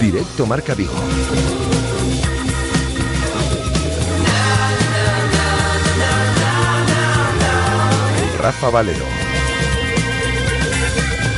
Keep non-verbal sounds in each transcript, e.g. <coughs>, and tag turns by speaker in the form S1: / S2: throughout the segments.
S1: Directo Marca Vigo. Rafa Valero.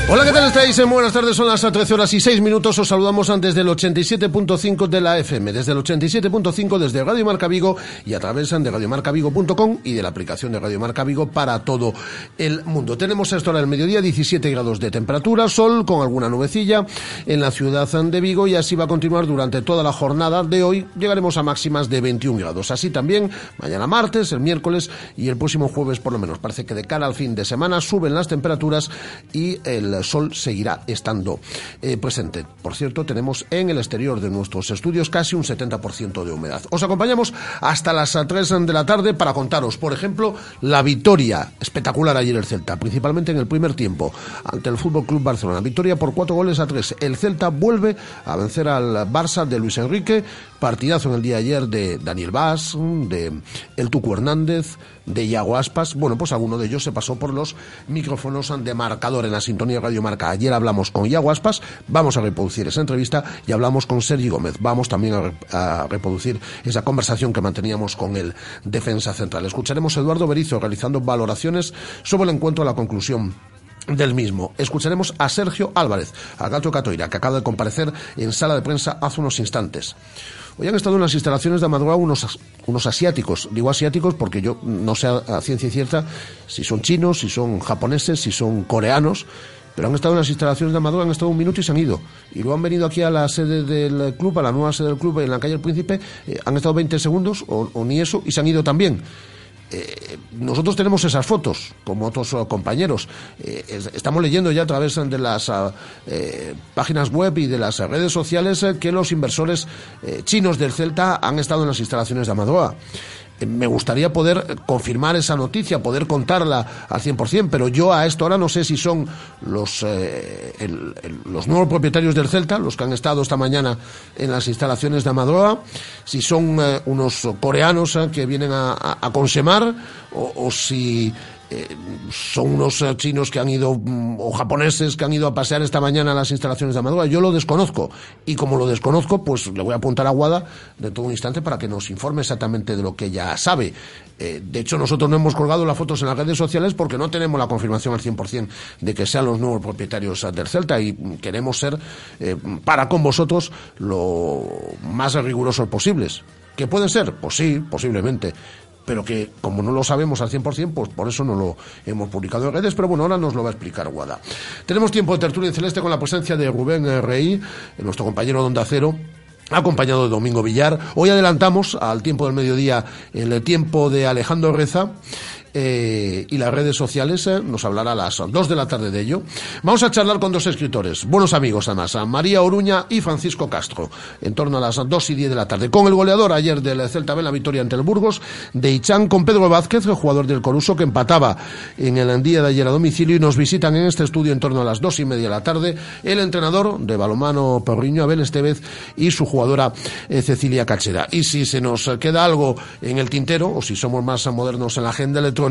S2: Hola, ¿qué tal estáis? Buenas tardes, son las 13 horas y 6 minutos. Os saludamos desde el 87.5 de la FM, desde el 87.5 desde Radio Marca Vigo y a través de radiomarcavigo.com y de la aplicación de Radio Marca Vigo para todo el mundo. Tenemos a esta hora del mediodía 17 grados de temperatura, sol con alguna nubecilla en la ciudad de Vigo y así va a continuar durante toda la jornada de hoy. Llegaremos a máximas de 21 grados. Así también mañana martes, el miércoles y el próximo jueves por lo menos. Parece que de cara al fin de semana suben las temperaturas y el sol seguirá estando eh, presente. Por cierto, tenemos en el exterior de nuestros estudios casi un 70% de humedad. Os acompañamos hasta las 3 de la tarde para contaros, por ejemplo, la victoria espectacular ayer el Celta, principalmente en el primer tiempo ante el Fútbol Club Barcelona. Victoria por cuatro goles a tres. El Celta vuelve a vencer al Barça de Luis Enrique. Partidazo en el día de ayer de Daniel Vaz, de El Tucu Hernández, de Iago Aspas. Bueno, pues alguno de ellos se pasó por los micrófonos de marcador en la sintonía Radio Marca. Ayer hablamos con Iago Aspas, vamos a reproducir esa entrevista y hablamos con Sergi Gómez. Vamos también a, reproducir esa conversación que manteníamos con el defensa central. Escucharemos a Eduardo Berizo realizando valoraciones sobre el encuentro a la conclusión del mismo. Escucharemos a Sergio Álvarez, al gato Catoira, que acaba de comparecer en sala de prensa hace unos instantes. Hoy han estado en las instalaciones de Amadroa unos, unos asiáticos. Digo asiáticos porque yo no sé a ciencia cierta si son chinos, si son japoneses, si son coreanos pero han estado en las instalaciones de Amador, han estado un minuto y se han ido. Y luego han venido aquí a la sede del club, a la nueva sede del club en la calle El Príncipe, eh, han estado 20 segundos o, ni eso y se han ido también. Eh, nosotros tenemos esas fotos, como otros eh, compañeros. estamos leyendo ya a través de las ah, páginas web y de las redes sociales que los inversores chinos del Celta han estado en las instalaciones de Amadoa me gustaría poder confirmar esa noticia, poder contarla al 100%, pero yo a esto ahora no sé si son los, eh, los nuevos propietarios del Celta, los que han estado esta mañana en las instalaciones de Amadroa, si son eh, unos coreanos eh, que vienen a, a, consemar, o si eh, son unos eh, chinos que han ido, mm, o japoneses que han ido a pasear esta mañana a las instalaciones de Amadora. Yo lo desconozco. Y como lo desconozco, pues le voy a apuntar a Guada de todo un instante para que nos informe exactamente de lo que ella sabe. Eh, de hecho, nosotros no hemos colgado las fotos en las redes sociales porque no tenemos la confirmación al 100% de que sean los nuevos propietarios del Celta y queremos ser, para con vosotros, lo más rigurosos posibles. ¿Que pueden ser? Pues sí, posiblemente pero que como no lo sabemos al 100%, pues por eso no lo hemos publicado en redes, pero bueno, ahora nos lo va a explicar Guada. Tenemos tiempo de tertulia en celeste con la presencia de Rubén Rey, nuestro compañero de Onda acompañado de Domingo Villar. Hoy adelantamos al tiempo del mediodía el tiempo de Alejandro Reza eh, y las redes sociales. Eh, nos hablará a las dos de la tarde de ello. Vamos a charlar con dos escritores, buenos amigos además, María Oruña y Francisco Castro, en torno a las dos y diez de la tarde. Con el goleador ayer del Celta B la victoria ante el Burgos, de Ichán con Pedro Vázquez, el jugador del Coruso, que empataba en el día de ayer a domicilio y nos visitan en este estudio en torno a las dos y media de la tarde el entrenador de balomano Perriño, Abel Estevez, y su jugadora eh, Cecilia Cachera. Y si se nos queda algo en el tintero, o si somos más modernos en la agenda electrónica,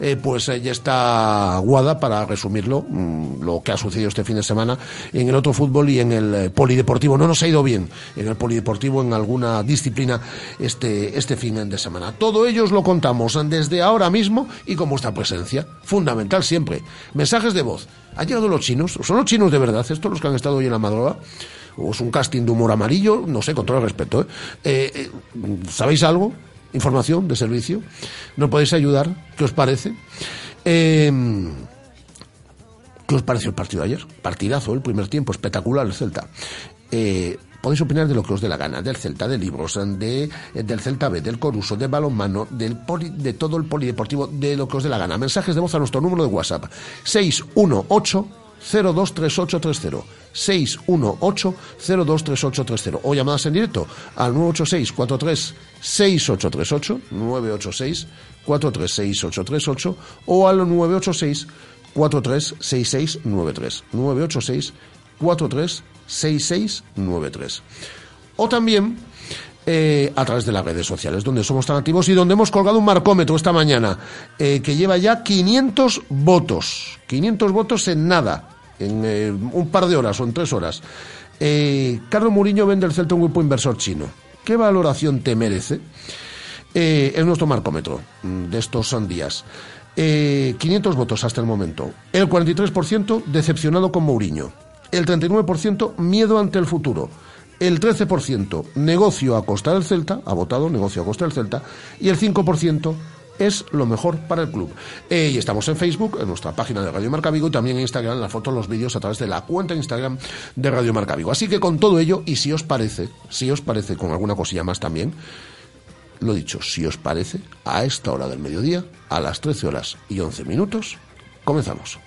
S2: eh, pues ya está Guada para resumirlo, mm, lo que ha sucedido este fin de semana en el otro fútbol y en el eh, polideportivo. No nos ha ido bien en el polideportivo en alguna disciplina este, este fin de semana. Todo ello os lo contamos desde ahora mismo y con vuestra presencia, fundamental siempre. Mensajes de voz. ¿Han llegado los chinos? ¿Son los chinos de verdad estos los que han estado hoy en la madrugada? ¿O es un casting de humor amarillo? No sé, con todo el respeto. ¿eh? sabéis algo? Información de servicio. ¿Nos podéis ayudar? ¿Qué os parece? Em, ¿Qué os pareció el partido de ayer? Partidazo, el primer tiempo, espectacular el Celta. Eh, podéis opinar de lo que os dé la gana, del Celta, de libros, de, del Celta B, del Coruso, de balonmano, del de todo el polideportivo, de lo que os dé la gana. Mensajes de voz a nuestro número de WhatsApp, 618 023830. 618-023830 o llamadas en directo al 986 43 6838 986 436838 o al 986 436693 986 436693 o también eh, a través de las redes sociales, donde somos tan activos y donde hemos colgado un marcómetro esta mañana eh, que lleva ya 500 votos. 500 votos en nada, en eh, un par de horas o en tres horas. Carlos Muriño vende el Celta un grupo inversor chino. ¿Qué valoración te merece? es nuestro marcómetro mm, de estos son días. 500 votos hasta el momento. El 43% decepcionado con Mourinho. El 39% miedo ante el futuro el 13% negocio a costa del Celta, ha votado negocio a costa del Celta, y el 5% es lo mejor para el club. Eh, y estamos en Facebook, en nuestra página de Radio Marca Vigo, y también en Instagram, las fotos, los vídeos a través de la cuenta Instagram de Radio Marca Vigo. Así que con todo ello, y si os parece, si os parece, con alguna cosilla más también, lo dicho, si os parece, a esta hora del mediodía, a las 13 horas y 11 minutos, comenzamos.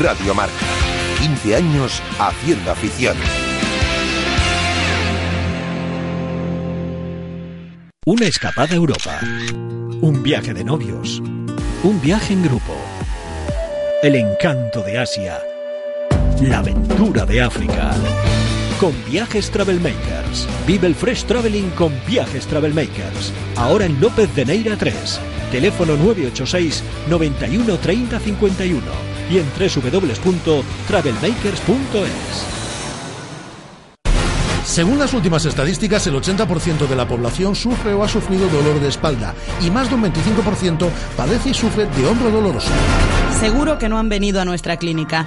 S1: Radio Marca. 15 años haciendo afición.
S3: Una escapada a Europa. Un viaje de novios. Un viaje en grupo. El encanto de Asia. La aventura de África. Con Viajes Travelmakers. Vive el Fresh Traveling con Viajes Travelmakers. Ahora en López de Neira 3. Teléfono 986 91 30 51 y en www.travelmakers.es.
S2: Según las últimas estadísticas, el 80% de la población sufre o ha sufrido dolor de espalda y más de un 25% padece y sufre de hombro doloroso.
S4: Seguro que no han venido a nuestra clínica.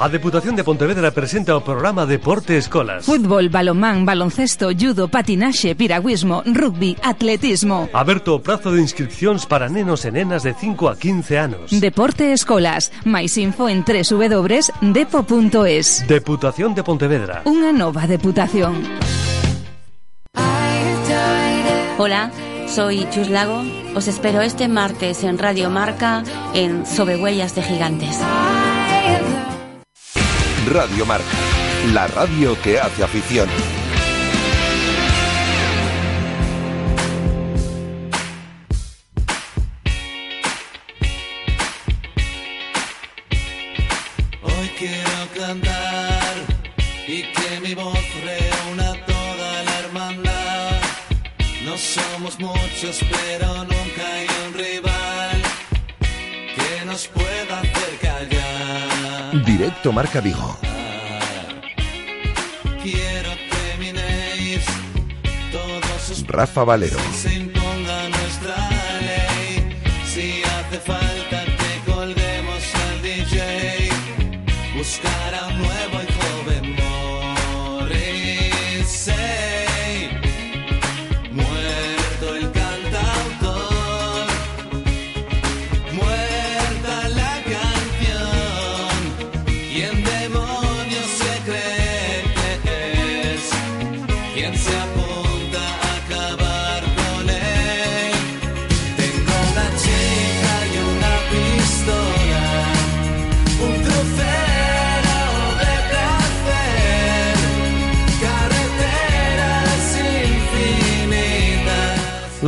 S5: A Deputación de Pontevedra presenta o programa Deporte Escolas.
S6: Fútbol, balonmán, baloncesto, judo, patinaxe, piragüismo, rugby, atletismo.
S5: Aberto o prazo de inscripcións para nenos e nenas de 5 a 15 anos.
S6: Deporte Escolas. Mais info en www.depo.es.
S5: Deputación de Pontevedra.
S6: Unha nova deputación.
S7: Hola, soy Chus Lago. Os espero este martes en Radio Marca en Sobre Huellas de Gigantes.
S1: Radio Marca, la radio que hace afición.
S8: Hoy quiero cantar y que mi voz reúna toda la hermandad. No somos muchos, pero nunca
S1: Directo Marca Vigo. Rafa Valero.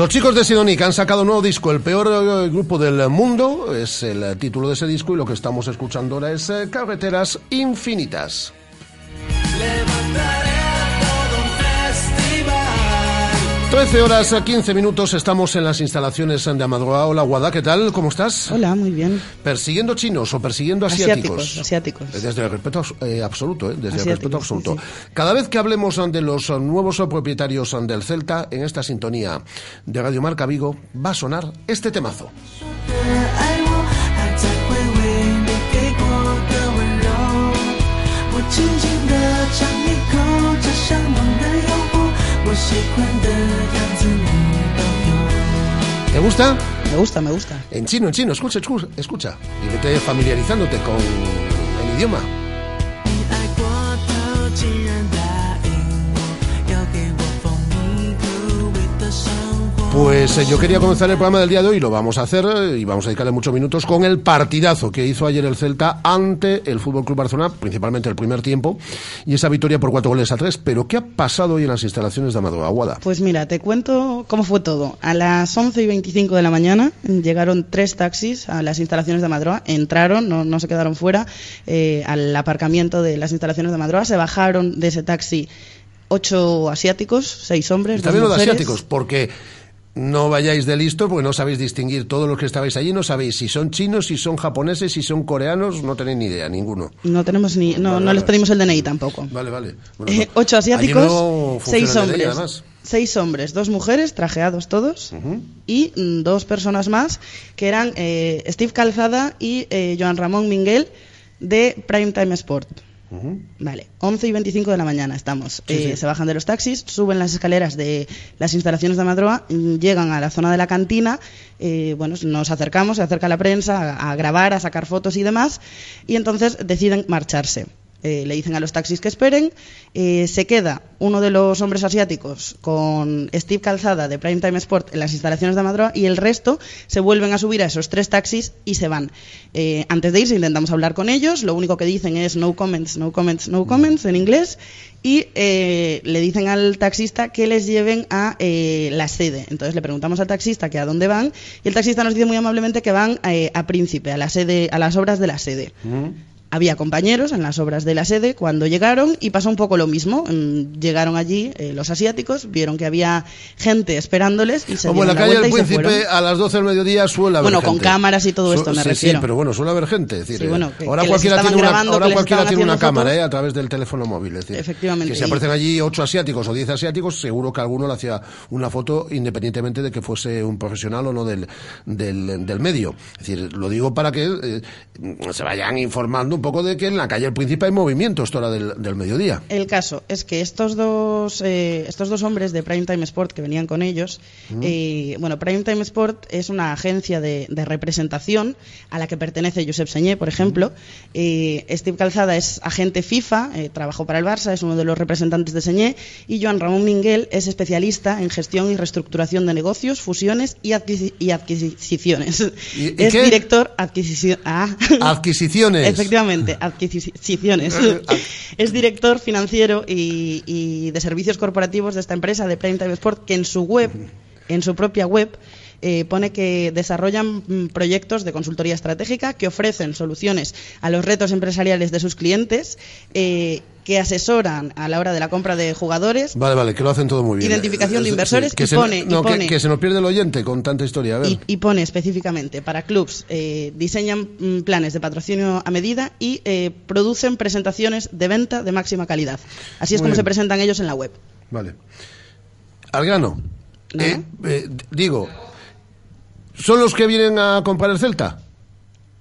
S2: Los chicos de Sidonica han sacado un nuevo disco, el peor eh, grupo del mundo, es el eh, título de ese disco y lo que estamos escuchando ahora es eh, Carreteras Infinitas. 13 horas a 15 minutos estamos en las instalaciones de Amadroa. Hola, Guada, ¿qué tal? ¿Cómo estás?
S9: Hola, muy bien.
S2: ¿Persiguiendo chinos o persiguiendo asiáticos?
S9: Asiáticos, asiáticos.
S2: Desde el respeto eh, absoluto, ¿eh? Desde el respeto
S9: sí,
S2: absoluto.
S9: sí.
S2: Cada vez que hablemos de los nuevos propietarios del Celta, en esta sintonía de Radio Marca Vigo, va a sonar este temazo. ¿Te gusta?
S9: Me gusta, me gusta.
S2: En chino, en chino, escucha, escucha, escucha. Y vete familiarizándote con el idioma. Pues eh, yo quería comenzar el programa del día de hoy, lo vamos a hacer eh, y vamos a dedicarle muchos minutos con el partidazo que hizo ayer el Celta ante el Fútbol Club Barcelona, principalmente el primer tiempo, y esa victoria por cuatro goles a tres. Pero ¿qué ha pasado hoy en las instalaciones de Amador Aguada?
S9: Pues mira, te cuento cómo fue todo. A las 11 y 25 de la mañana llegaron tres taxis a las instalaciones de Madroa, entraron, no, no se quedaron fuera, eh, al aparcamiento de las instalaciones de Madroa, se bajaron de ese taxi ocho asiáticos, seis hombres,
S2: Está
S9: dos
S2: bien lo de
S9: mujeres.
S2: asiáticos, porque no vayáis de listo, porque no sabéis distinguir todos los que estabais allí, no sabéis si son chinos, si son japoneses, si son coreanos, no tenéis ni idea, ninguno.
S9: No tenemos ni, no,
S2: Vale,
S9: no les pedimos el DNI tampoco.
S2: Vale, vale. Bueno,
S9: Eh, ocho asiáticos,
S2: no
S9: seis
S2: DNI,
S9: hombres. Seis hombres, dos mujeres, trajeados todos, y mm, dos personas más, que eran eh, Steve Calzada y eh, Joan Ramón Minguel de Primetime Sport. Vale, 11 y 25 de la mañana estamos.
S2: Sí,
S9: Eh,
S2: sí.
S9: Se bajan de los taxis, suben las escaleras de las instalaciones de Madroa, mm, llegan a la zona de la cantina, eh, bueno, nos acercamos, se acerca la prensa a, a grabar, a sacar fotos y demás, y entonces deciden marcharse. Eh, le dicen a los taxis que esperen, eh, se queda uno de los hombres asiáticos con Steve Calzada de Primetime Sport en las instalaciones de Madroa y el resto se vuelven a subir a esos tres taxis y se van. Eh, antes de irse intentamos hablar con ellos, lo único que dicen es no comments, no comments, no comments en inglés y le dicen al taxista que les lleven a la sede. Entonces le preguntamos al taxista que a dónde van y el taxista nos dice muy amablemente que van a Príncipe, a la sede, a las obras de la sede. Había compañeros en las obras de la sede cuando llegaron y pasó un poco lo mismo. Mm, Llegaron allí eh, los asiáticos, vieron que había gente esperándoles y se
S2: Como en la calle del Príncipe, a las 12 del mediodía suele haber
S9: Bueno, con cámaras y todo
S2: Su-
S9: esto me
S2: sí,
S9: refiero.
S2: Sí, pero bueno, suele haber gente. Es decir,
S9: Sí, bueno, que-
S2: ahora
S9: que
S2: cualquiera tiene una,
S9: grabando,
S2: ahora
S9: que les
S2: cualquiera
S9: estaban
S2: tiene una
S9: haciendo
S2: cámara eh, a través del teléfono móvil. Es decir,
S9: Efectivamente,
S2: Que si aparecen allí ocho asiáticos o diez asiáticos, seguro que alguno le hacía una foto independientemente de que fuese un profesional o no del, del, del medio. Es decir, lo digo para que eh, se vayan informando un poco de que en la calle del Príncipe hay movimiento esta hora del, del mediodía.
S9: El caso es que estos dos, eh, estos dos hombres de Primetime Sport que venían con ellos, eh, bueno, Primetime Sport es una agencia de, de representación a la que pertenece Josep Señé, por ejemplo. Eh, Steve Calzada es agente FIFA, eh, trabajó para el Barça, es uno de los representantes de Señé, y Joan Ramón Minguel es especialista en gestión y reestructuración de negocios, fusiones y, adquisi- y adquisiciones.
S2: ¿Y- y
S9: es
S2: qué?
S9: director adquisición. ah.
S2: Adquisiciones. <laughs>
S9: Efectivamente, <laughs> adquisiciones. es director financiero y, y de servicios corporativos de esta empresa de Primetime Sport, que en su web, en su propia web, eh, pone que desarrollan mm, proyectos de consultoría estratégica que ofrecen soluciones a los retos empresariales de sus clientes, eh, que asesoran a la hora de la compra de jugadores
S2: Vale, vale, que lo hacen todo muy bien.
S9: Identificación de inversores
S2: que
S9: y
S2: se,
S9: pone- y
S2: no, que-
S9: pone-
S2: que, se nos pierde el oyente con tanta historia. A ver.
S9: y, y pone específicamente para clubs, eh, diseñan mm, planes de patrocinio a medida y eh, producen presentaciones de venta de máxima calidad. Así es
S2: Muy
S9: como
S2: bien.
S9: se presentan ellos en la web.
S2: Vale. Al grano.
S9: Nada.
S2: Eh, eh, digo, ¿son los que vienen a comprar el Celta?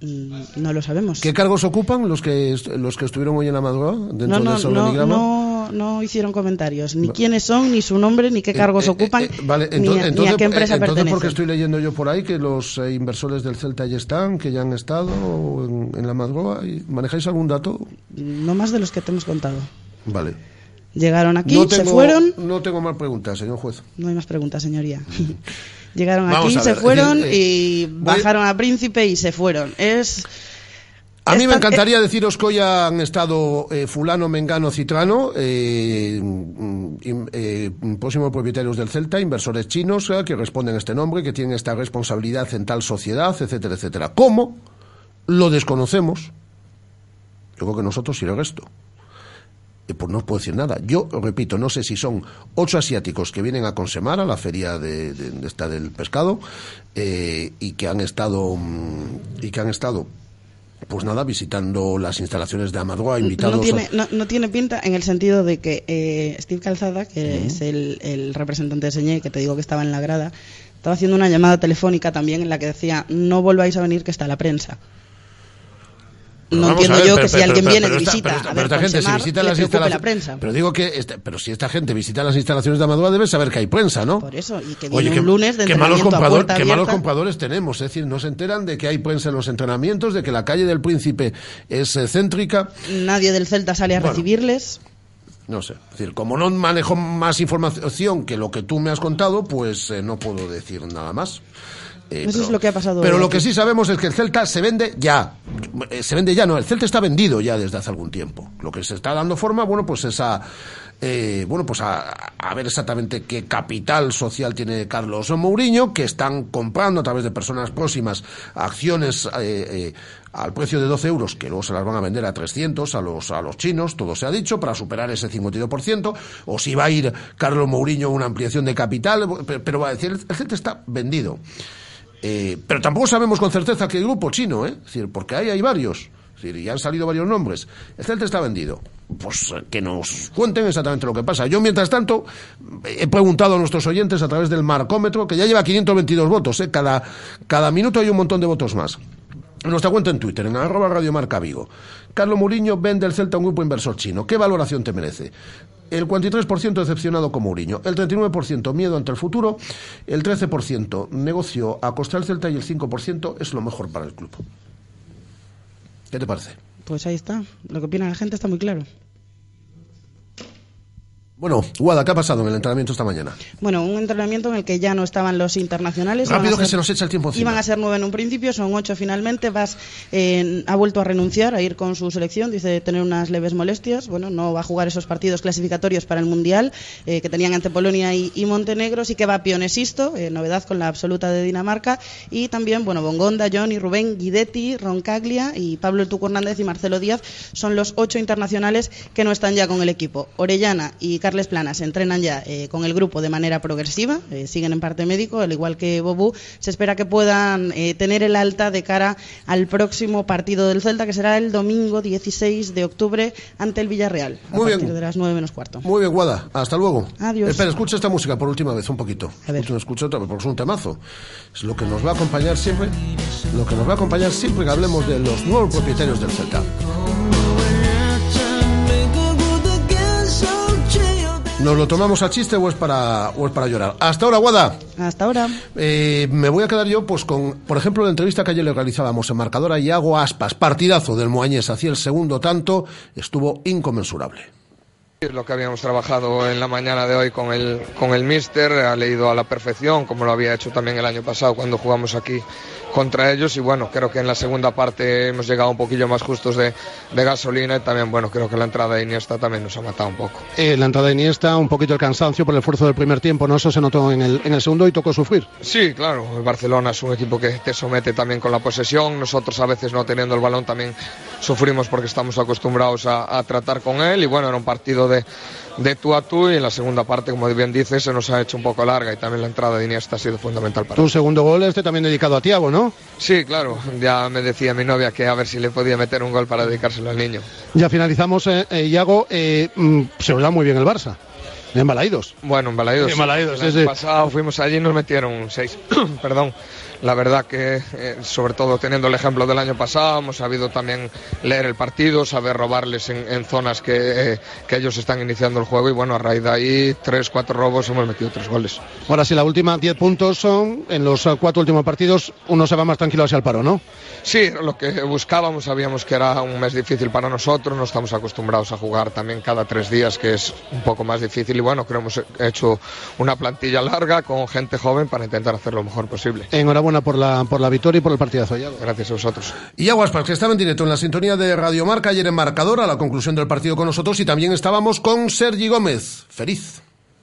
S9: No lo sabemos.
S2: ¿Qué cargos ocupan los que los que estuvieron hoy en la madrugada dentro
S9: no,
S2: de
S9: no,
S2: ese
S9: no,
S2: organigrama?
S9: no, no hicieron comentarios, ni quiénes son, ni su nombre, ni qué cargos
S2: Eh, eh,
S9: ocupan,
S2: eh, vale,
S9: ni,
S2: entonces,
S9: a, ni a
S2: entonces,
S9: qué empresa
S2: eh, entonces porque estoy leyendo yo por ahí que los eh, inversores del Celta ya están, que ya han estado en, en la madrugada. y ¿Manejáis algún dato?
S9: No más de los que te hemos contado.
S2: Vale.
S9: Llegaron aquí,
S2: no
S9: se fueron.
S2: No tengo más preguntas, señor juez.
S9: No hay más preguntas, señoría. <laughs> Llegaron
S2: Vamos
S9: aquí, se fueron
S2: eh,
S9: y bajaron a Príncipe y se fueron. Es.
S2: A mí me encantaría deciros que hoy han estado eh, fulano, mengano, citrano, eh, eh, próximos propietarios del Celta, inversores chinos eh, que responden a este nombre, que tienen esta responsabilidad en tal sociedad, etcétera, etcétera. ¿Cómo? Lo desconocemos. Yo creo que nosotros y el resto. Pues no os puedo decir nada. Yo repito, no sé si son ocho asiáticos que vienen a Consemar, a la feria de, de- de esta del pescado, eh, y que han estado mm, y que han estado pues nada, visitando las instalaciones de Amadroa, invitados
S9: no, tiene, no tiene pinta en el sentido de que eh, Steve Calzada, que es el, el representante de Señé, que te digo que estaba en la grada, estaba haciendo una llamada telefónica también en la que decía, no volváis a venir que está la prensa.
S2: Pero
S9: no entiendo
S2: ver,
S9: yo
S2: pero-
S9: que si
S2: pero-
S9: alguien
S2: pero-
S9: viene
S2: pero
S9: de
S2: esta-
S9: visita
S2: pero
S9: a
S2: esta-
S9: ver
S2: esta gente si
S9: Consemar,
S2: visita
S9: le
S2: las
S9: preocupe la
S2: instalaciones
S9: prensa.
S2: pero digo que este- pero si esta gente visita las instalaciones de Amadroa debe saber que hay prensa ¿no?
S9: Por eso, y que
S2: Oye,
S9: viene
S2: qué-
S9: un lunes de
S2: qué malos, comprador- qué malos compradores tenemos, es decir, no se enteran de que hay prensa en los entrenamientos, de que la calle del Príncipe es eh, céntrica,
S9: Nadie del Celta sale a
S2: Bueno.
S9: recibirles.
S2: no sé, es decir, como no manejo más información que lo que tú me has contado, pues eh, no puedo decir nada más. Eh,
S9: Eso es lo que ha pasado
S2: Pero lo
S9: aquí.
S2: que sí sabemos es que el Celta se vende ya. Eh, Se vende ya, no, el Celta está vendido ya desde hace algún tiempo. Lo que se está dando forma, bueno, pues es a, eh, bueno, pues a, a ver exactamente qué capital social tiene Carlos Mourinho, que están comprando a través de personas próximas acciones eh, eh, al precio de 12 euros, que luego se las van a vender a 300 a los, a los chinos, todo se ha dicho, para superar ese 52%, o si va a ir Carlos Mourinho a una ampliación de capital, pero, pero va a decir, el el Celta está vendido. Eh, pero tampoco sabemos con certeza qué grupo chino, ¿eh? Porque ahí hay varios. Es ya han salido varios nombres. El Celta está vendido. Pues eh, que nos cuenten exactamente lo que pasa. Yo, mientras tanto, he preguntado a nuestros oyentes a través del marcómetro, que ya lleva 522 votos, ¿eh? Cada, cada minuto hay un montón de votos más. Nuestra cuenta en Twitter, en arroba Radio Marca Vigo. Carlos Mourinho vende el Celta a un grupo inversor chino. ¿Qué valoración te merece? El 43% decepcionado con Mourinho, el 39% miedo ante el futuro, el 13% negocio a costa del Celta y el 5% es lo mejor para el club. ¿Qué te parece?
S9: Pues ahí está. Lo que opina la gente está muy claro.
S2: Bueno, Guada, ¿qué ha pasado en el entrenamiento esta mañana?
S9: Bueno, un entrenamiento en el que ya no estaban los internacionales.
S2: Rápido
S9: Iban a
S2: que
S9: ser-
S2: se nos echa el tiempo encima.
S9: Iban a ser nueve en un principio, son ocho finalmente. Vas eh, ha vuelto a renunciar a ir con su selección, dice tener unas leves molestias. Bueno, no va a jugar esos partidos clasificatorios para el Mundial eh, que tenían ante Polonia y, y Montenegro. Sí que va Pionesisto, eh, novedad con la absoluta de Dinamarca. Y también, bueno, Bongonda, Johnny, Rubén, Guidetti, Roncaglia y Pablo Tuco Hernández y Marcelo Díaz son los ocho internacionales que no están ya con el equipo. Orellana y Carles Planas entrenan ya eh, con el grupo de manera progresiva, eh, siguen en parte médico, al igual que Bobú. Se espera que puedan eh, tener el alta de cara al próximo partido del Celta, que será el domingo 16 de octubre ante el Villarreal, a
S2: Muy bien.
S9: partir de las 9 menos cuarto.
S2: Muy bien, Guada. Hasta luego.
S9: Adiós.
S2: Espera, escucha esta música por última vez, un poquito.
S9: A ver.
S2: Escucha otra vez, porque es un temazo. Es lo que nos va a acompañar siempre, lo que nos va a acompañar siempre que hablemos de los nuevos propietarios del Celta. ¿Nos lo tomamos a chiste o es para, o es para llorar? Hasta ahora, Guada.
S9: Hasta ahora.
S2: Eh, me voy a quedar yo, pues, con, por ejemplo, la entrevista que ayer le realizábamos en Marcadora y hago aspas. Partidazo del Moañés hacia el segundo tanto, estuvo inconmensurable.
S10: Lo que habíamos trabajado en la mañana de hoy con el, con el Mister, ha leído a la perfección, como lo había hecho también el año pasado cuando jugamos aquí contra ellos. Y bueno, creo que en la segunda parte hemos llegado un poquillo más justos de, de gasolina y también, bueno, creo que la entrada de Iniesta también nos ha matado un poco.
S11: Eh, la entrada de Iniesta, un poquito el cansancio por el esfuerzo del primer tiempo, ¿no? Eso se notó en el, en el segundo y tocó sufrir.
S10: Sí, claro, el Barcelona es un equipo que te somete también con la posesión. Nosotros a veces no teniendo el balón también sufrimos porque estamos acostumbrados a, a tratar con él. Y bueno, era un partido de, de tú a tú y en la segunda parte, como bien dices, se nos ha hecho un poco larga y también la entrada de Iniesta ha sido fundamental para
S11: Tu segundo gol este también dedicado a Tiago, ¿no?
S10: Sí, claro, ya me decía mi novia que a ver si le podía meter un gol para dedicárselo al niño.
S11: Ya finalizamos, eh, eh, Iago, eh, mm, se oirá muy bien el Barça. En Balaídos.
S10: Bueno, en Balaídos.
S11: En Balaídos,
S10: el
S11: sí,
S10: año
S11: sí.
S10: pasado fuimos allí y nos metieron seis. <clears throat> Perdón. La verdad que, eh, sobre todo teniendo el ejemplo del año pasado, hemos sabido también leer el partido, saber robarles en, en zonas que, eh, que ellos están iniciando el juego y bueno, a raíz de ahí, tres, cuatro robos, hemos metido tres goles.
S11: Ahora sí, la última 10 puntos son en los eh, cuatro últimos partidos, uno se va más tranquilo hacia el paro, ¿no?
S10: Sí, lo que buscábamos, sabíamos que era un mes difícil para nosotros, no estamos acostumbrados a jugar también cada tres días, que es un poco más difícil y bueno, creo que hemos hecho una plantilla larga con gente joven para intentar hacer lo mejor posible.
S11: Enhorabuena por la, por la victoria y por el partidazo, Iago.
S10: Gracias a vosotros.
S2: Y Aguaspas, que estaba en directo en la sintonía de Radio Marca ayer en Marcador a la conclusión del partido con nosotros y también estábamos con Sergi Gómez. Feliz.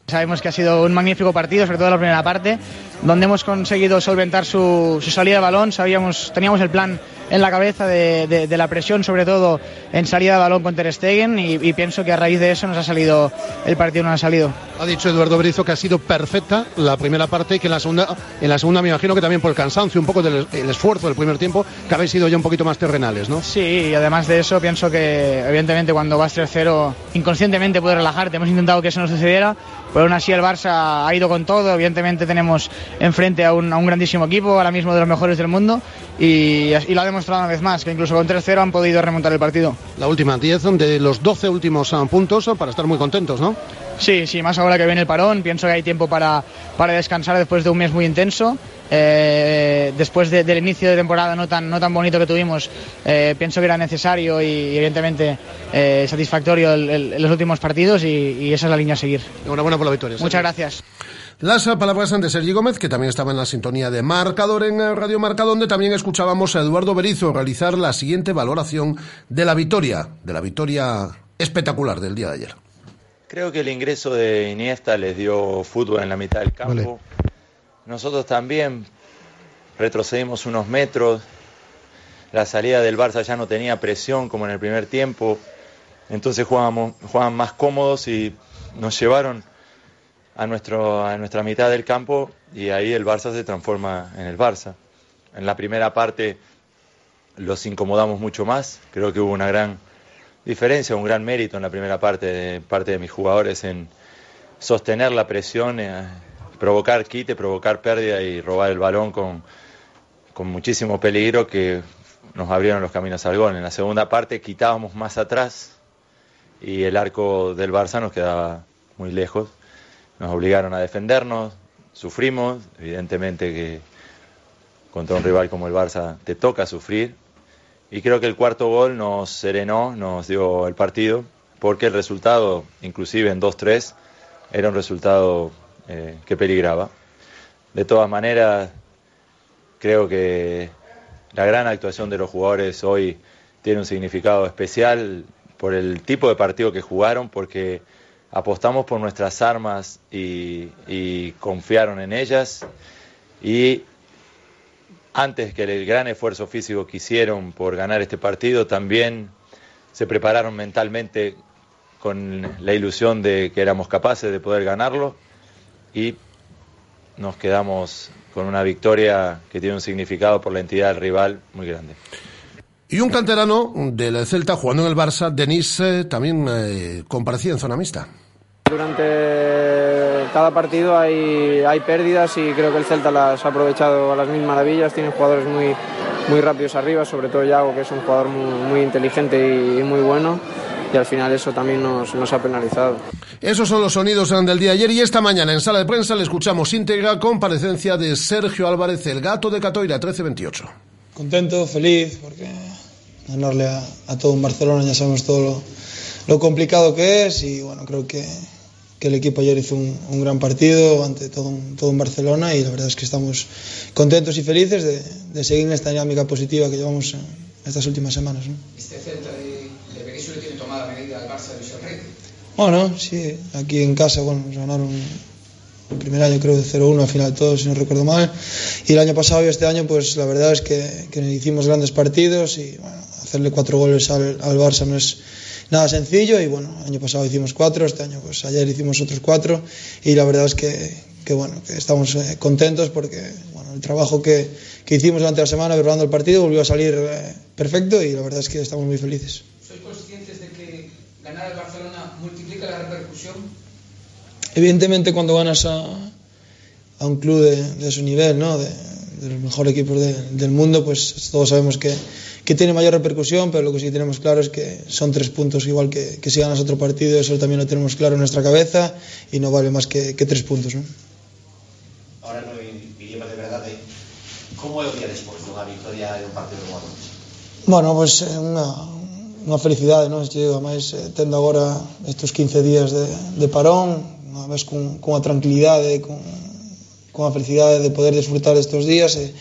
S12: Sabemos que ha sido un magnífico partido, sobre todo la primera parte, donde hemos conseguido solventar su, su salida de balón. Sabíamos, teníamos el plan en la cabeza de, de, la presión, sobre todo en salida de balón con Ter Stegen, y, y, pienso que a raíz de eso nos ha salido, el partido no ha salido.
S11: Ha dicho Eduardo Brizo que ha sido perfecta la primera parte y que en la segunda, en la segunda me imagino que también por el cansancio, un poco del el esfuerzo del primer tiempo, que habéis sido ya un poquito más terrenales, ¿no?
S12: Sí, y además de eso pienso que evidentemente cuando vas 3-0 inconscientemente puedes relajarte, hemos intentado que eso no sucediera, pero aún así el Barça ha ido con todo, evidentemente tenemos enfrente a un, a un grandísimo equipo, ahora mismo de los mejores del mundo, y, y lo ha demostrado una vez más, que incluso con 3-0 han podido remontar el partido.
S11: La última 10 de los 12 últimos ah, puntos para estar muy contentos, ¿no?
S12: Sí, sí, más ahora que viene el parón, pienso que hay tiempo para, para descansar después de un mes muy intenso. Eh, después de, del inicio de temporada no tan, no tan bonito que tuvimos, eh, pienso que era necesario y, evidentemente eh, satisfactorio el, el, en los últimos partidos y, y, esa es la línea a seguir.
S11: Enhorabuena por la victoria.
S12: Muchas gracias.
S2: Las palabras de Sergi Gómez, que también estaba en la sintonía de Marcador en Radio Marca, donde también escuchábamos a Eduardo Berizo realizar la siguiente valoración de la victoria, de la victoria espectacular del día de ayer.
S13: Creo que el ingreso de Iniesta les dio fútbol en la mitad del campo. Vale. Nosotros también retrocedimos unos metros. La salida del Barça ya no tenía presión como en el primer tiempo. Entonces jugábamos, jugaban más cómodos y nos llevaron a, nuestro, a nuestra mitad del campo y ahí el Barça se transforma en el Barça. En la primera parte los incomodamos mucho más. Creo que hubo una gran diferencia, un gran mérito en la primera parte de parte de mis jugadores en sostener la presión, eh, provocar quite, provocar pérdida y robar el balón con, con muchísimo peligro que nos abrieron los caminos al gol. En la segunda parte quitábamos más atrás y el arco del Barça nos quedaba muy lejos. Nos obligaron a defendernos, sufrimos, evidentemente que contra un rival como el Barça te toca sufrir, y creo que el cuarto gol nos serenó, nos dio el partido, porque el resultado, inclusive en 2-3, era un resultado eh, que peligraba. De todas maneras, creo que la gran actuación de los jugadores hoy tiene un significado especial por el tipo de partido que jugaron, porque apostamos por nuestras armas y, y confiaron en ellas. Y antes que el gran esfuerzo físico que hicieron por ganar este partido, también se prepararon mentalmente con la ilusión de que éramos capaces de poder ganarlo y nos quedamos con una victoria que tiene un significado por la entidad del rival muy grande.
S2: Y un canterano del Celta jugando en el Barça, Denis, eh, también eh, comparecía en zona mixta.
S14: Durante cada partido hay, hay pérdidas y creo que el Celta las ha aprovechado a las mil maravillas. Tiene jugadores muy, muy rápidos arriba, sobre todo Yago, que es un jugador muy, muy inteligente y, y, muy bueno. Y al final eso también nos, nos, ha penalizado.
S2: Esos son los sonidos del día de ayer y esta mañana en sala de prensa le escuchamos íntegra comparecencia de Sergio Álvarez, el gato de Catoira 1328.
S15: Contento, feliz, porque ganarle a, a todo un Barcelona ya sabemos todo lo, lo complicado que es y bueno, creo que que el equipo ayer hizo un, un gran partido ante todo un, todo un, Barcelona y la verdad es que estamos contentos y felices de, de seguir en esta dinámica positiva que llevamos en estas últimas semanas. ¿no?
S16: Barça de?
S15: Bueno, sí, aquí en casa bueno, ganaron el primer año creo de 0-1 al final todo, si no recuerdo mal. Y el año pasado y este año, pues la verdad es que, que hicimos grandes partidos y bueno, hacerle cuatro goles al, al Barça no es nada sencillo y bueno, el año pasado hicimos cuatro, este año pues ayer hicimos otros cuatro y la verdad es que, que bueno, que estamos eh, contentos porque bueno, el trabajo que, que hicimos durante la semana preparando el partido volvió a salir eh, perfecto y la verdad es que estamos muy felices. Evidentemente, cuando ganas a, a un club de, de su nivel, ¿no? de, de los mejores equipos de, del mundo, pues todos sabemos que, que tiene mayor repercusión, pero lo que sí tenemos claro es que son tres puntos igual que, que si ganas otro partido, eso también lo tenemos claro en nuestra cabeza y no vale más que, que tres puntos. ¿no?
S17: Ahora no vivimos de verdad ¿eh? cómo es el día después de una victoria en un partido como.
S15: Bueno, pues eh, una, una felicidade, non? Che digo, ademais, eh, tendo agora estes 15 días de, de parón, unha vez con, con a tranquilidade, con, con a felicidade de poder disfrutar estes días e,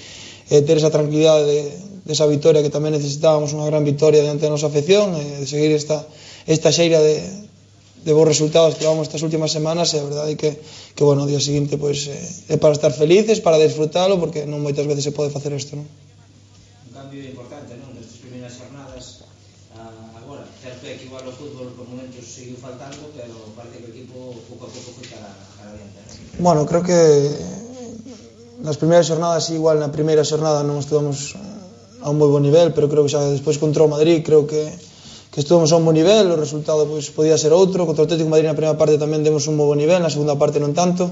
S15: e ter esa tranquilidade de, de esa que tamén necesitábamos unha gran victoria diante da nosa afección e de seguir esta, esta xeira de, de bons resultados que vamos estas últimas semanas e a verdade é que, que bueno, o día seguinte pois, eh, é, para estar felices, para disfrutalo porque non moitas veces se pode facer isto non?
S16: Un cambio importante non? destas primeiras jornadas a, ah, agora, certo é que igual o fútbol por momentos seguiu faltando
S15: Bueno, creo que nas primeiras xornadas, igual na primeira xornada non estuvamos eh, a un moi bon nivel, pero creo que xa despois contra o Madrid, creo que que estuvamos a un bon nivel, o resultado pois, podía ser outro, contra o Atlético de Madrid na primeira parte tamén demos un moi bon nivel, na segunda parte non tanto,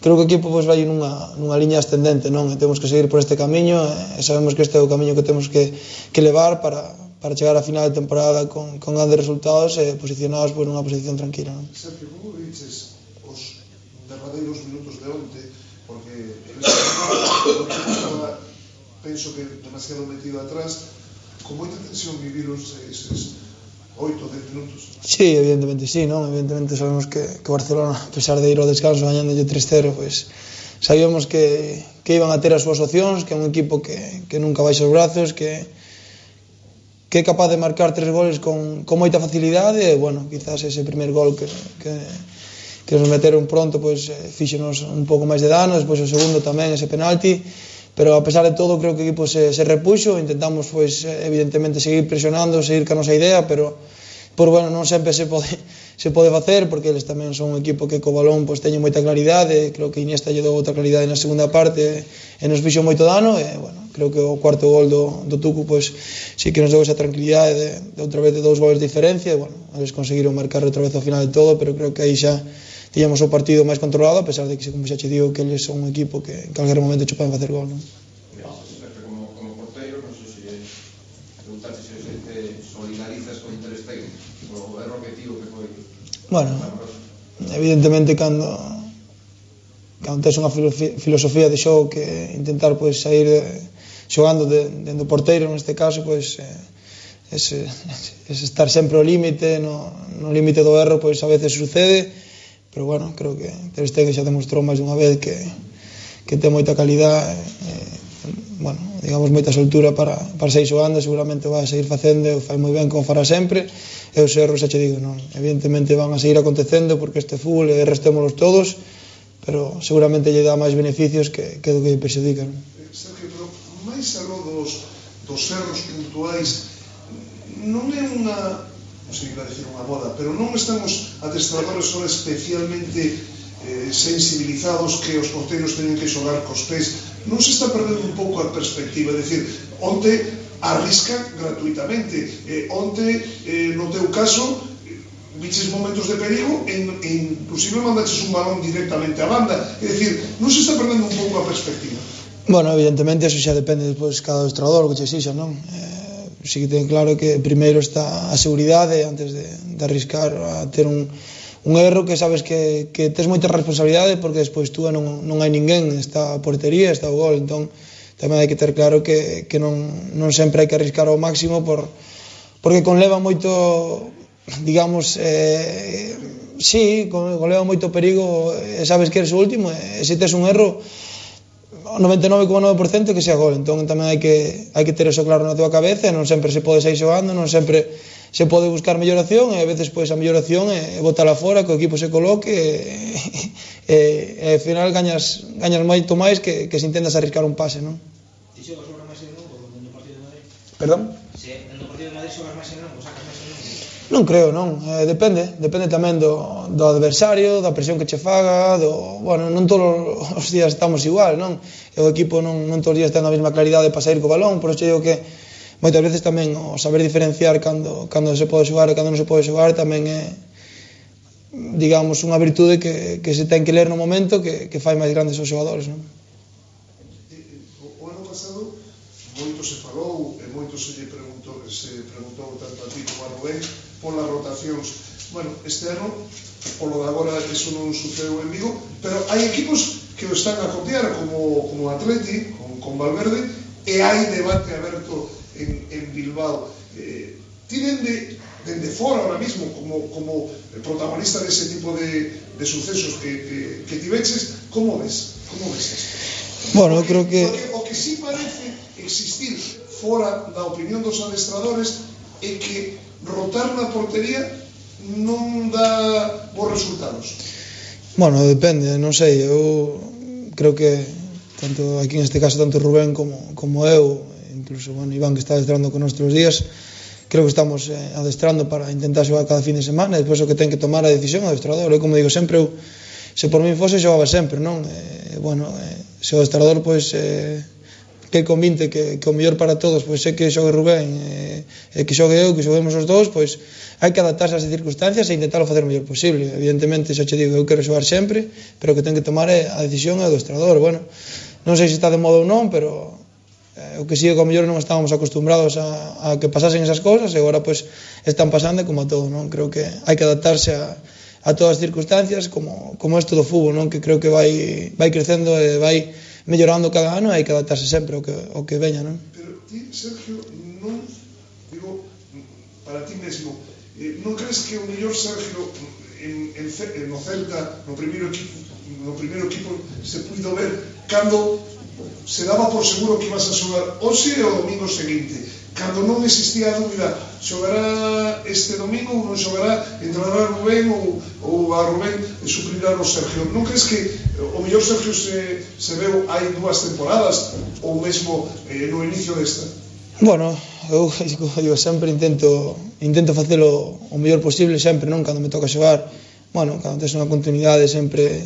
S15: creo que o equipo pois, vai nunha, nunha liña ascendente, non? E temos que seguir por este camiño, e sabemos que este é o camiño que temos que, que levar para, para chegar a final de temporada con, con grandes resultados e posicionados por unha posición tranquila. Non?
S18: Sergio, como dices derradeiros minutos de onte, porque el estaba, <coughs> penso que demasiado metido atrás, con moita tensión viviros eses oito, dez minutos.
S15: Sí, evidentemente sí, ¿no? evidentemente sabemos que, que Barcelona, a pesar de ir ao descanso gañándolle 3-0, pues, sabíamos que, que iban a ter as súas opcións, que é un equipo que, que nunca baixa os brazos, que, que é capaz de marcar tres goles con, con moita facilidade e, bueno, quizás ese primer gol que, que, que nos meteron pronto pois eh, fíxenos un pouco máis de dano, despois o segundo tamén ese penalti, pero a pesar de todo creo que o equipo se, se repuxo, intentamos pois eh, evidentemente seguir presionando, seguir ca nosa idea, pero por bueno, non sempre se pode <laughs> se pode facer porque eles tamén son un equipo que co balón pois teñen moita claridade, creo que Iniesta lle dou outra claridade na segunda parte e nos fixo moito dano e bueno, creo que o cuarto gol do, do Tucu pois sí que nos deu esa tranquilidade de, de outra vez de dous goles de diferencia e bueno, eles conseguiron marcar outra vez ao final de todo, pero creo que aí xa tiñamos o partido máis controlado, a pesar de que, como xa che digo, que eles son un equipo que en calquer momento che poden facer gol. Non? Bueno, evidentemente cando cando tes unha filosofía de xogo que intentar pois pues, sair xogando de, de do porteiro neste caso pois eh, es, <laughs> es estar sempre ao límite no, no límite do erro pois a veces sucede pero bueno, creo que Ter Stegen xa demostrou máis dunha vez que, que ten moita calidad e, eh, eh, bueno, digamos moita soltura para, para seguir xogando, seguramente vai a seguir facendo, fai moi ben como fará sempre e os erros xa che digo, non, evidentemente van a seguir acontecendo porque este fútbol e restémolos todos pero seguramente lle dá máis beneficios que, que do que lle perjudica non?
S18: Sergio, pero máis aló dos, dos erros puntuais non é unha se iba a decir unha moda, pero non estamos adestradores son especialmente eh, sensibilizados que os porteros teñen que xogar cos pés. Non se está perdendo un pouco a perspectiva é dicir, onte arrisca gratuitamente eh, onte eh, no teu caso viches momentos de perigo en, en inclusive mandaches un balón directamente á banda. É dicir, non se está perdendo un pouco a perspectiva.
S15: Bueno, evidentemente, eso xa depende despois cada adestrador que che xixa, non? Eh, sí que ten claro que primeiro está a seguridade antes de, de arriscar a ter un, un erro que sabes que, que tes moita responsabilidade porque despois tú non, non hai ninguén, está a portería, está o gol, entón tamén hai que ter claro que, que non, non sempre hai que arriscar ao máximo por, porque conleva moito digamos eh, sí, conleva moito perigo e sabes que eres o último. E se tes un erro 99,9% que sea gol. Entón tamén hai que hai que ter eso claro na túa cabeza, non sempre se pode sair xogando, non sempre se pode buscar melloración e a veces pois a melloración é botala fora, que o equipo se coloque e, <laughs> e, e ao final gañas gañas moito máis que que se intentas arriscar un pase, non?
S16: Ti xogas sobre máis en Lugo, no partido de Madrid.
S15: Perdón?
S16: Si, sí, no partido de Madrid xogas máis
S15: Non creo, non. Eh, depende, depende tamén do, do adversario, da presión que che faga, do, bueno, non todos <laughs> os días estamos igual, non? E o equipo non, non todos os días ten a mesma claridade para sair co balón, por iso digo que moitas veces tamén o saber diferenciar cando, cando se pode xogar e cando non se pode xogar tamén é digamos unha virtude que, que se ten que ler no momento que, que fai máis grandes os xogadores non?
S18: moito se falou e moito se lle preguntou, se preguntou tanto a ti como a Rubén polas rotacións. Bueno, este ano, polo de agora, eso non sucedeu en Vigo, pero hai equipos que o están a copiar como, como Atleti, con, con Valverde, e hai debate aberto en, en Bilbao. Eh, tiren de dende fora ahora mismo como, como protagonista de ese tipo de, de sucesos que, que, que tiveches, como ves? Como ves isto?
S15: Bueno, creo que...
S18: Porque, o que sí parece existir fora da opinión dos adestradores é que rotar na portería non dá bons resultados?
S15: Bueno, depende, non sei, eu creo que tanto aquí neste caso tanto Rubén como, como eu, incluso bueno, Iván que está adestrando con nuestros días, creo que estamos eh, adestrando para intentar xogar cada fin de semana e depois o que ten que tomar a decisión o adestrador. Eu como digo sempre, eu se por mí fose xogaba sempre, non? Eh, bueno, eh, se o adestrador pois eh, que convinte que, que o mellor para todos pois é que xogue Rubén e, e que xogue eu, que xoguemos os dous, pois hai que adaptarse ás circunstancias e intentar facer o mellor posible. Evidentemente, xa che digo, eu quero xogar sempre, pero o que ten que tomar é a decisión é do estrador. Bueno, non sei se está de modo ou non, pero eh, o que sigue que mellor non estábamos acostumbrados a, a que pasasen esas cousas e agora pois están pasando como a todo, non? Creo que hai que adaptarse a, a todas as circunstancias como, como é todo o fútbol, non? Que creo que vai, vai crecendo e vai mellorando cada ano e hai que adaptarse sempre ao que, ao que veña, non?
S18: Pero ti, Sergio, non, digo, para ti mesmo, eh, non crees que o mellor Sergio en, en, en, no Celta, no primeiro equipo, no primeiro equipo se puido ver cando se daba por seguro que ibas a xogar hoxe e o domingo seguinte. Cando non existía a dúbida xogará este domingo ou non xogará entrará Rubén ou, ou a Rubén e suplirá o Sergio. Non crees que o mellor Sergio se, se veu hai dúas temporadas ou mesmo eh, no inicio desta?
S15: Bueno, eu, <laughs> eu sempre intento intento facelo o mellor posible sempre, non? Cando me toca xogar. Bueno, cando tes unha continuidade sempre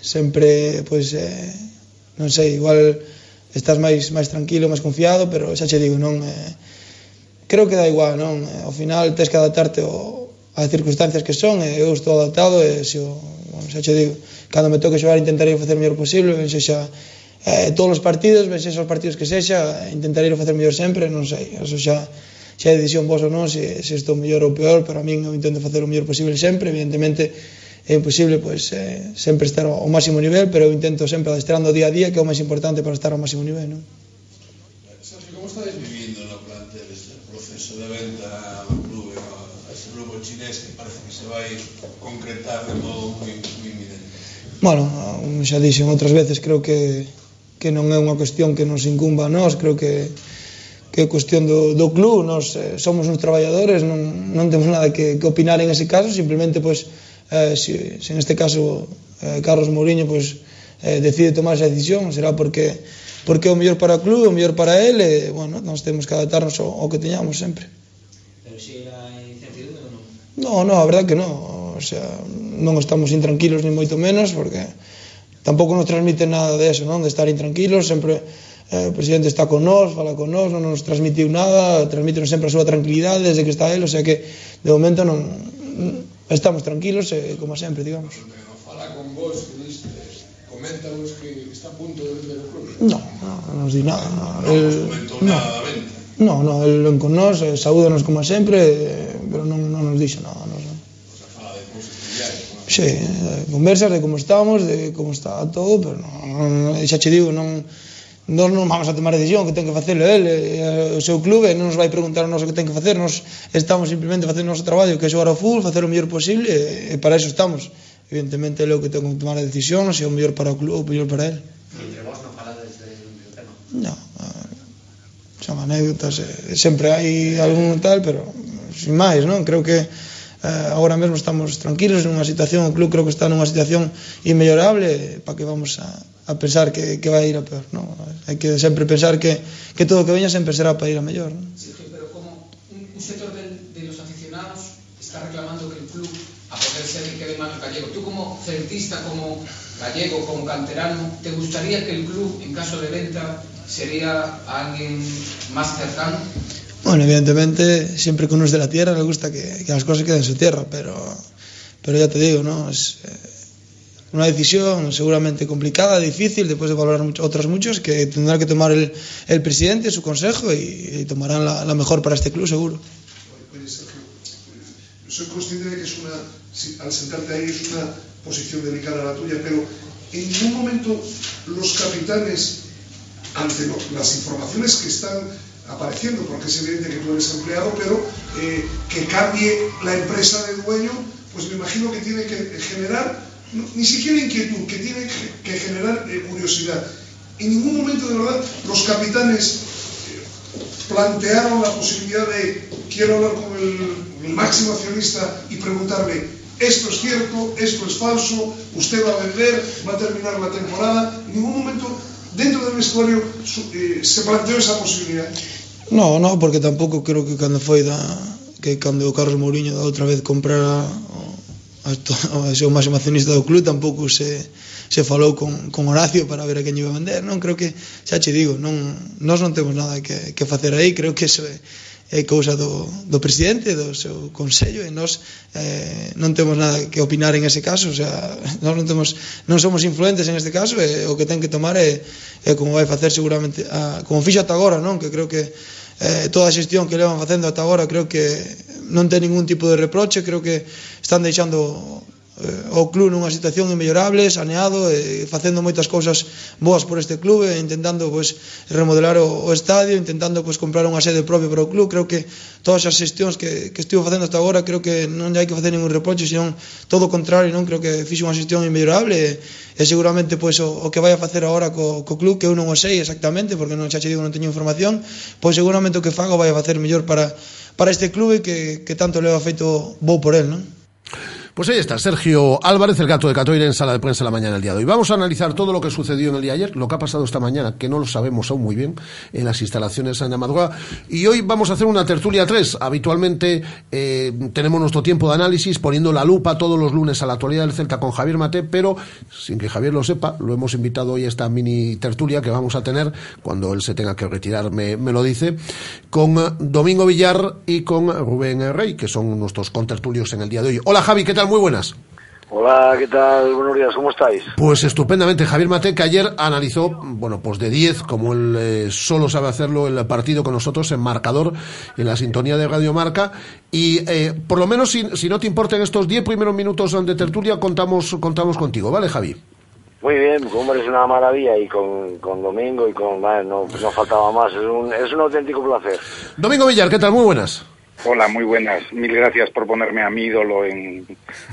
S15: sempre, pois, pues, eh, non sei, igual estás máis máis tranquilo, máis confiado, pero xa che digo, non eh, creo que dá igual, non? Eh, ao final tes que adaptarte ao, ás circunstancias que son, e eh, eu estou adaptado e se o, bueno, xa che digo, cando me toque xogar intentarei facer o mellor posible, ben sexa eh, todos os partidos, ben sexa os partidos que sexa, intentarei facer o mellor sempre, non sei, eso xa xa é decisión vos ou non, se, se estou mellor ou peor, pero a min eu intento facer o mellor posible sempre, evidentemente, é imposible pois, eh, sempre estar ao máximo nivel, pero eu intento sempre adestrando día a día que é o máis importante para estar ao máximo nivel. Non?
S19: Sergio, como estáis vivindo no plantel este proceso de venta ao clube, a ese grupo chinés que parece que se vai concretar de modo moi, moi evidente?
S15: Bueno, xa dixen outras veces, creo que que non é unha cuestión que nos incumba a nós, creo que que é cuestión do, do club, nós eh, somos uns traballadores, non, non temos nada que, que opinar en ese caso, simplemente pois pues, eh, se, se neste caso eh, Carlos Mourinho pois, eh, decide tomar esa decisión, será porque porque é o mellor para o club, o mellor para ele, e, eh, bueno, nós temos que adaptarnos ao, ao que teñamos sempre.
S16: Pero si era incertidumbre ou non?
S15: Non, non, a verdad que non, o sea, non estamos intranquilos ni moito menos, porque tampouco nos transmite nada de eso, non? De estar intranquilos, sempre eh, o presidente está con nós, fala con nós, non nos transmitiu nada, transmite sempre a súa tranquilidade desde que está él, o sea que de momento non estamos tranquilos, eh, como sempre, digamos.
S19: Fala con vos, que diste, coméntanos que está a punto de vender o clube.
S15: No, no, non nos di nada. No,
S19: no,
S15: no.
S19: nada da venta.
S15: No, no, el ven con nós, eh, saúdanos como sempre, eh, pero non, non nos dixo nada. No, no. O. Sí, eh, conversas de como estamos, de como está todo, pero non, non, xa che digo, non, non non vamos a tomar a decisión que ten que facelo ele, eh, eh, o seu clube, non nos vai preguntar a nós o que ten que facer, nos estamos simplemente facendo o noso traballo, que é xogar ao fútbol, facer o mellor posible, e para iso estamos. Evidentemente, ele é o que ten que tomar a decisión, se é o mellor para o clube, o mellor para ele.
S17: Entre vos non falades de tema?
S15: Non, son anécdotas, eh, sempre hai algún tal, pero sin máis, non? Creo que eh, agora mesmo estamos tranquilos nunha situación, o club creo que está nunha situación inmellorable, eh, para que vamos a a pensar que, que vai ir a peor non? hai que sempre pensar que, que todo o que veña sempre será para ir a mellor non?
S20: Sí, pero como un, un sector de, de los aficionados está reclamando que el club a poder ser el que ve más gallego tú como celtista, como gallego, como canterano ¿te gustaría que el club en caso de venta sería a alguien más cercano?
S15: Bueno, evidentemente, siempre que uno es de la tierra le gusta que, que las cosas queden en su tierra, pero, pero ya te digo, ¿no? Es, eh, una decisión seguramente complicada, difícil, después de valorar mucho, otras muchos, que tendrá que tomar el, el presidente, su consejo, y, y tomarán la, la, mejor para este club, seguro.
S18: Soy consciente de que es una, al sentarte ahí es una posición delicada la tuya, pero en ningún momento los capitanes, ante lo, las informaciones que están apareciendo, porque es evidente que tú eres empleado, pero eh, que cambie la empresa de dueño, pues me imagino que tiene que generar ni siquiera inquietud, que tiene que generar eh, curiosidad. En ningún momento, de verdad, los capitanes eh, plantearon la posibilidad de, quiero hablar con el, el, máximo accionista y preguntarle, esto es cierto, esto es falso, usted va a vender, va a terminar la temporada. En ningún momento dentro del vestuario eh, se planteó esa posibilidad.
S15: No, no, porque tampouco creo que cando foi da que cando o Carlos Mourinho da outra vez comprara <laughs> o máximo accionista do club tampouco se, se falou con, con Horacio para ver a quen iba a vender non? Creo que, xa che digo non, nós non temos nada que, que facer aí creo que eso é, é cousa do, do presidente do seu consello e nós eh, non temos nada que opinar en ese caso o sea, <laughs> nós non, temos, non somos influentes en este caso e o que ten que tomar é, é como vai facer seguramente a, como fixo ata agora non? Que creo que eh, toda a xestión que levan facendo ata agora creo que non ten ningún tipo de reproche, creo que están deixando Eh, o club nunha situación inmellorable, saneado e facendo moitas cousas boas por este club e intentando pois, remodelar o, o estadio, intentando pois, comprar unha sede propia para o club, creo que todas as xestións que, que estivo facendo hasta agora creo que non hai que facer ningún reproche, senón todo o contrario, non creo que fixe unha xestión inmellorable e, e seguramente pois, o, o que vai a facer agora co, co club, que eu non o sei exactamente porque non xa che digo, non teño información pois seguramente o que fago vai a facer mellor para, para este clube que, que tanto le ha feito bo por él, non?
S2: Pues ahí está, Sergio Álvarez, el gato de Catoira, en sala de prensa la mañana del día de hoy. Vamos a analizar todo lo que sucedió en el día de ayer, lo que ha pasado esta mañana, que no lo sabemos aún muy bien, en las instalaciones en la madrugada. Y hoy vamos a hacer una tertulia 3. Habitualmente eh, tenemos nuestro tiempo de análisis poniendo la lupa todos los lunes a la actualidad del Celta con Javier Mate, pero sin que Javier lo sepa, lo hemos invitado hoy a esta mini tertulia que vamos a tener cuando él se tenga que retirar, me, me lo dice, con Domingo Villar y con Rubén Rey, que son nuestros contertulios en el día de hoy. Hola Javi, ¿qué tal? Muy buenas.
S21: Hola, ¿qué tal? Buenos días, ¿cómo estáis?
S2: Pues estupendamente. Javier Mate, que ayer analizó, bueno, pues de 10, como él eh, solo sabe hacerlo, el partido con nosotros en marcador, en la sintonía de Radio Marca. Y eh, por lo menos, si, si no te importa, en estos 10 primeros minutos de tertulia, contamos, contamos contigo, ¿vale, Javi?
S21: Muy bien, como eres una maravilla y con, con Domingo y con... no, no faltaba más, es un, es un auténtico placer.
S2: Domingo Villar, ¿qué tal? Muy buenas.
S22: Hola, muy buenas. Mil gracias por ponerme a mi ídolo en,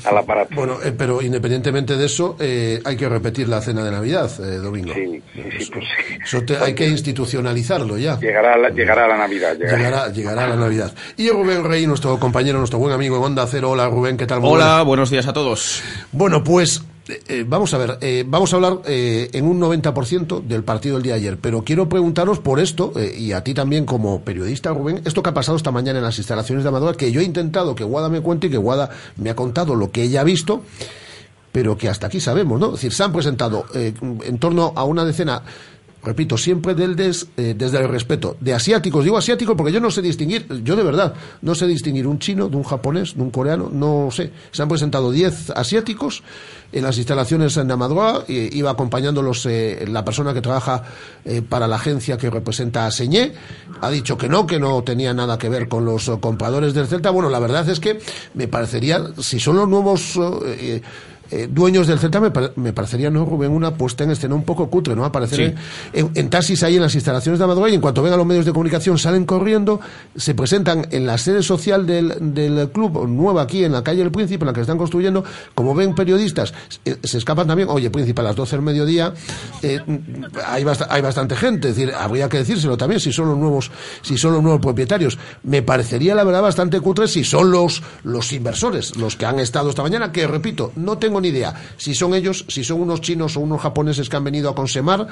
S22: al aparato.
S2: Bueno, eh, pero independientemente de eso, eh, hay que repetir la cena de Navidad, eh, Domingo.
S22: Sí, sí, sí, pues sí.
S2: Eso te- hay que institucionalizarlo ya.
S22: Llegará, la, llegará la Navidad. llegará.
S2: Llegará, llegará la Navidad. Y Rubén Rey, nuestro compañero, nuestro buen amigo en Onda Cero. Hola, Rubén, ¿qué tal? Muy
S23: Hola,
S2: buenas.
S23: buenos días a todos.
S2: Bueno, pues eh, vamos a ver, eh, vamos a hablar eh, en un 90% del partido del día de ayer, pero quiero preguntaros por esto, eh, y a ti también como periodista, Rubén, esto que ha pasado esta mañana en las instalaciones de Amadora, que yo he intentado que Guada me cuente y que Guada me ha contado lo que ella ha visto, pero que hasta aquí sabemos, ¿no? Es decir, se han presentado eh, en torno a una decena repito, siempre del des- eh, desde el respeto de asiáticos. Digo asiáticos porque yo no sé distinguir, yo de verdad, no sé distinguir un chino de un japonés, de un coreano, no sé. Se han presentado 10 asiáticos en las instalaciones en Amadroa, y iba acompañándolos eh, la persona que trabaja eh, para la agencia que representa a Señé, ha dicho que no, que no tenía nada que ver con los eh, compradores del Celta. Bueno, la verdad es que me parecería, si son los nuevos... eh, dueños del Celta me, me parecería, ¿no, Rubén? Una puesta en escena un poco cutre, ¿no? Aparecer
S23: Sí.
S2: en, taxis ahí en las instalaciones de Amadora y en cuanto ven a los medios de comunicación salen corriendo, se presentan en la sede social del, del club nueva aquí en la calle El Príncipe, en la que están construyendo, como ven periodistas, eh, se escapan también, oye, Príncipe, a las 12 del mediodía eh, hay, bast- hay bastante gente, es decir, habría que decírselo también si son los nuevos, si son los nuevos propietarios. Me parecería, la verdad, bastante cutre si son los, los inversores, los que han estado esta mañana, que repito, no tengo ni idea si son ellos, si son unos chinos o unos japoneses que han venido a consemar,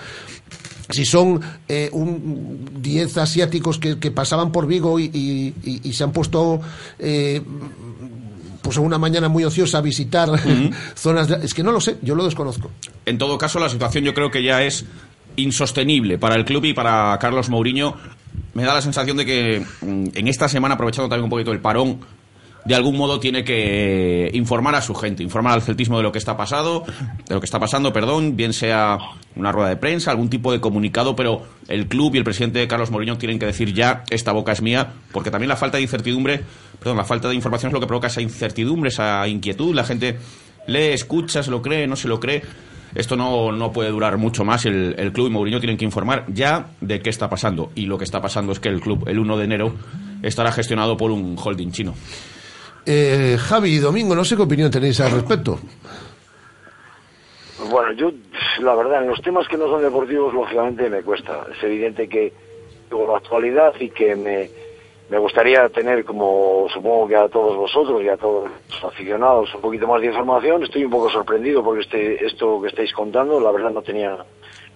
S2: si son eh, un 10 asiáticos que, que pasaban por Vigo y, y- y- y se han puesto eh, pues una mañana muy ociosa a visitar <laughs> zonas de- es que no lo sé, yo lo desconozco.
S23: En todo caso, la situación yo creo que ya es insostenible para el club y para Carlos Mourinho. Me da la sensación de que mm, en esta semana, aprovechando también un poquito el parón, de algún modo tiene que informar a su gente, informar al celtismo de lo que está pasado, de lo que está pasando, perdón, bien sea una rueda de prensa, algún tipo de comunicado, pero el club y el presidente Carlos Mourinho tienen que decir ya esta boca es mía, porque también la falta de incertidumbre, perdón, la falta de información es lo que provoca esa incertidumbre, esa inquietud, la gente lee, escucha, se lo cree, no se lo cree. Esto no, no puede durar mucho más. El, el club y Mourinho tienen que informar ya de qué está pasando. Y lo que está pasando es que el club, el 1 de enero, estará gestionado por un holding chino.
S2: Eh, Javi y Domingo, no sé qué opinión tenéis al respecto.
S21: Bueno, yo, la verdad, en los temas que no son deportivos, lógicamente me cuesta. Es evidente que digo la actualidad y que me, me gustaría tener, como supongo que a todos vosotros y a todos los aficionados, un poquito más de información. Estoy un poco sorprendido porque este, esto que estáis contando, la verdad, no tenía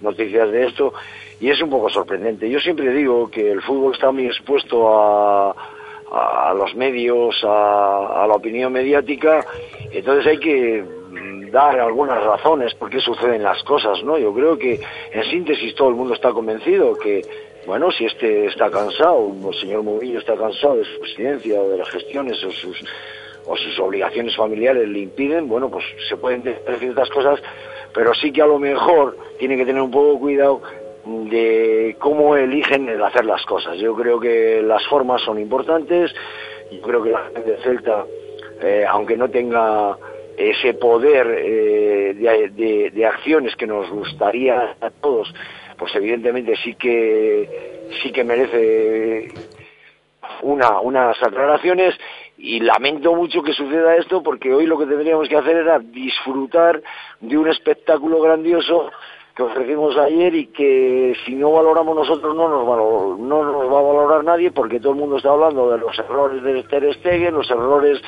S21: noticias de esto y es un poco sorprendente. Yo siempre digo que el fútbol está muy expuesto a, a los medios, a, a la opinión mediática, entonces hay que mm, dar algunas razones por qué suceden las cosas, ¿no? Yo creo que en síntesis todo el mundo está convencido que bueno, si este está cansado, el señor Mourinho está cansado de su presidencia de las gestiones o sus o sus obligaciones familiares le impiden, bueno, pues se pueden decir ciertas cosas, pero sí que a lo mejor tiene que tener un poco cuidado de cómo eligen el hacer las cosas. Yo creo que las formas son importantes, yo creo que la gente Celta, eh, aunque no tenga ese poder eh, de- de acciones que nos gustaría a todos, pues evidentemente sí que sí que merece una, unas aclaraciones y lamento mucho que suceda esto porque hoy lo que tendríamos que hacer era disfrutar de un espectáculo grandioso que ofrecimos ayer y que si no valoramos nosotros no nos, valor- no nos va a valorar nadie porque todo el mundo está hablando de los errores de Ter Stegen, los errores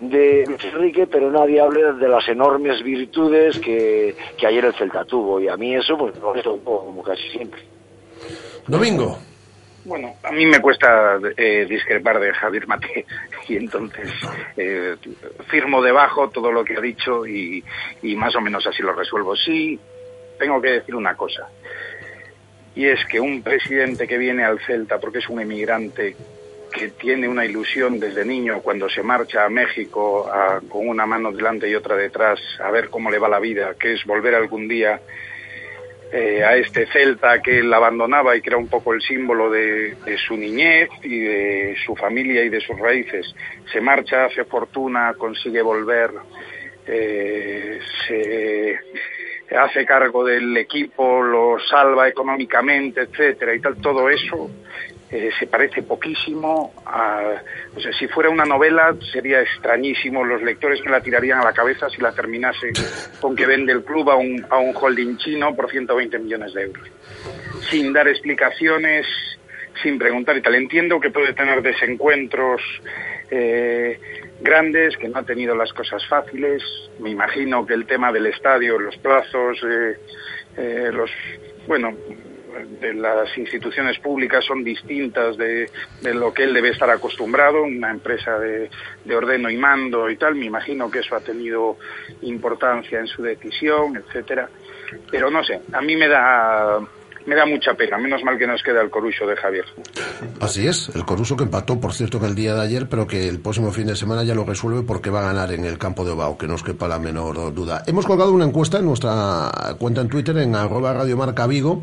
S21: de Luis Enrique, pero nadie habla de las enormes virtudes que, que ayer el Celta tuvo y a mí eso pues me un poco como casi siempre.
S2: Domingo.
S22: Bueno, a mí me cuesta eh, discrepar de Javier Mate y entonces eh, firmo debajo todo lo que ha dicho y, y más o menos así lo resuelvo. Sí, tengo que decir una cosa y es que un presidente que viene al Celta porque es un emigrante que tiene una ilusión desde niño cuando se marcha a México con una mano delante y otra detrás a ver cómo le va la vida, que es volver algún día eh, a este Celta que él abandonaba y que era un poco el símbolo de, de su niñez y de su familia y de sus raíces. Se marcha, hace fortuna, consigue volver, eh, se hace cargo del equipo, lo salva económicamente, etcétera y tal. Todo eso eh, se parece poquísimo a, o sea, si fuera una novela sería extrañísimo, los lectores me la tirarían a la cabeza si la terminase con que vende el club a un, a un holding chino por 120 millones de euros. Sin dar explicaciones, sin preguntar y tal. Entiendo que puede tener desencuentros eh, grandes, que no ha tenido las cosas fáciles. Me imagino que el tema del estadio, los plazos, eh, eh, los, bueno, de las instituciones públicas son distintas de, lo que él debe estar acostumbrado, una empresa de, de ordeno y mando y tal. Me imagino que eso ha tenido importancia en su decisión, etcétera. Pero no sé, a mí me da me da mucha pena. Menos mal que nos queda el corucho de Javier.
S2: Así es, el Coruso que empató, por cierto, en el día de ayer, pero que el próximo fin de semana ya lo resuelve porque va a ganar en el campo de Obao, que no os quepa la menor duda. Hemos colgado una encuesta en nuestra cuenta en Twitter, en arroba Radio Marca Vigo.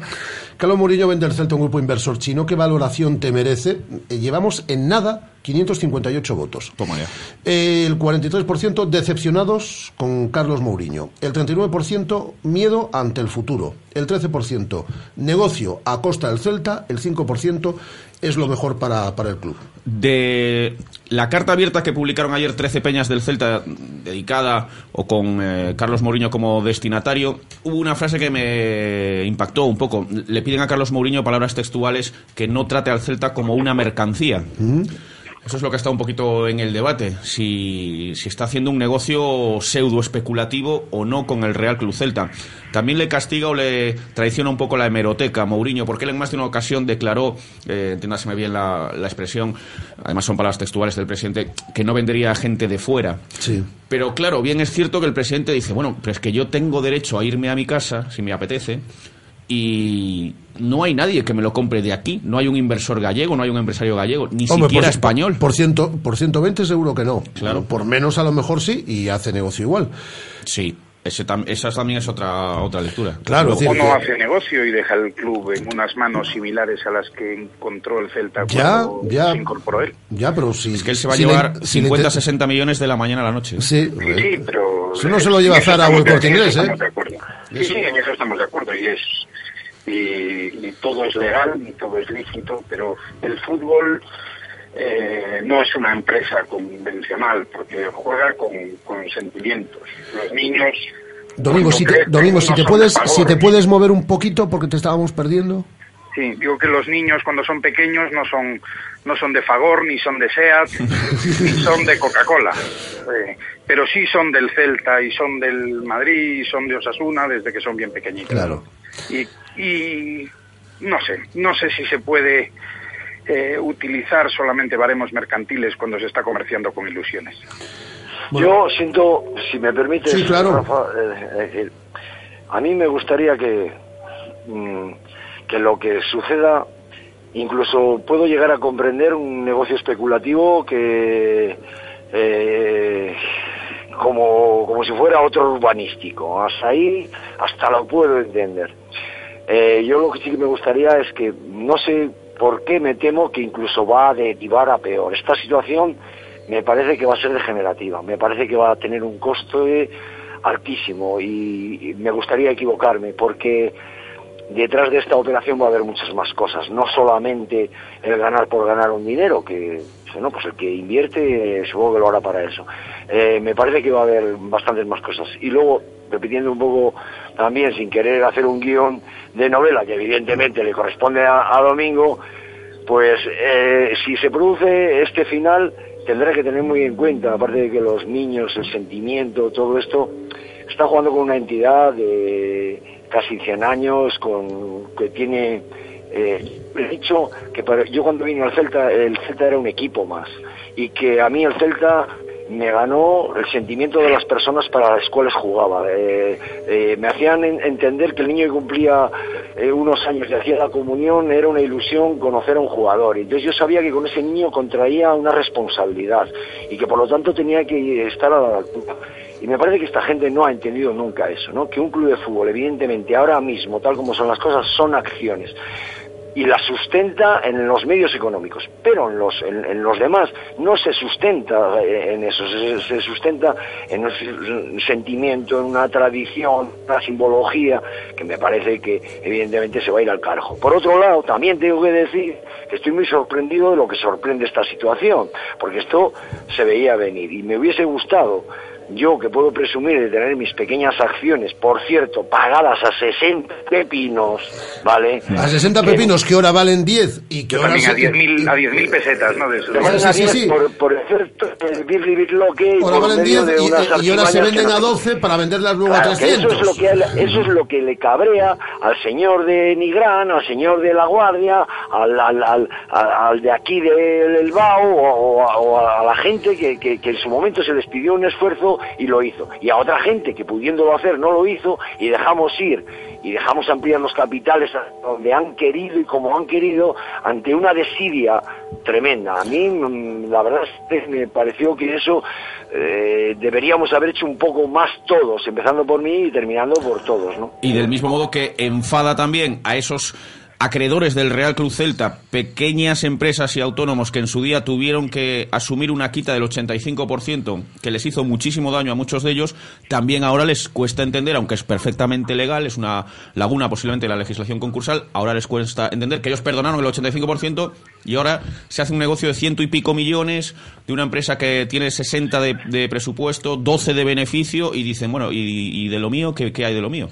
S2: Carlos Murillo vende el Celta un grupo inversor chino. ¿Qué valoración te merece? Eh, llevamos en nada 558 votos.
S23: Toma ya.
S2: El 43% decepcionados con Carlos Mourinho. El 39% miedo ante el futuro. El 13% negocio a costa del Celta. El 5% es lo mejor para, para el club.
S23: De la carta abierta que publicaron ayer 13 peñas del Celta, dedicada o con eh, Carlos Mourinho como destinatario, hubo una frase que me impactó un poco. Le piden a Carlos Mourinho, palabras textuales, que no trate al Celta como una mercancía. Eso es lo que está un poquito en el debate, si, si está haciendo un negocio pseudo especulativo o no con el Real Club Celta. También le castiga o le traiciona un poco la hemeroteca Mourinho, porque él en más de una ocasión declaró, eh, entiéndaseme bien la, la expresión, además son palabras textuales del presidente, que no vendería a gente de fuera.
S2: Sí.
S23: Pero claro, bien es cierto que el presidente dice, bueno, pero es que yo tengo derecho a irme a mi casa, si me apetece, y no hay nadie que me lo compre de aquí. No hay un inversor gallego, no hay un empresario gallego, ni
S2: Hombre,
S23: siquiera
S2: por,
S23: español.
S2: Por, ciento, por 120 seguro que no.
S23: Claro.
S2: Por menos a lo mejor sí y hace negocio igual.
S23: Sí, ese tam- esa también es otra otra lectura.
S2: Claro,
S22: o no hace negocio y deja el club en unas manos similares a las que encontró el Celta
S2: Ya,
S22: cuando
S2: ya.
S22: se incorporó él.
S2: Ya, pero si.
S23: Es que él se va a
S2: si le-
S23: llevar
S2: si le
S23: 50,
S2: inter-
S23: 60 millones de la mañana a la noche.
S2: Sí,
S22: Sí, pero...
S2: Eso no se lo lleva Zara o el Corte Inglés, ¿eh?
S22: Sí, sí, en eso estamos de acuerdo y es... Y, y todo es legal y todo es lícito, pero el fútbol eh, no es una empresa convencional porque juega con, con sentimientos. Los niños...
S2: Domingo, si te, Domingo, si te puedes,
S22: de
S2: si te puedes mover un poquito porque te estábamos perdiendo.
S22: Sí, digo que los niños cuando son pequeños no son no son de Fagor, ni son de Seat, <laughs> ni son de Coca-Cola. Eh, pero sí son del Celta y son del Madrid y son de Osasuna desde que son bien pequeñitos.
S2: Claro.
S22: Y y no sé, no sé si se puede eh, utilizar solamente baremos mercantiles cuando se está comerciando con ilusiones.
S21: Yo siento, si me permite,
S2: Sí, claro.
S21: Rafa, eh, eh, a mí me gustaría que, mm, que lo que suceda, incluso puedo llegar a comprender un negocio especulativo que, eh, como, como si fuera otro urbanístico. Hasta ahí, hasta lo puedo entender. Eh, yo lo que sí que me gustaría es que, no sé por qué me temo que incluso va a derivar a peor. Esta situación me parece que va a ser degenerativa, me parece que va a tener un coste altísimo y, y me gustaría equivocarme porque detrás de esta operación va a haber muchas más cosas, no solamente el ganar por ganar un dinero, que no, pues el que invierte eh, supongo que lo hará para eso. Eh, me parece que va a haber bastantes más cosas. Y luego, repitiendo un poco también, sin querer hacer un guion de novela, que evidentemente le corresponde a, Domingo, pues eh, si se produce este final, tendrá que tener muy en cuenta, aparte de que los niños, el sentimiento, todo esto, está jugando con una entidad de casi 100 años, con que tiene... eh, dicho que para- yo cuando vine al Celta, el Celta era un equipo más, y que a mí el Celta me ganó el sentimiento de las personas para las cuales jugaba. Eh, eh, me hacían en- entender que el niño que cumplía eh, unos años y hacía la comunión era una ilusión conocer a un jugador. Entonces yo sabía que con ese niño contraía una responsabilidad y que por lo tanto tenía que estar a la altura. Y me parece que esta gente no ha entendido nunca eso, ¿no? Que un club de fútbol, evidentemente, ahora mismo, tal como son las cosas, son acciones y la sustenta en los medios económicos, pero en los, en, los demás no se sustenta eh, en eso, se, sustenta en un sentimiento, en una tradición, una simbología, que me parece que evidentemente se va a ir al carajo. Por otro lado, también tengo que decir que estoy muy sorprendido de lo que sorprende esta situación, porque esto se veía venir y me hubiese gustado yo que puedo presumir de tener mis pequeñas acciones, por cierto, pagadas a 60 pepinos, ¿vale?
S2: A 60 pepinos que ahora valen 10 y que ahora...
S22: También a
S2: se-
S22: 10.000 a 10.000 pesetas, ¿no? De eso.
S2: Sí, sí,
S21: 10
S2: sí.
S21: Por, por efecto del birri birloque y
S2: Ahora valen
S21: medio
S2: 10
S21: de
S2: y, y ahora se venden a 12 para venderlas luego
S21: Claro,
S2: a
S21: que eso
S2: 300.
S21: es lo que eso es lo que le cabrea al señor de Nigrán, al señor de la Guardia, al, al, al, al- de aquí del El Bao o, o a- o a la gente que, que, que en su momento se les pidió un esfuerzo y lo hizo. Y a otra gente que pudiéndolo hacer no lo hizo y dejamos ir y dejamos ampliar los capitales donde han querido y como han querido ante una desidia tremenda. A mí mm, la verdad me pareció que eso eh, deberíamos haber hecho un poco más todos, empezando por mí y terminando por todos, ¿no?
S23: Y del mismo modo que enfada también a esos acreedores del Real Cruz Celta, pequeñas empresas y autónomos que en su día tuvieron que asumir una quita del 85%, que les hizo muchísimo daño a muchos de ellos, también ahora les cuesta entender, aunque es perfectamente legal, es una laguna posiblemente de la legislación concursal, ahora les cuesta entender que ellos perdonaron el 85% y ahora se hace un negocio de ciento y pico millones de una empresa que tiene 60 de, de presupuesto, 12 de beneficio y dicen, bueno, ¿y, y de lo mío? ¿Qué, qué hay de lo mío?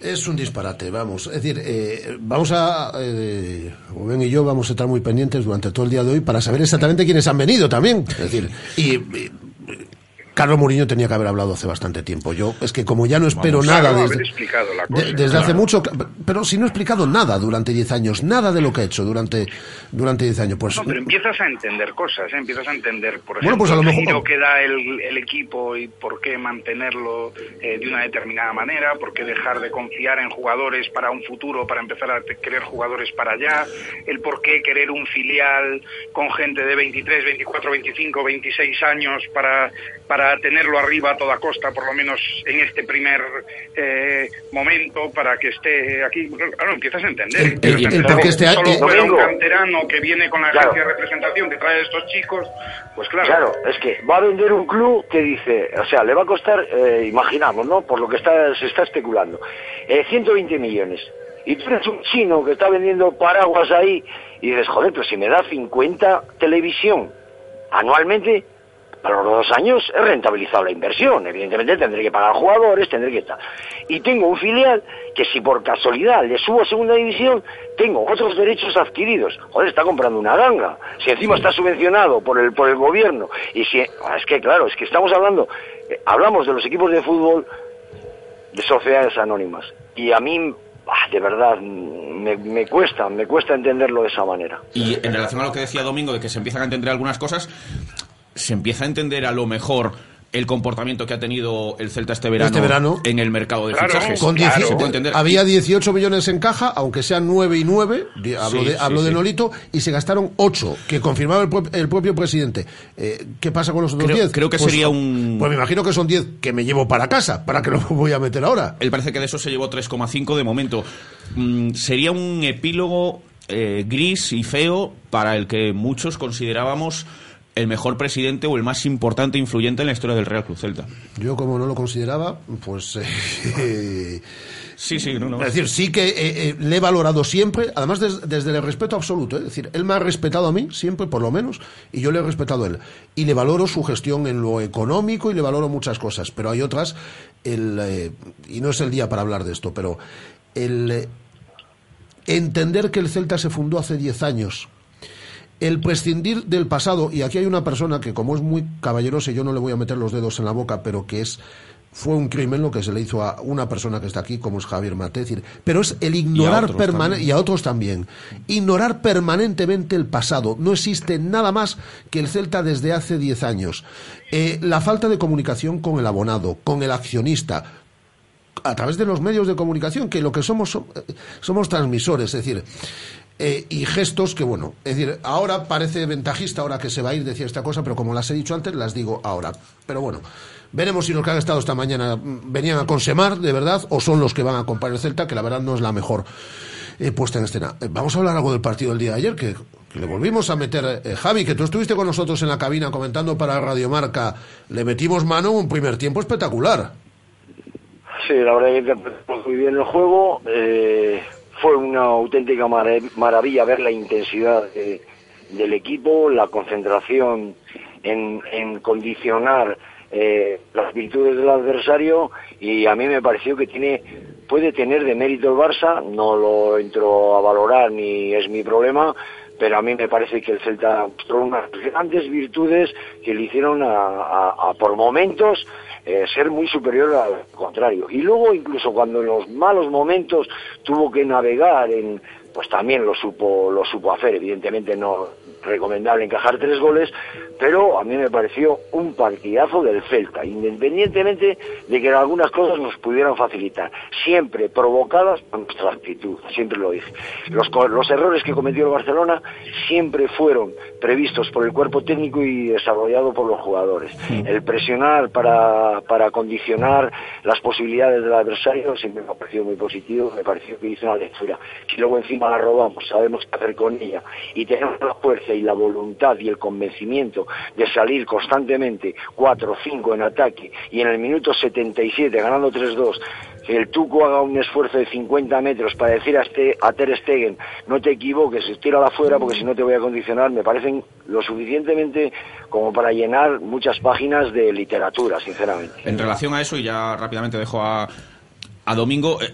S2: Es un disparate, vamos. Es decir, eh, vamos a. Eh, Rubén y yo vamos a estar muy pendientes durante todo el día de hoy para saber exactamente quiénes han venido también. Es decir, Carlos Mourinho tenía que haber hablado hace bastante tiempo. Yo, es que como ya no espero
S22: Vamos,
S2: nada desde,
S22: haber explicado la
S2: de-
S22: cosa,
S2: desde
S22: claro.
S2: hace mucho, pero si no he explicado nada durante 10 años, nada de lo que he hecho durante durante 10 años, pues
S22: No, pero empiezas a entender cosas, ¿eh? empiezas a entender, por
S2: Bueno,
S22: ejemplo,
S2: pues a lo
S22: el giro que da el, el equipo y por qué mantenerlo eh, de una determinada manera, por qué dejar de confiar en jugadores para un futuro, para empezar a querer jugadores para allá, el por qué querer un filial con gente de 23, 24, 25, 26 años para, para tenerlo arriba a toda costa, por lo menos en este primer eh, momento, para que esté aquí. Claro, empiezas a entender.
S2: El- el- el este año-
S22: Solo fuera un canterano que viene con la
S21: Claro.
S22: agencia de representación que trae a estos chicos, pues claro.
S21: Claro, es que va a vender un club que dice, o sea, le va a costar, eh, imaginamos, ¿no? Por lo que está, se está especulando, eh, 120 millones. Y tú eres un chino que está vendiendo paraguas ahí y dices, joder, pero si me da 50 televisión anualmente, a los dos años he rentabilizado la inversión. Evidentemente tendré que pagar jugadores, tendré que estar. Y tengo un filial que si por casualidad le subo a segunda división, tengo otros derechos adquiridos. Joder, está comprando una ganga. Si encima está subvencionado por el, por el gobierno. Y si, ah, es que claro, es que estamos hablando, eh, hablamos de los equipos de fútbol de sociedades anónimas. Y a mí ah, de verdad, me, me cuesta, me cuesta entenderlo de esa manera.
S23: Y en relación a lo que decía Domingo, de que se empiezan a entender algunas cosas, se empieza a entender a lo mejor el comportamiento que ha tenido el Celta este verano,
S2: Este verano.
S23: en el mercado de
S2: Claro,
S23: fichajes.
S2: con
S23: Claro,
S2: 18
S23: se puede entender.
S2: había 18 millones en caja, aunque sean 9 y 9, di- hablo,
S23: Sí,
S2: de,
S23: sí,
S2: hablo de. Nolito, y se gastaron 8, que confirmaba el, pro- el propio presidente. Eh, ¿Qué pasa con los otros
S23: Creo-
S2: 10?
S23: creo que
S2: Pues-
S23: sería un-
S2: Pues me imagino que son 10 que me llevo para casa, para que lo <laughs> voy a meter ahora.
S23: Él parece que de eso se llevó 3,5 de momento. Mm, sería un epílogo eh, gris y feo para el que muchos considerábamos el mejor presidente o el más importante e influyente en la historia del Real Club Celta.
S2: Yo, como no lo consideraba, pues. eh, <laughs>
S23: Sí, sí, no, no.
S2: Es decir, sí que eh, eh, le he valorado siempre, además des- desde el respeto absoluto. ¿eh? Es decir, él me ha respetado a mí, siempre, por lo menos, y yo le he respetado a él. Y le valoro su gestión en lo económico y le valoro muchas cosas. Pero hay otras, el, eh, y no es el día para hablar de esto, pero el entender que el Celta se fundó hace 10 años. El prescindir del pasado, y aquí hay una persona que como es muy caballerosa, y yo no le voy a meter los dedos en la boca, pero que es fue un crimen lo que se le hizo a una persona que está aquí, como es Javier Mate, es decir, pero es el ignorar
S23: también.
S2: y a otros también, ignorar permanentemente el pasado. No existe nada más que el Celta desde hace 10 años. Eh, la falta de comunicación con el abonado, con el accionista, a través de los medios de comunicación, que lo que somos so- eh, somos transmisores, es decir, eh, y gestos que, bueno, es decir, ahora parece ventajista, ahora que se va a ir, decir esta cosa, pero como las he dicho antes, las digo ahora. Pero bueno, veremos si los que han estado esta mañana mm, venían a consemar, de verdad, o son los que van a comprar el Celta, que la verdad no es la mejor eh, puesta en escena. Eh, vamos a hablar algo del partido del día de ayer, que, que le volvimos a meter, eh, Javi, que tú estuviste con nosotros en la cabina comentando para Radiomarca, le metimos mano un primer tiempo espectacular.
S21: Sí, la verdad que interpretamos muy bien el juego. eh, fue una auténtica mara- maravilla ver la intensidad de- del equipo, la concentración en, condicionar eh, las virtudes del adversario y a mí me pareció que tiene puede tener de mérito el Barça, no lo entro a valorar ni es mi problema, pero a mí me parece que el Celta mostró unas grandes virtudes que le hicieron a, por momentos eh, ser muy superior al contrario. Y luego incluso cuando en los malos momentos tuvo que navegar en pues también lo supo lo supo hacer, evidentemente no recomendable encajar tres goles, pero a mí me pareció un partidazo del Celta, independientemente de que algunas cosas nos pudieran facilitar, siempre provocadas por nuestra actitud, siempre lo dije. Los, errores que cometió el Barcelona siempre fueron previstos por el cuerpo técnico y desarrollado por los jugadores. El presionar para, para condicionar las posibilidades del adversario siempre me ha parecido muy positivo, me pareció que hizo una lectura. Si luego encima la robamos, sabemos qué hacer con ella y tenemos la fuerza y la voluntad y el convencimiento de salir constantemente 4 o 5 en ataque y en el minuto 77 ganando 3-2 que el Tuco haga un esfuerzo de 50 metros para decir a, este, a Ter Stegen no te equivoques, tírala afuera porque si no te voy a condicionar, me parecen lo suficientemente como para llenar muchas páginas de literatura, sinceramente.
S23: En relación a eso, y ya rápidamente dejo a, a Domingo, eh,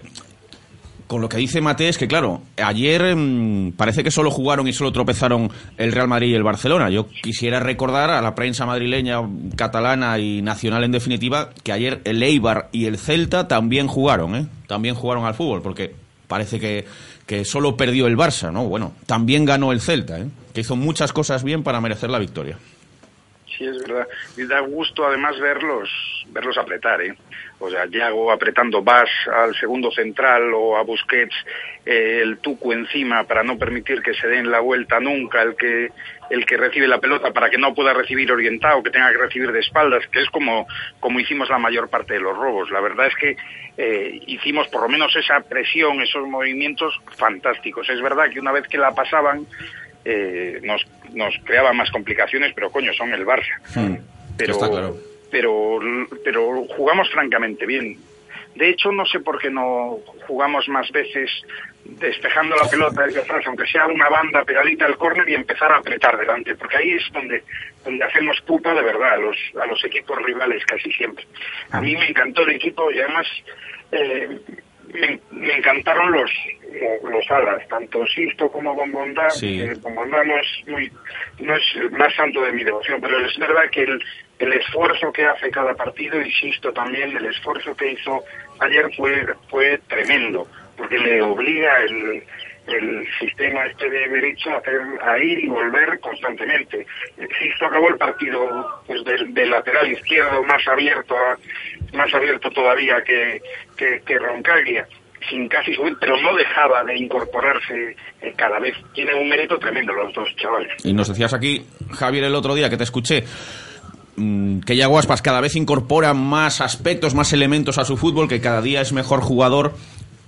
S23: con lo que dice Mate es que, claro, ayer mm, parece que solo jugaron y solo tropezaron el Real Madrid y el Barcelona. Yo quisiera recordar a la prensa madrileña, catalana y nacional en definitiva, que ayer el Eibar y el Celta también jugaron, ¿eh? También jugaron al fútbol, porque parece que, que solo perdió el Barça, ¿no? Bueno, también ganó el Celta, ¿eh? Que hizo muchas cosas bien para merecer la victoria.
S22: Sí, es verdad. Y da gusto además verlos verlos apretar, ¿eh? O sea, Yago apretando Vas al segundo central o a Busquets eh, el Tucu encima para no permitir que se den la vuelta nunca el que el que recibe la pelota para que no pueda recibir orientado, que tenga que recibir de espaldas, que es como, como hicimos la mayor parte de los robos. La verdad es que eh, hicimos por lo menos esa presión, esos movimientos fantásticos. Es verdad que una vez que la pasaban eh, nos, nos creaba más complicaciones, pero coño, son el Barça. Pero,
S23: Está claro.
S22: pero, pero jugamos francamente bien. De hecho, no sé por qué no jugamos más veces despejando la pelota atrás, aunque sea una banda pegadita al córner y empezar a apretar delante, porque ahí es donde, donde hacemos pupa de verdad a los, a los equipos rivales casi siempre. A mí me encantó el equipo y además eh, me, me encantaron los, los alas, tanto Sisto como Bombondá.
S23: Sí.
S22: Eh, Bombondá no es, muy, no es el más santo de mi devoción, pero es verdad que el, el esfuerzo que hace cada partido, y Sisto también, el esfuerzo que hizo ayer fue, fue tremendo. porque le obliga el, el sistema este de derecho a, a ir y volver constantemente. Sisto acabó el partido pues, del, lateral izquierdo más abierto, a- más abierto todavía que, que, que Roncaglia, sin casi subir, pero no dejaba de incorporarse eh, cada vez. Tienen un mérito tremendo los dos chavales.
S23: Y nos decías aquí, Javier, el otro día que te escuché, mm, que Yago Aspas cada vez incorpora más aspectos, más elementos a su fútbol, que cada día es mejor jugador.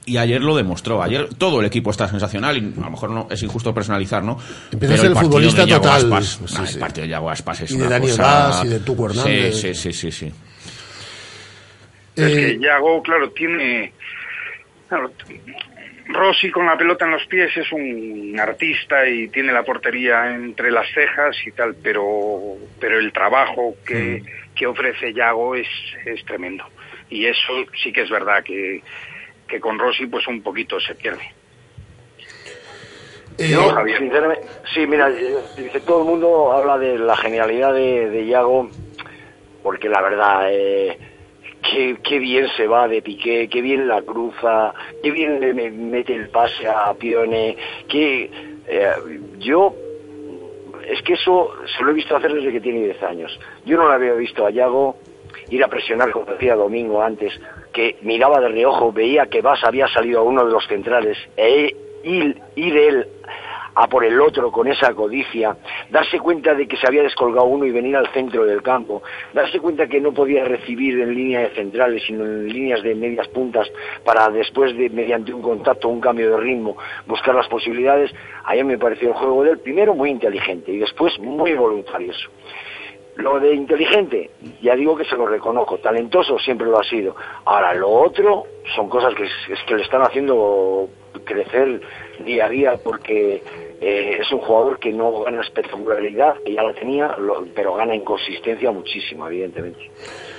S23: Y ayer lo demostró. Ayer todo el equipo está sensacional y a lo mejor no es injusto personalizar, ¿no?
S2: Empieza a ser el futbolista total.
S23: Aspas,
S2: Sí,
S23: ah,
S2: sí.
S23: El partido de Yago Aspas es
S2: Y de Daniel
S23: cosa-
S2: Vaz y de Tuco
S23: Sí,
S2: Hernández.
S23: Sí, sí, sí, sí.
S22: Es
S2: Eh,
S22: que Yago, claro, tiene... claro, t- Rossi con la pelota en los pies es un artista y tiene la portería entre las cejas y tal, pero, pero el trabajo que, que ofrece Yago es, es tremendo. Y eso sí que es verdad que, que con Rossi pues un poquito se pierde.
S21: Yo, sinceramente, sí, mira, eh, dice todo el mundo habla de la genialidad de, de Iago, porque la verdad, eh, qué, qué bien se va de Piqué, qué bien la cruza, qué bien le me- mete el pase a Pione, que eh, yo es que eso se lo he visto hacer desde que tiene 10 años. Yo no lo había visto a Yago ir a presionar, como decía Domingo antes, que miraba de reojo, veía que Vas había salido a uno de los centrales, e ir, ir él a por el otro con esa codicia, darse cuenta de que se había descolgado uno y venir al centro del campo, darse cuenta que no podía recibir en línea de centrales, sino en líneas de medias puntas, para después de, mediante un contacto, un cambio de ritmo, buscar las posibilidades, a mí me pareció el juego del primero muy inteligente y después muy voluntarioso. Lo de inteligente, ya digo que se lo reconozco, talentoso siempre lo ha sido. Ahora, lo otro son cosas que, es, que le están haciendo crecer día a día porque eh, es un jugador que no gana espectacularidad, que ya la tenía, pero gana inconsistencia muchísimo, evidentemente.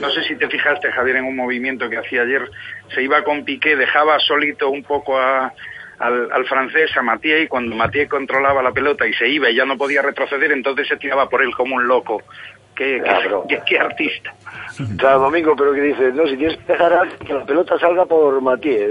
S22: No sé si te fijaste, Javier, en un movimiento que hacía ayer. Se iba con Piqué, dejaba solito un poco a- al, al francés, a Mathieu, y cuando Mathieu controlaba la pelota y se iba y ya no podía retroceder, entonces se tiraba por él como un loco. Qué, qué- qué- qué artista. <laughs>
S21: Claro, Domingo, pero que dice, no, si tienes que dejar a que la pelota salga por Matías,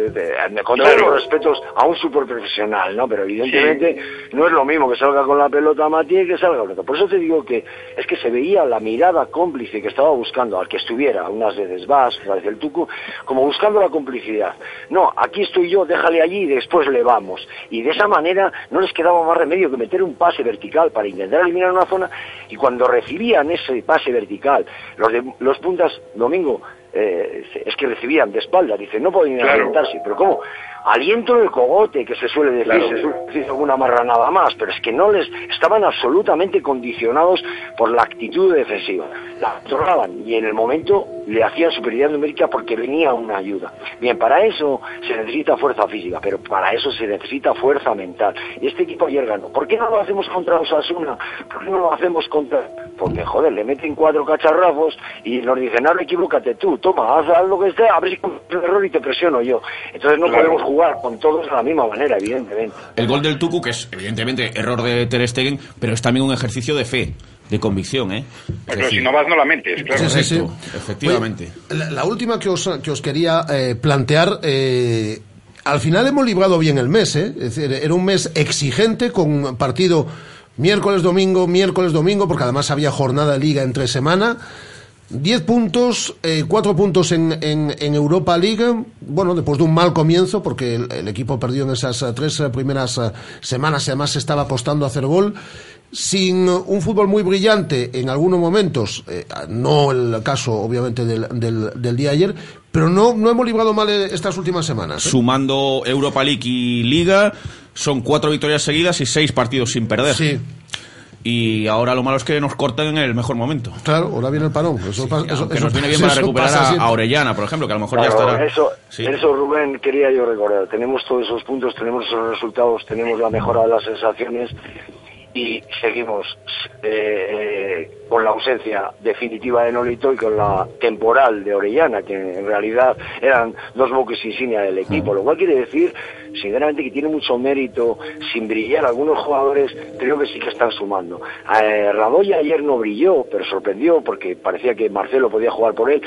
S21: con todos
S22: Claro.
S21: los respetos a un super profesional, ¿no? Pero evidentemente no es lo mismo que salga con la pelota Matías que salga con otro. Por eso te digo que es que se veía la mirada cómplice que estaba buscando al que estuviera, unas veces vas, otras veces el tuco, como buscando la complicidad. No, aquí estoy yo, déjale allí y después le vamos. Y de esa manera no les quedaba más remedio que meter un pase vertical para intentar eliminar una zona y cuando recibían ese pase vertical, los, de, los puntas, Domingo, eh, es que recibían de espalda, dicen, no podían
S22: Claro.
S21: alimentarse, pero ¿cómo? Aliento en el cogote, que se suele decir,
S22: Claro.
S21: se suele decir alguna marranada más, pero es que no les, estaban absolutamente condicionados por la actitud defensiva. La controlaban y en el momento le hacían superioridad numérica porque venía una ayuda. Bien, para eso se necesita fuerza física, pero para eso se necesita fuerza mental. Y este equipo ayer ganó. ¿Por qué no lo hacemos contra Osasuna? ¿Por qué no lo hacemos contra...? Porque, joder, le meten cuatro cacharrazos y nos dicen, ahora equivócate tú, toma, haz, haz lo que esté, a ver si cometes un error y te presiono yo. Entonces no podemos jugar con todos de la misma manera, evidentemente.
S23: El gol del Tucu, que es evidentemente error de Ter Stegen, pero es también un ejercicio de fe, de convicción, ¿eh?
S22: Pero
S23: decir,
S22: si no vas, no la metes, claro.
S2: Sí, sí,
S23: efectivamente.
S2: La, la última que os, que os quería eh, plantear, eh, al final hemos librado bien el mes, ¿eh? Es decir, era un mes exigente con partido miércoles, domingo, miércoles, domingo, porque además había jornada de liga entre semana. 10 puntos, 4 puntos en, en, en Europa League, bueno, después de un mal comienzo, porque el, el equipo perdió en esas eh, tres eh, primeras eh, semanas y además se estaba apostando a hacer gol, sin un fútbol muy brillante en algunos momentos, eh, no el caso obviamente del, del, del día de ayer, pero no, no hemos librado mal eh, estas últimas semanas. ¿eh?
S23: Sumando Europa League y Liga, son cuatro victorias seguidas y seis partidos sin perder.
S2: Sí.
S23: Y ahora lo malo es que nos cortan en el mejor momento.
S2: Claro, ahora viene el parón. Eso, pasa- eso-
S23: Aunque
S2: eso-
S23: nos viene bien para recuperar a, a Orellana, por ejemplo, que a lo mejor ya estará.
S21: Eso,
S23: Sí.
S21: eso, Rubén, quería yo recordar. Tenemos todos esos puntos, tenemos esos resultados, tenemos la mejora de las sensaciones y seguimos eh, con la ausencia definitiva de Nolito y con la temporal de Orellana, que en realidad eran dos buques insignia del equipo, lo cual quiere decir, sinceramente, que tiene mucho mérito sin brillar. Algunos jugadores creo que sí que están sumando. Eh, Radoya ayer no brilló, pero sorprendió porque parecía que Marcelo podía jugar por él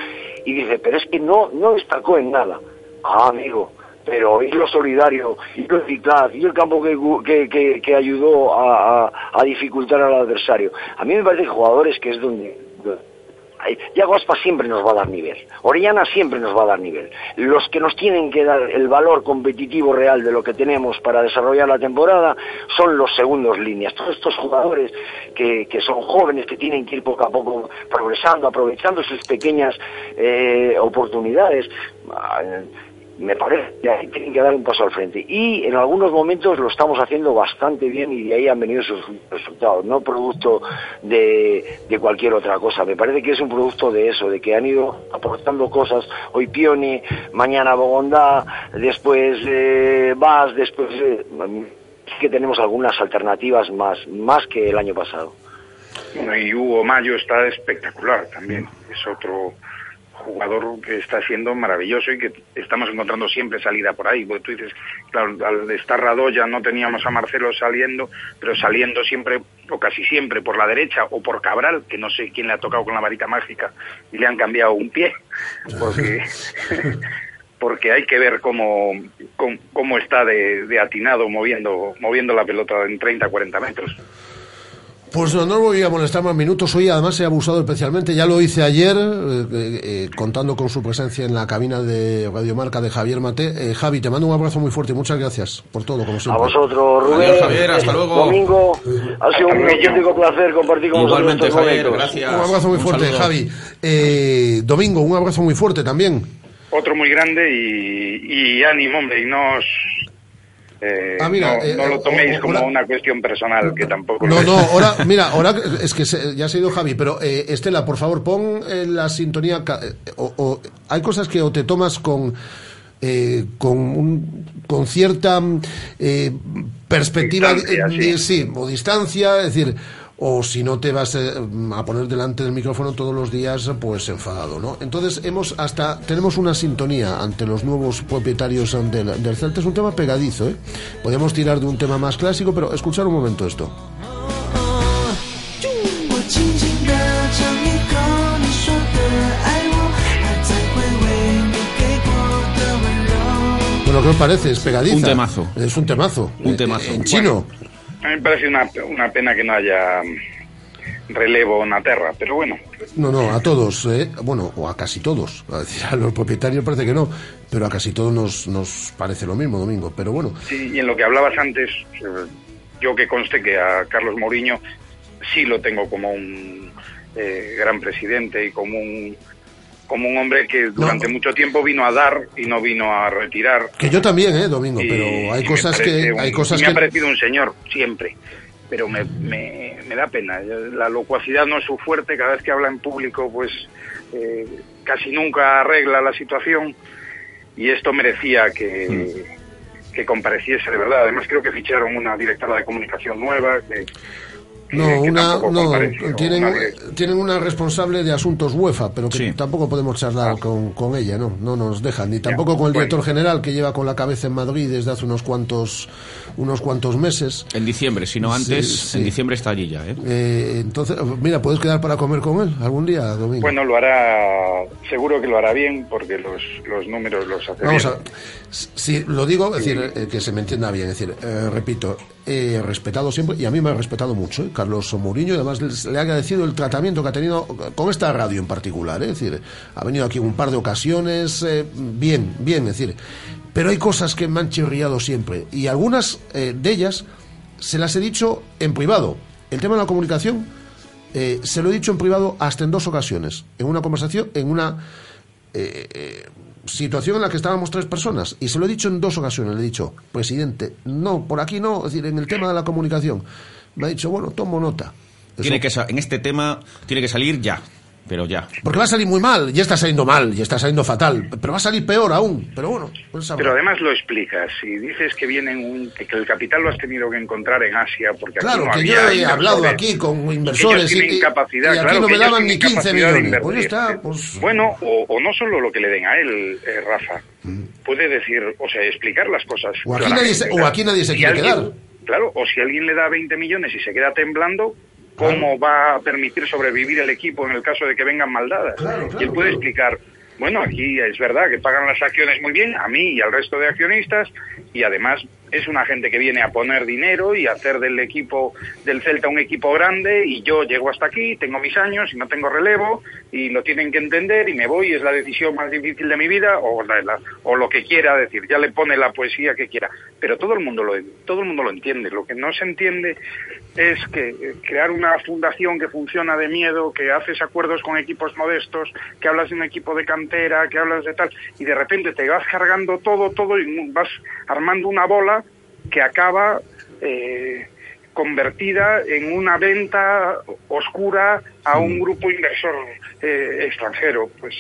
S21: y dice, pero es que no, no destacó en nada. Ah, amigo, pero y lo solidario, y lo eficaz, y el campo que, que, que, ayudó a, dificultar al adversario. A mí me parece que jugadores que es donde, Yago Aspa siempre nos va a dar nivel. Orellana siempre nos va a dar nivel. Los que nos tienen que dar el valor competitivo real de lo que tenemos para desarrollar la temporada son los segundos líneas. Todos estos jugadores que, que son jóvenes, que tienen que ir poco a poco progresando, aprovechando sus pequeñas eh, oportunidades. Me parece que tienen que dar un paso al frente. Y en algunos momentos lo estamos haciendo bastante bien y de ahí han venido sus resultados, no producto de, de cualquier otra cosa. Me parece que es un producto de eso, de que han ido aportando cosas. Hoy Pioni, mañana Bogondá, después eh, después... Eh, que tenemos algunas alternativas más, más que el año pasado.
S22: Bueno, y Hugo Mayo está espectacular también. Es otro jugador que está siendo maravilloso y que estamos encontrando siempre salida por ahí. Porque tú dices, claro, al estar Radoya no teníamos a Marcelo saliendo, pero saliendo siempre, o casi siempre, por la derecha o por Cabral, que no sé quién le ha tocado con la varita mágica y le han cambiado un pie. Porque. <laughs> porque hay que ver cómo, cómo, está de, de, atinado moviendo, moviendo la pelota en 30, 40 metros.
S2: Pues no, no voy a molestar más minutos. Hoy además he abusado especialmente. Ya lo hice ayer, eh, eh, contando con su presencia en la cabina de Radiomarca de Javier Mate. Eh, Javi, te mando un abrazo muy fuerte y muchas gracias por todo, como siempre.
S21: A vosotros, Rubén.
S23: Adiós, Javier, hasta luego.
S21: Domingo, ha sido un auténtico placer compartir con
S23: Igualmente,
S21: vosotros estos
S23: Javier, gracias.
S2: Un abrazo muy fuerte. Javi. Eh, Domingo, un abrazo muy fuerte también.
S22: Otro muy grande y, y ánimo, hombre, y no os, eh,
S2: Ah, mira,
S22: no,
S2: eh,
S22: no lo toméis
S2: o-
S22: como
S2: ahora-
S22: una cuestión personal, que tampoco
S2: No,
S22: lo es.
S2: no, <laughs> ahora, mira, ahora es que se- ya se ha ido Javi, pero eh, Estela, por favor, pon eh, la sintonía. eh, o- o- hay cosas que o te tomas con. eh, con, un- con cierta eh, perspectiva,
S22: Distancia,
S2: eh,
S22: sí.
S2: sí, o distancia, es decir, o si no te vas eh, a poner delante del micrófono todos los días pues enfadado no entonces hemos hasta tenemos una sintonía ante los nuevos propietarios del, del Celta es un tema pegadizo ¿eh? podemos tirar de un tema más clásico pero escuchar un momento esto Bueno, ¿qué os parece? Es pegadizo?
S23: Un temazo.
S2: Es un temazo.
S23: Un temazo.
S2: En chino.
S22: A mí me parece una, una pena que no haya mm, relevo en la terra, pero bueno,
S2: No, no, a todos, ¿eh? bueno, o a casi todos. <laughs> A, decir, a los propietarios parece que no, pero a casi todos nos, nos parece lo mismo, Domingo. Pero bueno,
S22: Sí, y en lo que hablabas antes, eh, yo que conste que a Carlos Mourinho sí lo tengo como un eh, gran presidente y como un como un hombre que durante mucho tiempo vino a dar y no vino a retirar.
S2: que yo también, ¿eh, Domingo?
S22: Y-
S2: Pero hay cosas que...
S22: un-
S2: Hay cosas
S22: me ha parecido un señor, siempre. Pero me, me, me da pena. La locuacidad no es su fuerte. Cada vez que habla en público, pues eh, casi nunca arregla la situación. Y esto merecía que, que compareciese, de verdad. Además, creo que ficharon una directora de comunicación nueva. que-
S2: No, una, no, tienen, tienen una responsable de asuntos UEFA, pero que
S23: Sí.
S2: tampoco podemos charlar
S22: Ah.
S2: con, con ella, ¿no? No nos dejan, ni tampoco con el director general que lleva con la cabeza en Madrid desde hace unos cuantos, unos cuantos meses.
S23: En diciembre, si no antes,
S2: sí.
S23: en diciembre está allí ya, ¿eh?
S2: Eh, entonces, mira, ¿puedes quedar para comer con él algún día, Domingo?
S22: Bueno, lo hará, seguro que lo hará bien porque los, los números los hace
S2: Vamos
S22: bien.
S2: a si lo digo, es decir, eh, que se me entienda bien, es decir, eh, repito, he respetado siempre y a mí me ha respetado mucho eh, Carlos Mourinho, y además les- le he agradecido el tratamiento que ha tenido con esta radio en particular, eh, es decir, ha venido aquí un par de ocasiones, eh, bien, bien, es decir, pero hay cosas que me han chirriado siempre y algunas eh, de ellas se las he dicho en privado. El tema de la comunicación eh, se lo he dicho en privado hasta en dos ocasiones, en una conversación, en una eh, situación en la que estábamos tres personas y se lo he dicho en dos ocasiones. Le he dicho, presidente, no, por aquí no, es decir, en el tema de la comunicación. Me ha dicho, bueno, tomo nota. Eso-
S23: Tiene que, en este tema tiene que salir ya, pero ya.
S2: Porque va a salir muy mal, ya está saliendo mal, ya está saliendo fatal, pero va a salir peor aún. Pero bueno, pues.
S22: Pero además lo explicas y dices que vienen un, que el capital lo has tenido que encontrar en Asia porque aquí
S2: Claro,
S22: no
S2: que yo he hablado aquí con inversores y,
S22: tienen
S2: y-
S22: capacidad,
S2: y aquí
S22: claro,
S2: no me daban ni
S22: tienen
S2: 15
S22: capacidad de
S2: millones. Pues está, pues...
S22: Bueno, o, o no solo lo que le den a él, eh, Rafa, puede decir, o sea, explicar las cosas.
S2: O aquí nadie se- o
S22: claro.
S2: aquí nadie se
S22: Si
S2: quiere
S22: alguien-
S2: quedar.
S22: Claro, o si alguien le da 20 millones y se queda temblando, ¿cómo va a permitir sobrevivir el equipo en el caso de que vengan maldadas? y él puede explicar bueno, aquí es verdad que pagan las acciones muy bien, a mí y al resto de accionistas, y además es una gente que viene a poner dinero y hacer del equipo del Celta un equipo grande y yo llego hasta aquí, tengo mis años y no tengo relevo y lo tienen que entender y me voy, es la decisión más difícil de mi vida o, o lo que quiera decir, ya le pone la poesía que quiera, pero todo el mundo lo todo el mundo lo entiende, lo que no se entiende es que eh, crear una fundación que funciona de miedo, que haces acuerdos con equipos modestos, que hablas de un equipo de cantera, que hablas de tal, y de repente te vas cargando todo, todo, y vas armando una bola que acaba eh, convertida en una venta oscura a un grupo inversor eh, extranjero. Pues,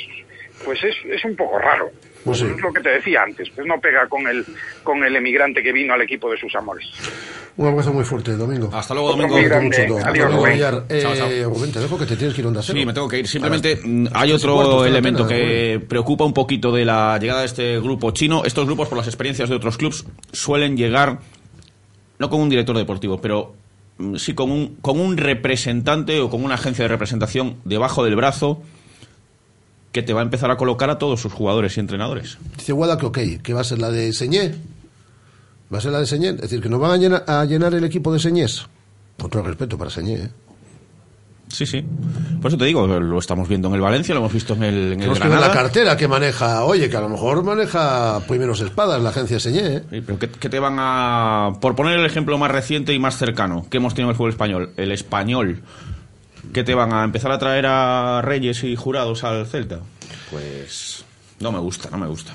S22: pues es, es un poco raro.
S2: Pues sí.
S22: Es lo que te decía antes, pues no pega con el, con el emigrante que vino al equipo de sus amores.
S2: Un abrazo muy fuerte, Domingo.
S23: Hasta luego, Domingo.
S22: grande.
S2: mucho,
S22: Adiós,
S2: luego. Eh,
S23: Chao, chao.
S2: Rubén, te dejo que te tienes que ir a onda cero.
S23: Sí, me tengo que ir. Simplemente mm, hay otro elemento
S2: pena,
S23: que preocupa un poquito de la llegada de este grupo chino. Estos grupos, por las experiencias de otros clubs, suelen llegar no con un director deportivo, pero mm, sí con un, con un representante o con una agencia de representación debajo del brazo que te va a empezar a colocar a todos sus jugadores y entrenadores.
S2: Dice Guada que ok, que va a ser la de Señé. Va a ser la de Señé. Es decir, que nos van a llenar, a llenar el equipo de Señés. Con todo respeto para Señé, ¿eh?
S23: Sí, sí. Por eso te digo, lo estamos viendo en el Valencia, lo hemos visto en el, en el
S2: ver la
S23: Granada.
S2: cartera que maneja. Oye, que a lo mejor maneja primeros espadas la agencia Señé, ¿eh?
S23: Sí, pero ¿qué, qué te van a...? Por poner el ejemplo más reciente y más cercano que hemos tenido en el fútbol español, el español, ¿qué te van a empezar a traer a Reyes y Jurados al Celta? Pues no me gusta, no me gusta.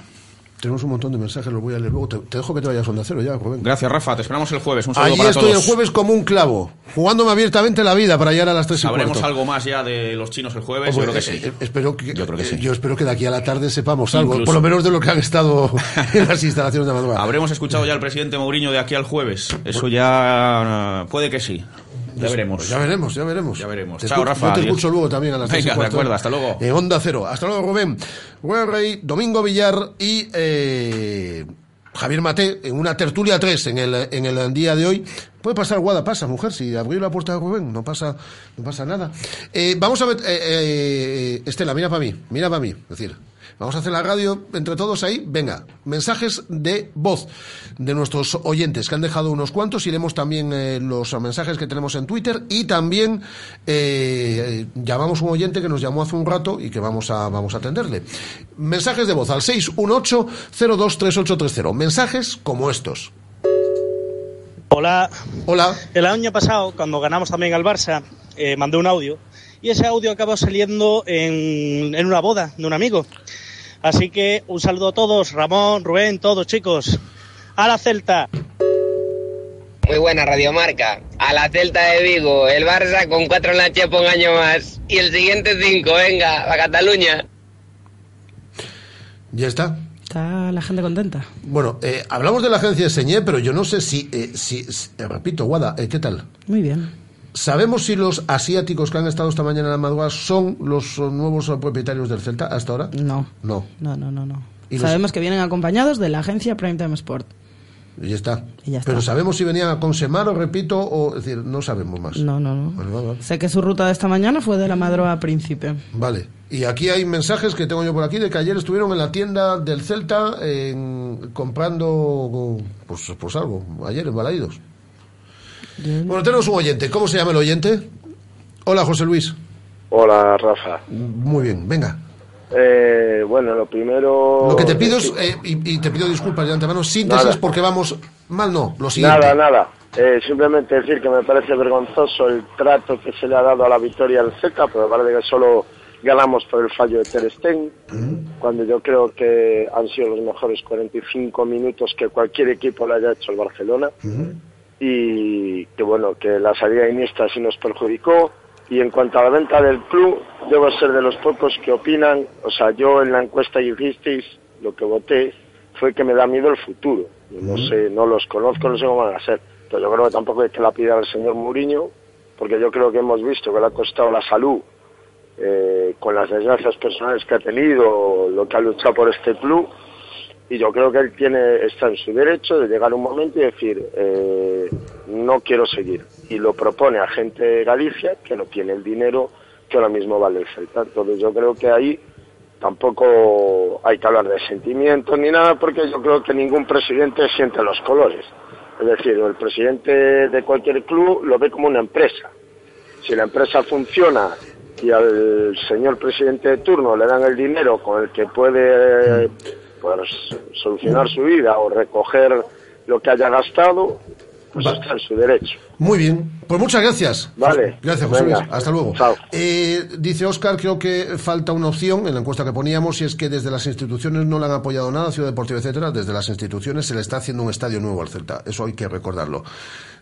S2: Tenemos un montón de mensajes, los voy a leer luego. Te, te dejo que te vayas a onda cero ya, Rubén.
S23: Gracias, Rafa. Te esperamos el jueves. Un saludo
S2: Allí
S23: para
S2: estoy
S23: todos.
S2: el jueves como un clavo, jugándome abiertamente la vida para llegar a las tres y
S23: Sabremos
S2: cuarto.
S23: algo más ya de los chinos el jueves.
S2: Hombre,
S23: Yo creo que
S2: eh,
S23: sí.
S2: eh, espero que,
S23: Yo creo que sí.
S2: eh, yo espero que de aquí a la tarde sepamos algo,
S23: Incluso.
S2: por lo menos de lo que han estado <laughs> en las instalaciones de madrugada.
S23: Habremos escuchado ya al presidente Mourinho de aquí al jueves. Eso ya puede que sí. Ya veremos.
S2: Pues ya veremos, ya veremos.
S23: Ya veremos.
S2: Te
S23: Chao, Rafa.
S2: Yo te
S23: Adiós.
S2: escucho luego también a las
S23: Venga, de acuerdo. Hasta luego.
S2: En Onda Cero. Hasta luego, Rubén. Rubén Rey, Domingo Villar y eh, Javier Mate en una tertulia 3 en el, en el día de hoy. Puede pasar, Guada, pasa, mujer, si abrió la puerta de Rubén, no pasa, no pasa nada. Eh, vamos a ver, eh, eh, Estela, mira para mí, mira para mí, es decir, vamos a hacer la radio entre todos ahí, venga, mensajes de voz de nuestros oyentes, que han dejado unos cuantos, iremos también eh, los mensajes que tenemos en Twitter y también eh, llamamos a un oyente que nos llamó hace un rato y que vamos a, vamos a atenderle. Mensajes de voz al 618-023830, mensajes como estos.
S24: Hola.
S2: Hola.
S24: El año pasado, cuando ganamos también al Barça, eh, mandé un audio y ese audio acabó saliendo en, en una boda de un amigo. Así que un saludo a todos, Ramón, Rubén, todos chicos. A la Celta.
S25: Muy buena radiomarca. A la Celta de Vigo, el Barça con cuatro en la un año más. Y el siguiente cinco, venga, a Cataluña.
S2: Ya está.
S9: Está la gente contenta.
S2: Bueno, eh, hablamos de la agencia de Señé, pero yo no sé si, eh, si, si- eh, repito, Guada, eh, ¿qué tal?
S9: Muy bien.
S2: ¿Sabemos si los asiáticos que han estado esta mañana en la madrugada son los nuevos propietarios del Celta hasta ahora?
S9: No.
S2: No.
S9: No, no, no, no.
S2: ¿Y los-
S9: Sabemos que vienen acompañados de la agencia Primetime Sport.
S2: Y ya está.
S9: Y ya está.
S2: Pero sabemos si venían a Consemaro, repito, o es decir, no sabemos más.
S9: No, no, no.
S2: Vale, vale, vale.
S9: Sé que su ruta de esta mañana fue de la Madroa a Príncipe.
S2: Vale. Y aquí hay mensajes que tengo yo por aquí de que ayer estuvieron en la tienda del Celta en- comprando pues, pues algo, ayer en Balaídos. Bueno, tenemos un oyente. ¿Cómo se llama el oyente? Hola, José Luis.
S26: Hola, Rafa.
S2: Muy bien, venga.
S26: Eh, bueno, lo primero...
S2: Lo que te pido es, eh, y, y te pido disculpas de antemano, síntesis
S26: Nada.
S2: porque vamos mal, no, lo siguiente.
S26: Nada, nada. Eh, simplemente decir que me parece vergonzoso el trato que se le ha dado a la victoria del Celta, pero me parece que solo ganamos por el fallo de Ter Stegen, cuando yo creo que han sido los mejores 45 minutos que cualquier equipo le haya hecho el Barcelona. Y que bueno, que la salida de Iniesta sí nos perjudicó. Y en cuanto a la venta del club, debo ser de los pocos que opinan, o sea, yo en la encuesta que hicisteis, lo que voté fue que me da miedo el futuro. No sé, no los conozco, no sé cómo van a ser. Pero yo creo que tampoco hay que la pida al señor Mourinho, porque yo creo que hemos visto que le ha costado la salud eh, con las desgracias personales que ha tenido, lo que ha luchado por este club, y yo creo que él tiene está en su derecho de llegar un momento y decir eh, no quiero seguir y lo propone a gente de Galicia que no tiene el dinero que ahora mismo vale el Celta entonces yo creo que ahí tampoco hay que hablar de sentimientos ni nada porque yo creo que ningún presidente siente los colores. Es decir, el presidente de cualquier club lo ve como una empresa. Si la empresa funciona y al señor presidente de turno le dan el dinero con el que puede pues, solucionar su vida o recoger lo que haya gastado, pues está en su derecho.
S2: Muy bien, pues muchas gracias.
S26: Vale.
S2: Gracias, José. Luis. Hasta luego. Eh, dice Óscar, creo que falta una opción en la encuesta que poníamos y es que desde las instituciones no le han apoyado nada, Ciudad Deportiva, etcétera. Desde las instituciones se le está haciendo un estadio nuevo al Celta. Eso hay que recordarlo.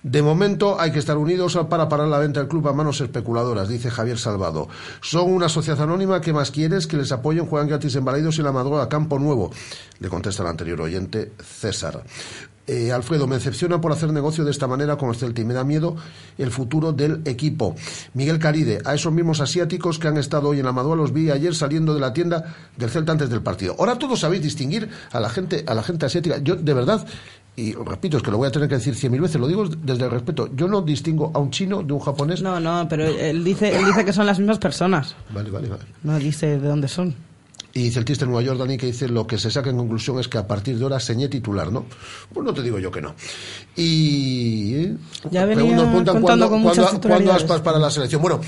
S2: De momento hay que estar unidos para parar la venta del club a manos especuladoras, dice Javier Salvado. Son una sociedad anónima que más quieres que les apoyen, juegan gratis en Balaidos y la madrugada Campo Nuevo. Le contesta el anterior oyente, César. Eh, Alfredo, me decepciona por hacer negocio de esta manera con el Celta y me da miedo el futuro del equipo. Miguel Caride, a esos mismos asiáticos que han estado hoy en la Madua los vi ayer saliendo de la tienda del Celta antes del partido. Ahora todos sabéis distinguir a la gente, a la gente asiática. Yo, de verdad, y repito, es que lo voy a tener que decir cien mil veces, lo digo desde el respeto. Yo no distingo a un chino de un japonés.
S9: No, no, pero él dice, él dice que son las mismas personas.
S2: Vale, vale, vale.
S9: No dice de dónde son.
S2: Y celtista en Nueva York, Dani, que dice lo que se saca en conclusión es que a partir de ahora señé titular, ¿no? Pues no te digo yo que no. Y. ¿eh?
S9: Ya venía contando
S2: cuándo,
S9: con
S2: cuándo- cuándo aspas para la selección. Bueno,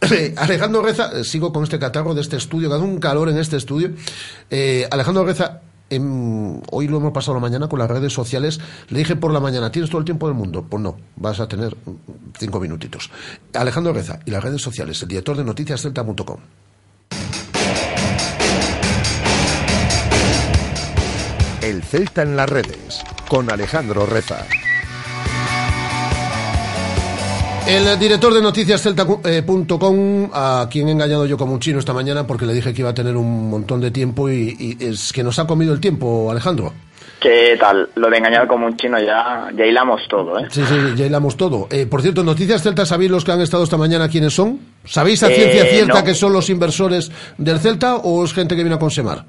S2: <clears throat> Alejandro Reza, sigo con este catarro de este estudio, que hace un calor en este estudio. Eh, Alejandro Reza. Hoy lo hemos pasado la mañana con las redes sociales. Le dije por la mañana, ¿tienes todo el tiempo del mundo? Pues no, vas a tener cinco minutitos. Alejandro Reza y las redes sociales, el director de noticiascelta.com.
S8: El Celta en las redes, con Alejandro Reza.
S2: El director de noticiascelta.com, a quien he engañado yo como un chino esta mañana porque le dije que iba a tener un montón de tiempo y, y es que nos ha comido el tiempo, Alejandro.
S27: ¿Qué tal? Lo de engañar como un chino ya, ya hilamos todo, ¿eh?
S2: Sí, sí, ya hilamos todo. Eh, por cierto, Noticias Celta, ¿sabéis los que han estado esta mañana quiénes son? ¿Sabéis a
S27: Eh,
S2: ciencia cierta
S27: no.
S2: que son los inversores del Celta o es gente que viene a Consemar?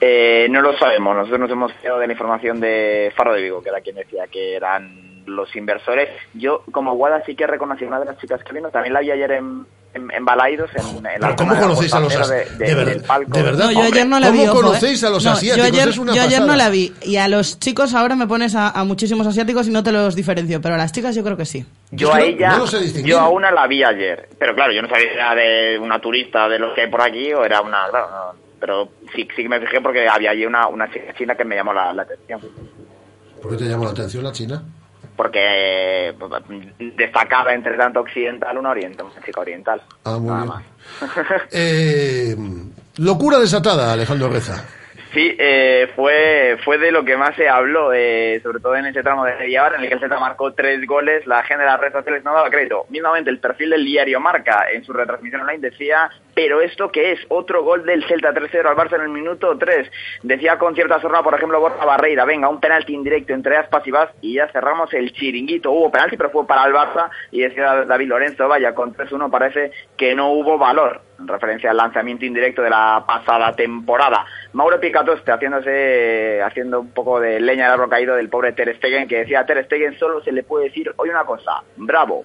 S27: Eh, no lo sabemos. Nosotros nos hemos fiado de la información de Faro de Vigo, que era quien decía que eran los inversores. Yo, como Guada, sí que reconocí a una de las chicas que vino. También la vi ayer en, en, en Balaidos, en, en la
S2: ¿Cómo conocéis a los
S27: costacero
S2: as-
S27: de,
S2: de verdad-
S27: del palco.
S2: de verdad?
S9: No, yo ayer no la
S2: ¿Cómo
S9: vi. ¿eh?
S2: conocéis a los
S9: No,
S2: asiáticos?
S9: Yo ayer,
S2: Es una
S9: yo ayer no la vi. Y a los chicos ahora me pones a, a muchísimos asiáticos y no te los diferencio. Pero a las chicas yo creo que sí.
S27: Yo a ella, yo a una la vi ayer, pero claro, yo no sabía si era de una turista de los que hay por aquí o era una, claro, no, pero sí, sí que me fijé porque había allí una, una chica china que me llamó la, la atención,
S2: ¿Por qué te llamó la atención la China?
S27: Porque eh, destacaba entre tanto occidental una oriental, una chica oriental.
S2: Ah, muy
S27: nada
S2: bien.
S27: más. <laughs>
S2: Eh, locura desatada, Alejandro Reza.
S27: Sí, eh, fue, fue de lo que más se habló, eh, sobre todo en ese tramo de hora en el que el Celta marcó tres goles. La gente de las redes sociales no daba crédito. Mismamente, el perfil del diario Marca en su retransmisión online decía, pero esto qué es, otro gol del Celta 3-0 al Barça en el minuto 3. Decía con cierta sorna, por ejemplo, Borja Barreira, venga, un penalti indirecto entre Aspas y Vaz y ya cerramos el chiringuito. Hubo penalti, pero fue para el Barça y decía David Lorenzo, vaya, con 3-1 parece que no hubo valor en referencia al lanzamiento indirecto de la pasada temporada. Mauro Picatoste haciéndose, haciendo un poco de leña del árbol caído del pobre Ter Stegen, que decía a Ter Stegen solo se le puede decir hoy una cosa, bravo.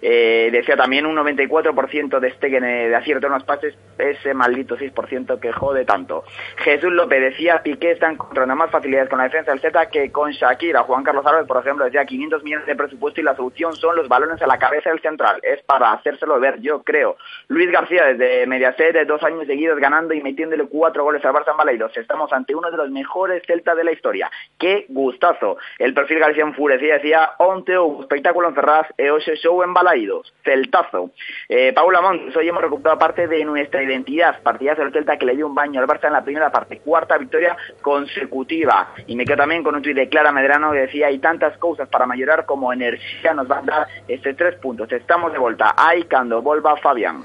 S27: Eh, decía también un 94% de Stegen de acierto en los pases, ese maldito 6% que jode tanto. Jesús López decía Piqué está encontrando más facilidades con la defensa del Z que con Shakira. Juan Carlos Álvarez, por ejemplo, decía 500 millones de presupuesto y la solución son los balones a la cabeza del central. Es para hacérselo ver, yo creo. Luis García, desde Mediaset, de dos años seguidos ganando y metiéndole cuatro goles al Barça en Balaidos. Estamos ante uno de los mejores Celta de la historia. ¡Qué gustazo! El perfil García enfurecía, decía, onte o espectáculo en Ferraz e show en Balaidos. Celtazo. Eh, Paula Montes, hoy hemos recuperado parte de nuestra identidad. Partidazo del Celta que le dio un baño al Barça en la primera parte. Cuarta victoria consecutiva. Y me quedo también con un tuit de Clara Medrano que decía, hay tantas cosas para mayorar como energía nos va a dar este tres puntos. Estamos de vuelta. Ay, cuando volva Fabián.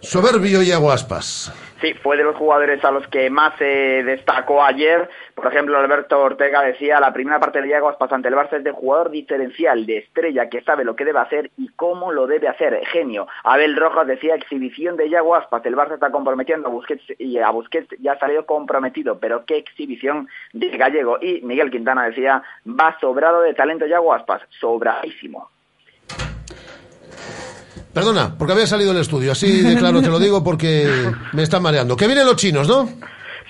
S2: Soberbio y aguaspas.
S27: Sí, fue de los jugadores a los que más se destacó ayer. Por ejemplo, Alberto Ortega decía, la primera parte de Iago Aspas ante el Barça es de jugador diferencial, de estrella, que sabe lo que debe hacer y cómo lo debe hacer. Genio. Abel Rojas decía, exhibición de Iago Aspas. El Barça está comprometiendo a Busquets y a Busquets ya ha salido comprometido, pero qué exhibición de Gallego. Y Miguel Quintana decía, va sobrado de talento Iago Aspas. Sobradísimo.
S2: Perdona, porque había salido del estudio. Así de claro te lo digo porque me están mareando. Que vienen los chinos, ¿no?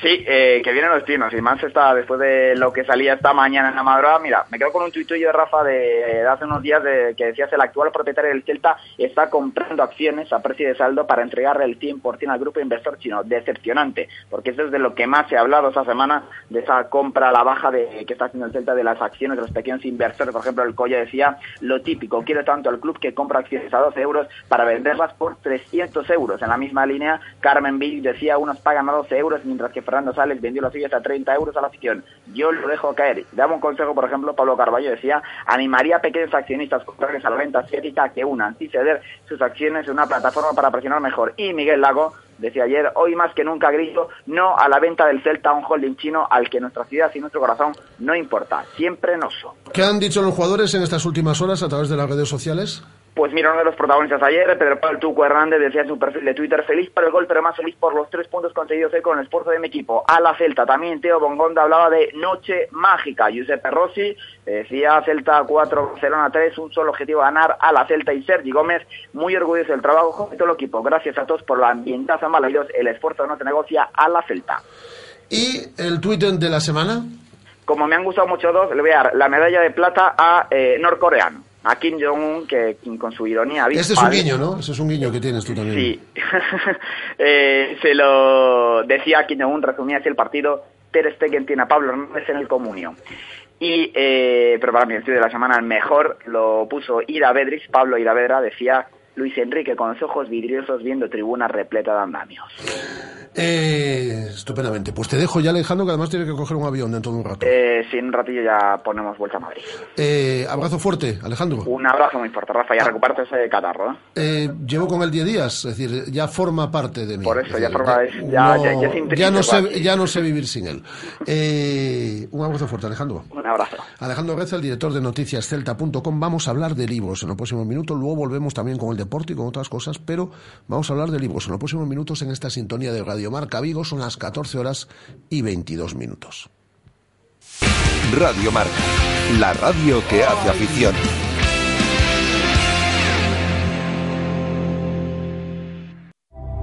S27: Sí, eh, que vienen los chinos. Y más está después de lo que salía esta mañana en la madrugada. Mira, me quedo con un tuituillo de Rafa de, hace unos días de, que decías el actual propietario del Celta está comprando acciones a precio de saldo para entregarle el 100% al grupo inversor chino. Decepcionante, porque eso es de lo que más se ha hablado esta semana, de esa compra a la baja de, que está haciendo el Celta de las acciones de los pequeños inversores. Por ejemplo, el Colla decía lo típico, quiere tanto el club que compra acciones a 12 euros para venderlas por 300 euros. En la misma línea, Carmen Bill decía unos pagan a 12 euros, mientras que Fernando Sales vendió las suyas a 30 euros a la afición. Yo lo dejo caer. Dame un consejo, por ejemplo, Pablo Carballo decía, animaría a pequeños accionistas contrarios a la venta asiática que unan y ceder sus acciones en una plataforma para presionar mejor. Y Miguel Lago decía ayer, hoy más que nunca grito, no a la venta del Celta un holding chino al que nuestra ciudad y nuestro corazón no importa. Siempre no son.
S2: ¿Qué han dicho los jugadores en estas últimas horas a través de las redes sociales?
S27: Pues mira, uno de los protagonistas ayer, Pedro Pablo Tuco Hernández, decía en su perfil de Twitter, feliz por el gol, pero más feliz por los tres puntos conseguidos hoy con el esfuerzo de mi equipo. A la Celta, también Teo Bongonda hablaba de noche mágica. Giuseppe Rossi decía Celta 4, Barcelona 3, un solo objetivo ganar a la Celta y Sergi Gómez, muy orgulloso del trabajo de todo el equipo. Gracias a todos por la ambientaza maravillosa, el esfuerzo no te negocia a la Celta.
S2: ¿Y el Twitter de la semana?
S27: Como me han gustado mucho dos, le voy a dar la medalla de plata a eh, norcoreano a Kim Jong-un, que con su ironía
S2: Este es un guiño, ¿no? Ese es un guiño que tienes tú también.
S27: Sí. <laughs> eh, se lo decía Kim Jong-un, resumía así el partido, Ter Stegen tiene a Pablo Hernández en el comunio. Y, eh, pero para mí el tío de la semana, el mejor, lo puso Ira Bedrix, Pablo Ira Vedra, decía Luis Enrique con los ojos vidriosos viendo tribuna repleta de andamios.
S2: Eh, estupendamente. Pues te dejo ya, Alejandro, que además tiene que coger un avión dentro de un rato.
S27: Eh, sí, en un ratillo ya ponemos vuelta a Madrid.
S2: Eh, abrazo fuerte, Alejandro.
S27: Un abrazo muy fuerte, Rafa, ya
S2: Ah.
S27: recupérate ese catarro. ¿eh?
S2: Eh, llevo con él 10 días, es decir, ya forma parte de mí.
S27: Por eso,
S2: Es
S27: ya
S2: decir,
S27: forma- ya- ya- ya es
S2: ya no sé, ya no sé vivir sin él. Un abrazo fuerte, Alejandro.
S27: Un abrazo.
S2: Alejandro Reza, el director de noticiascelta.com. Vamos a hablar de libros en los próximos minutos. Luego volvemos también con el deporte y con otras cosas, pero vamos a hablar de libros en los próximos minutos en esta sintonía de Radio Marca Vigo. Son las 14 horas y 22 minutos.
S8: Radio Marca, la radio que hace afición.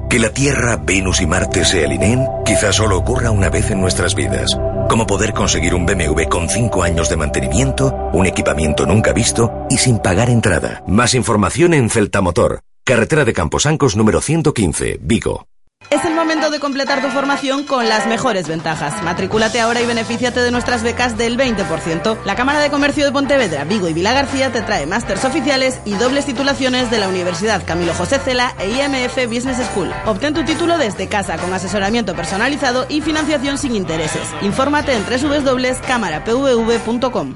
S28: Que la Tierra, Venus y Marte se alineen quizás solo ocurra una vez en nuestras vidas. Como poder conseguir un BMW con 5 años de mantenimiento, un equipamiento nunca visto y sin pagar entrada. Más información en Celta Motor, carretera de Camposancos número 115, Vigo.
S4: Es el momento de completar tu formación con las mejores ventajas. Matricúlate ahora y benefíciate de nuestras becas del 20%. La Cámara de Comercio de Pontevedra, Vigo y Vila García te trae másters oficiales y dobles titulaciones de la Universidad Camilo José Cela e IMF Business School. Obtén tu título desde casa con asesoramiento personalizado y financiación sin intereses. Infórmate en www.cámarapvv.com.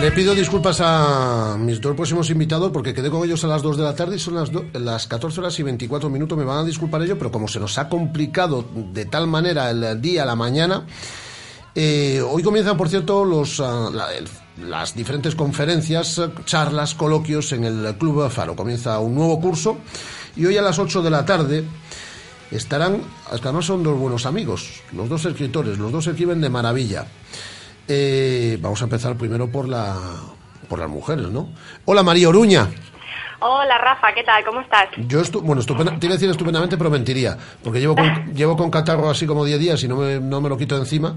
S2: Le pido disculpas a mis dos próximos invitados porque quedé con ellos a las 2 de la tarde y son las, do- las 14 horas y 24 minutos. Me van a disculpar ellos, pero como se nos ha complicado de tal manera el día, la mañana, eh, hoy comienzan, por cierto, los, ah, la- las diferentes conferencias, charlas, coloquios en el Club Faro. Comienza un nuevo curso y hoy a las 8 de la tarde estarán, además son dos buenos amigos, los dos escritores, los dos escriben de maravilla. Eh, vamos a empezar primero por la por las mujeres, ¿no? Hola María Oruña.
S29: Hola Rafa, ¿qué tal? ¿Cómo estás?
S2: Yo, estu bueno, estupenda, te iba a decir estupendamente, pero mentiría, porque llevo con, <laughs> llevo con catarro así como 10 días y no me, no me lo quito de encima,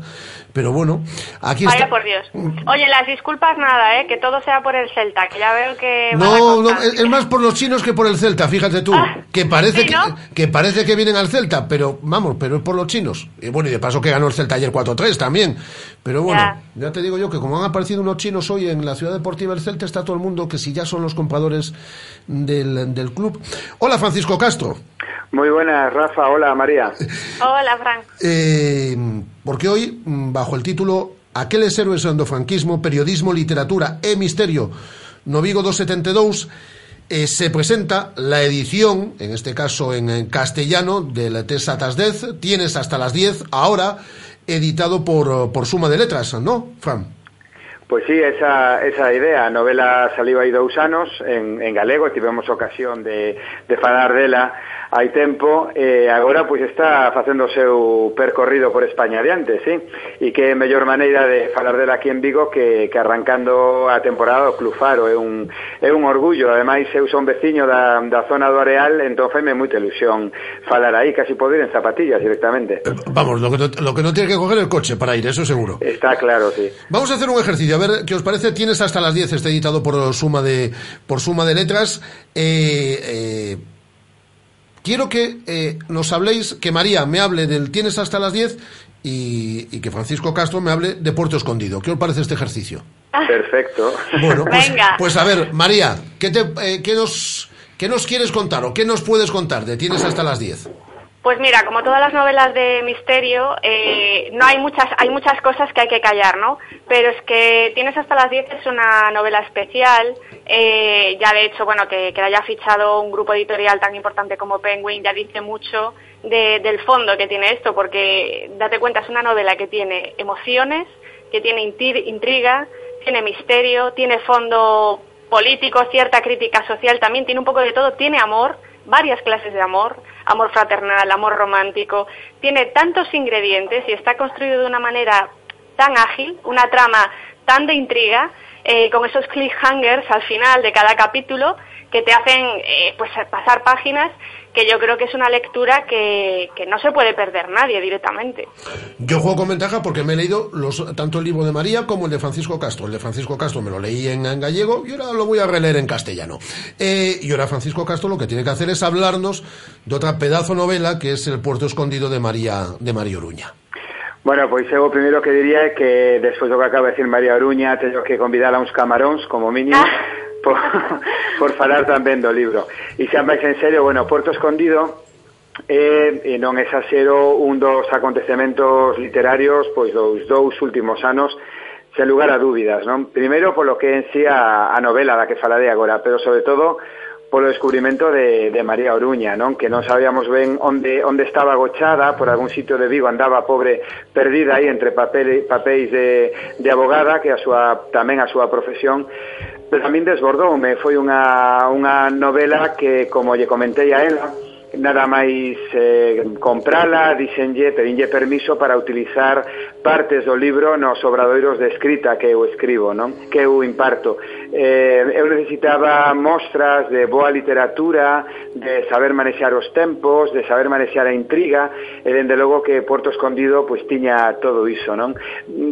S2: pero bueno, aquí
S29: Vaya
S2: está.
S29: por Dios. Oye, las disculpas nada, ¿eh? Que todo sea por el Celta, que ya veo que...
S2: No, no, es es más por los chinos que por el Celta, fíjate tú, que parece
S29: ¿sí,
S2: que,
S29: no?
S2: que parece que vienen al Celta, pero vamos, pero es por los chinos. Y bueno, y de paso que ganó el Celta ayer 4-3 también. Pero bueno,
S29: Ya.
S2: ya. te digo yo que como han aparecido unos chinos hoy en la ciudad deportiva del Celta, está todo el mundo que si ya son los compradores del, del club. Hola Francisco Castro.
S30: Muy buenas, Rafa. Hola, María.
S29: Hola, Fran.
S2: Eh, porque hoy, mm, bajo el título Aqueles héroes do franquismo, periodismo, literatura e misterio no Vigo 272, eh, se presenta la edición, en este caso en, en castellano, del Tes Atas 10, tienes hasta las 10, ahora editado por, por Suma de Letras, ¿no, Fran?
S30: Pois sí, esa, esa idea, a novela saliu hai dous anos en, en galego, tivemos ocasión de, de falar dela hai tempo, e agora pois está facendo o seu percorrido por España adiante, sí? E que mellor maneira de falar dela aquí en Vigo que, que arrancando a temporada do Club Faro, é un, é un orgullo, ademais eu son veciño da, da zona do Areal, entón faime moita ilusión falar aí, casi poder en zapatillas directamente.
S2: Eh, vamos, lo que, no, lo que non tiene que coger el coche para ir, eso seguro.
S30: Está claro, sí.
S2: Vamos a hacer un ejercicio, ver qué os parece. Tienes hasta las 10, está editado por suma de, por suma de letras. Eh, eh, quiero que eh, nos habléis, que María me hable del Tienes hasta las 10 y, y que Francisco Castro me hable de Puerto Escondido. ¿Qué os parece este ejercicio?
S30: Perfecto.
S2: Bueno, pues,
S29: Venga.
S2: pues a ver, María, ¿qué, te, eh, qué, nos, ¿qué nos quieres contar o qué nos puedes contar de Tienes hasta las 10?
S29: Pues mira, como todas las novelas de misterio, eh, no hay muchas, hay muchas cosas que hay que callar, ¿no? Pero es que Tienes hasta las 10 es una novela especial, eh, ya de hecho, bueno, que, que haya fichado un grupo editorial tan importante como Penguin ya dice mucho de- del fondo que tiene esto, porque date cuenta, es una novela que tiene emociones, que tiene intriga, tiene misterio, tiene fondo político, cierta crítica social, también tiene un poco de todo, tiene amor, varias clases de amor, amor fraternal, amor romántico, tiene tantos ingredientes y está construido de una manera tan ágil, una trama tan de intriga, eh, con esos cliffhangers al final de cada capítulo que te hacen eh, pues pasar páginas que yo creo que es una lectura que, que no se puede perder nadie directamente.
S2: Yo juego con ventaja porque me he leído los, tanto el libro de María como el de Francisco Castro. El de Francisco Castro me lo leí en, en gallego y ahora lo voy a releer en castellano. Eh, y ahora Francisco Castro lo que tiene que hacer es hablarnos de otra pedazo novela que es El puerto escondido de María, de María Oruña.
S30: Bueno, pois eu o primeiro que diría é que despois do que acaba de decir María Oruña teño que convidar a uns camaróns como mínimo <laughs> por, <laughs> por falar tamén do libro. E xa máis en serio, bueno, Porto Escondido é, e non exaxero, un dos acontecementos literarios pois dos dous últimos anos sen lugar a dúbidas, non? Primeiro polo que en sí a, a novela da que falaré agora, pero sobre todo polo descubrimento de, de María Oruña, non? Que non sabíamos ben onde, onde estaba agochada, por algún sitio de Vigo andaba pobre perdida aí entre papel, papéis de, de abogada, que a súa, tamén a súa profesión pero tamén desbordoume, foi unha, unha novela que, como lle comentei a ela, nada máis eh, comprala, dixenlle, pedinlle permiso para utilizar partes do libro nos obradoiros de escrita que eu escribo, non? Que eu imparto. Eh, eu necesitaba mostras de boa literatura, de saber manexar os tempos, de saber manexar a intriga, e dende logo que Porto Escondido pois tiña todo iso, non?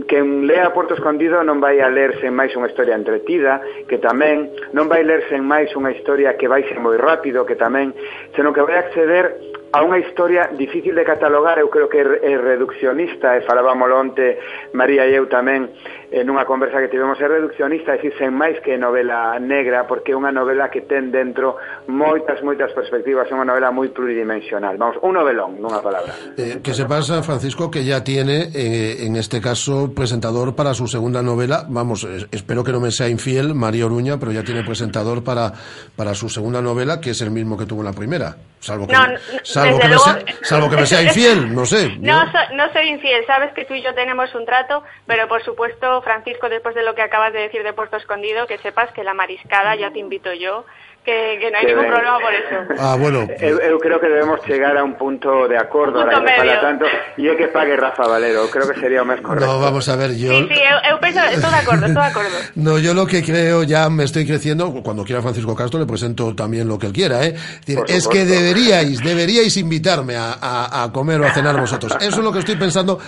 S30: Que lea Porto Escondido non vai a ler sen máis unha historia entretida, que tamén non vai ler sen máis unha historia que vai ser moi rápido, que tamén, senón que vai acceder a unha historia difícil de catalogar, eu creo que é reduccionista, e falábamos onte María e eu tamén, en unha conversa que tivemos, é reduccionista, é dicir, sen máis que novela negra, porque é unha novela que ten dentro moitas, moitas perspectivas, é unha novela moi pluridimensional. Vamos, un novelón, nunha palabra.
S2: Eh, que sepas, Francisco, que ya tiene, eh, en este caso, presentador para su segunda novela. Vamos, espero que no me sea infiel, María Oruña, pero ya tiene presentador para, para su segunda novela, que es el mismo que tuvo en la primera. Salvo que,
S29: No,
S2: me-
S29: no,
S2: salvo que, me
S29: luego-
S2: sea, salvo que me sea infiel, no sé. <laughs>
S29: No,
S2: Yo-
S29: so- no soy infiel, sabes que tú y yo tenemos un trato, pero por supuesto, Francisco, después de lo que acabas de decir de Puerto Escondido, que sepas que la mariscada ya te invito yo, que, que no
S30: Que
S29: ningún problema por eso. <laughs>
S2: Ah, bueno.
S30: Eu, eu creo que debemos chegar a un punto de acordo
S29: Un punto
S30: ahora que
S29: medio.
S30: fala tanto e é que pague Rafa Valero, creo que sería o máis correcto.
S2: No, vamos a ver, yo...
S29: Sí, sí, eu, eu penso, estou de acordo, estou de acordo. <laughs>
S2: No, yo lo que creo, ya me estoy creciendo, cuando quiera Francisco Castro le presento también lo que él quiera, ¿eh? Es decir,
S30: Por
S2: Es que deberíais, deberíais invitarme a, a- a comer o a cenar vosotros. Eso es lo que estoy pensando,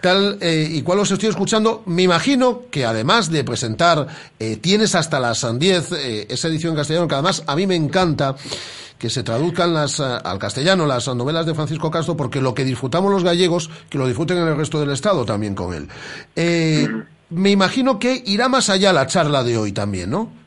S2: tal eh, y cual os estoy escuchando. Me imagino que además de presentar, eh, tienes hasta las 10, eh, esa edición en castellano, que además a mí me encanta que se traduzcan las, eh, al castellano las novelas de Francisco Castro, porque lo que disfrutamos los gallegos, que lo disfruten en el resto del Estado también con él. Eh, me imagino que irá más allá la charla de hoy también, ¿no?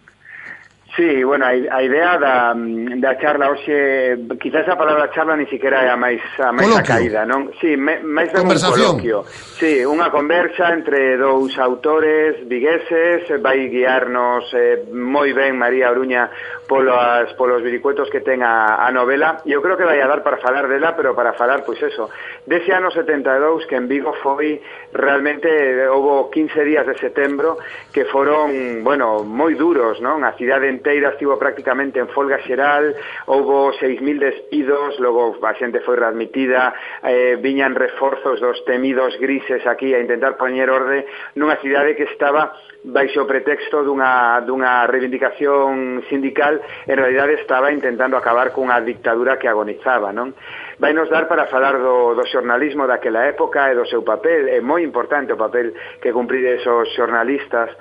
S30: Sí, bueno, a, a idea da, mm, da charla hoxe, quizás a palabra charla ni siquiera é a máis a máis
S2: coloquio.
S30: caída, non? Sí, me, máis ben un coloquio. Sí, unha conversa entre dous autores vigueses, vai guiarnos eh, moi ben María Oruña polos, polos viricuetos que ten a, a novela. Eu creo que vai a dar para falar dela, pero para falar, pois eso, dese ano 72 que en Vigo foi realmente houve 15 días de setembro que foron, bueno, moi duros, non? A cidade Enteira estivo prácticamente en folga xeral, houbo 6.000 despidos, logo a xente foi readmitida, eh, viñan reforzos dos temidos grises aquí a intentar poñer orde nunha cidade que estaba baixo o pretexto dunha, dunha reivindicación sindical, en realidade estaba intentando acabar cunha dictadura que agonizaba, non? vai nos dar para falar do, do xornalismo daquela época e do seu papel, é moi importante o papel que cumprir esos xornalistas,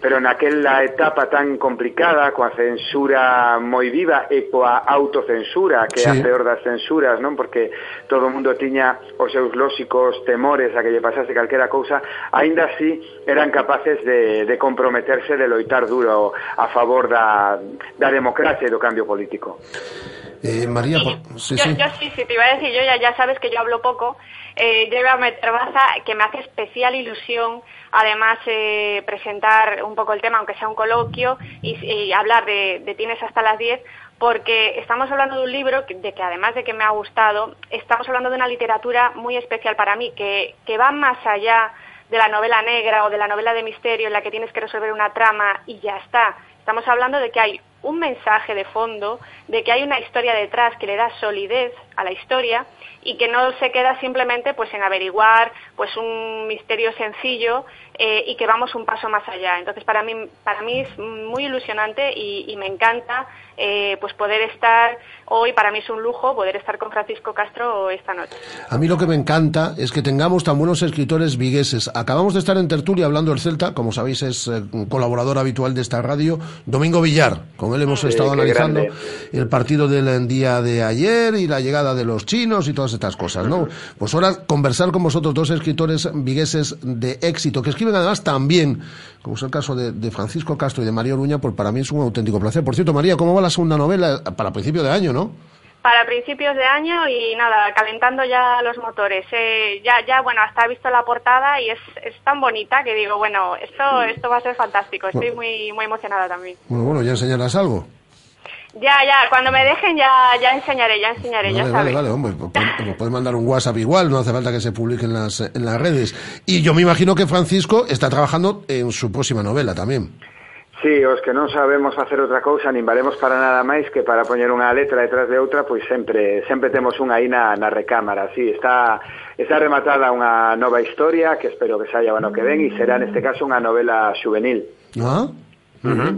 S30: pero naquela etapa tan complicada, coa censura moi viva e coa autocensura, que é
S2: sí.
S30: a peor das censuras, non? Porque todo o mundo tiña os seus lóxicos temores a que lle pasase calquera cousa, aínda así eran capaces de, de comprometerse de loitar duro a favor da, da democracia e do cambio político.
S2: Eh, María, por- sí,
S29: yo,
S2: sí.
S29: yo sí, sí, te iba a decir, yo ya, ya sabes que yo hablo poco. Eh, yo iba a meter baza que me hace especial ilusión, además, eh, presentar un poco el tema, aunque sea un coloquio, y, y hablar de, de Tienes hasta las 10, porque estamos hablando de un libro que- de que además de que me ha gustado, estamos hablando de una literatura muy especial para mí, que, que va más allá de la novela negra o de la novela de misterio en la que tienes que resolver una trama y ya está. Estamos hablando de que hay un mensaje de fondo, de que hay una historia detrás que le da solidez a la historia y que no se queda simplemente pues en averiguar pues un misterio sencillo eh, y que vamos un paso más allá. Entonces para mí para mí es muy ilusionante y, me encanta eh, pues poder estar hoy para mí es un lujo poder estar con Francisco Castro esta noche.
S2: A mí lo que me encanta es que tengamos tan buenos escritores vigueses. Acabamos de estar en tertulia hablando del Celta, como sabéis es eh, colaborador habitual de esta radio, Domingo Villar. Él hemos estado analizando
S30: grande.
S2: el partido del día de ayer y la llegada de los chinos y todas estas cosas, ¿no? Pues ahora conversar con vosotros dos escritores vigueses de éxito, que escriben además también, como es el caso de, de Francisco Castro y de María Oruña, pues para mí es un auténtico placer. Por cierto, María, ¿cómo va la segunda novela para principio de año, no?
S29: Para principios de año y nada, calentando ya los motores. Eh, ya, ya, bueno, hasta he visto la portada y es, es tan bonita que digo, bueno, esto, esto va a ser fantástico. Estoy muy, muy emocionada también.
S2: Bueno, bueno, ya enseñarás algo.
S29: Ya, ya, cuando me dejen ya, ya enseñaré, ya enseñaré, ya
S2: Vale,
S29: sabes.
S2: vale, vale, hombre, pues, nos puedes mandar un WhatsApp igual, no hace falta que se publique en las, en las redes. Y yo me imagino que Francisco está trabajando en su próxima novela también.
S30: Sí, os que non sabemos facer outra cousa, nin valemos para nada máis que para poñer unha letra detrás de outra, pois sempre sempre temos unha aí na, na recámara. Sí, está, está rematada unha nova historia que espero que saia o ano que ven e será neste caso unha novela juvenil.
S2: Ah, uh -huh.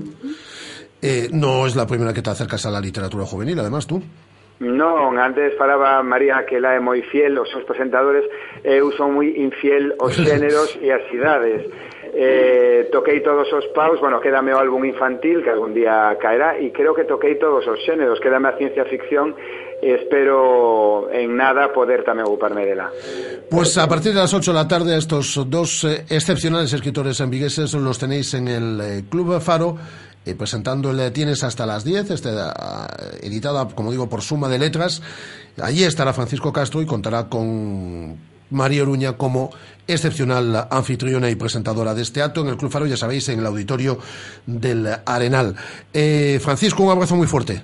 S2: eh, no es la primera que te acercas a la literatura juvenil, además tú.
S30: Non, antes falaba María que ela é moi fiel aos seus presentadores, eu son moi infiel aos <laughs> xéneros e as idades. Eh, toquei todos os paus, bueno, quédame o álbum infantil que algún día caerá e creo que toquei todos os xéneros, quédame a ciencia ficción e espero en nada poder tamén ocuparme dela.
S2: Pues a partir de las 8 de la tarde estos dos eh, excepcionales escritores envigueses los tenéis en el eh, Club Faro eh, presentando el Tienes hasta las 10, este, ah, editada, como digo, por suma de letras. Allí estará Francisco Castro y contará con María Oruña como excepcional anfitriona y presentadora de este acto en el Club Faro, ya sabéis, en el auditorio del Arenal. Eh, Francisco, un abrazo muy fuerte.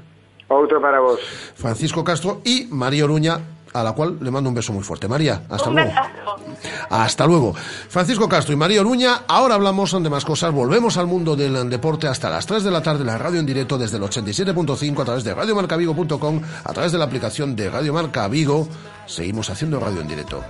S30: Outro para vos.
S2: Francisco Castro y María Oruña a la cual le mando un beso muy fuerte. María, hasta
S29: Un
S2: luego.
S29: besazo.
S2: Hasta luego. Francisco Castro y María Oruña, ahora hablamos de más cosas. Volvemos al mundo del deporte hasta las 3 de la tarde, la radio en directo desde el 87.5 a través de radiomarcavigo.com, a través de la aplicación de Radio Marca Vigo. Seguimos haciendo radio en directo.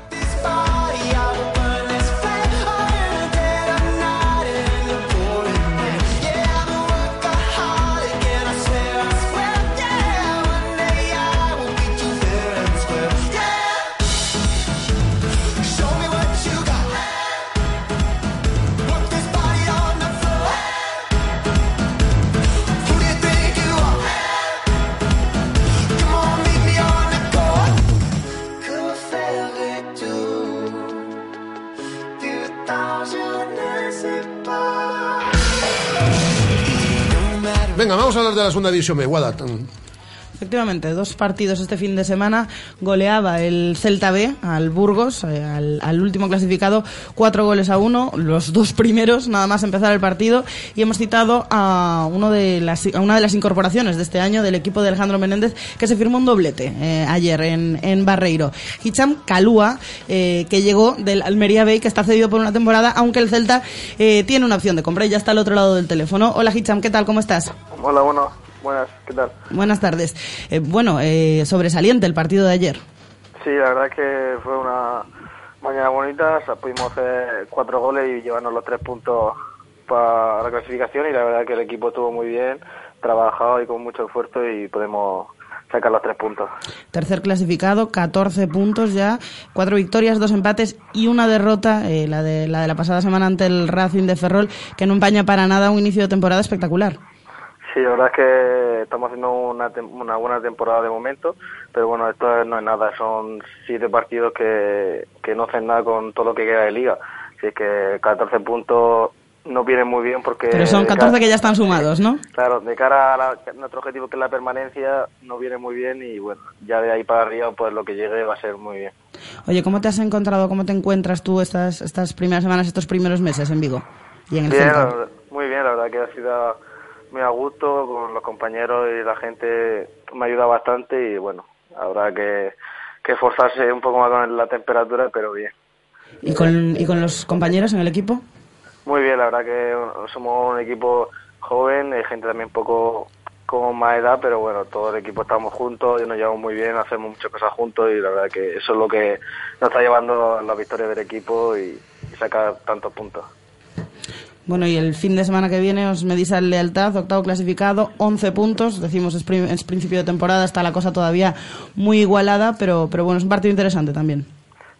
S2: Venga, vamos a hablar de la segunda división B. Guada.
S4: Efectivamente, dos partidos este fin de semana. Goleaba el Celta B al Burgos, eh, al, al último clasificado, cuatro goles a uno, los dos primeros, nada más empezar el partido. Y hemos citado a, uno de las, a una de las incorporaciones de este año del equipo de Alejandro Menéndez, que se firmó un doblete eh, ayer en, en Barreiro. Hicham Calúa, eh, que llegó del Almería B, que está cedido por una temporada, aunque el Celta eh, tiene una opción de compra y ya está al otro lado del teléfono. Hola Hicham, ¿qué tal? ¿Cómo estás?
S31: Hola, bueno, buenas, ¿qué tal?
S4: Buenas tardes. Eh, bueno, eh, sobresaliente el partido de ayer.
S31: Sí, la verdad es que fue una mañana bonita, o sea, pudimos hacer cuatro goles y llevarnos los tres puntos para la clasificación y la verdad es que el equipo estuvo muy bien, trabajado y con mucho esfuerzo y podemos sacar los tres puntos.
S4: Tercer clasificado, 14 puntos ya, cuatro victorias, dos empates y una derrota, eh, la, de, la de la pasada semana ante el Racing de Ferrol, que no empaña para nada un inicio de temporada espectacular.
S31: Sí, la verdad es que estamos haciendo una, una buena temporada de momento, pero bueno, esto no es nada, son siete partidos que, que no hacen nada con todo lo que queda de liga. Así que 14 puntos no vienen muy bien porque...
S4: Pero son
S31: de
S4: 14
S31: cara-
S4: que ya están sumados, ¿no?
S31: Claro, de cara a la- nuestro objetivo que es la permanencia, no viene muy bien y bueno, ya de ahí para arriba pues lo que llegue va a ser muy bien.
S4: Oye, ¿cómo te has encontrado, cómo te encuentras tú estas, estas primeras semanas, estos primeros meses en Vigo y en el
S31: Bien, verdad- muy bien, la verdad que ha sido muy a gusto con los compañeros y la gente me ayuda bastante y bueno, habrá que, que esforzarse un poco más con la temperatura, pero bien.
S4: ¿Y con, ¿Y con los compañeros en el equipo?
S31: Muy bien, la verdad que somos un equipo joven, hay gente también un poco con más edad, pero bueno, todo el equipo estamos juntos y nos llevamos muy bien, hacemos muchas cosas juntos y la verdad que eso es lo que nos está llevando a la victoria del equipo y, y sacar tantos puntos.
S4: Bueno, y el fin de semana que viene os medís al lealtad, octavo clasificado, 11 puntos. Decimos, es, principio de temporada, está la cosa todavía muy igualada, pero, pero bueno, es un partido interesante también.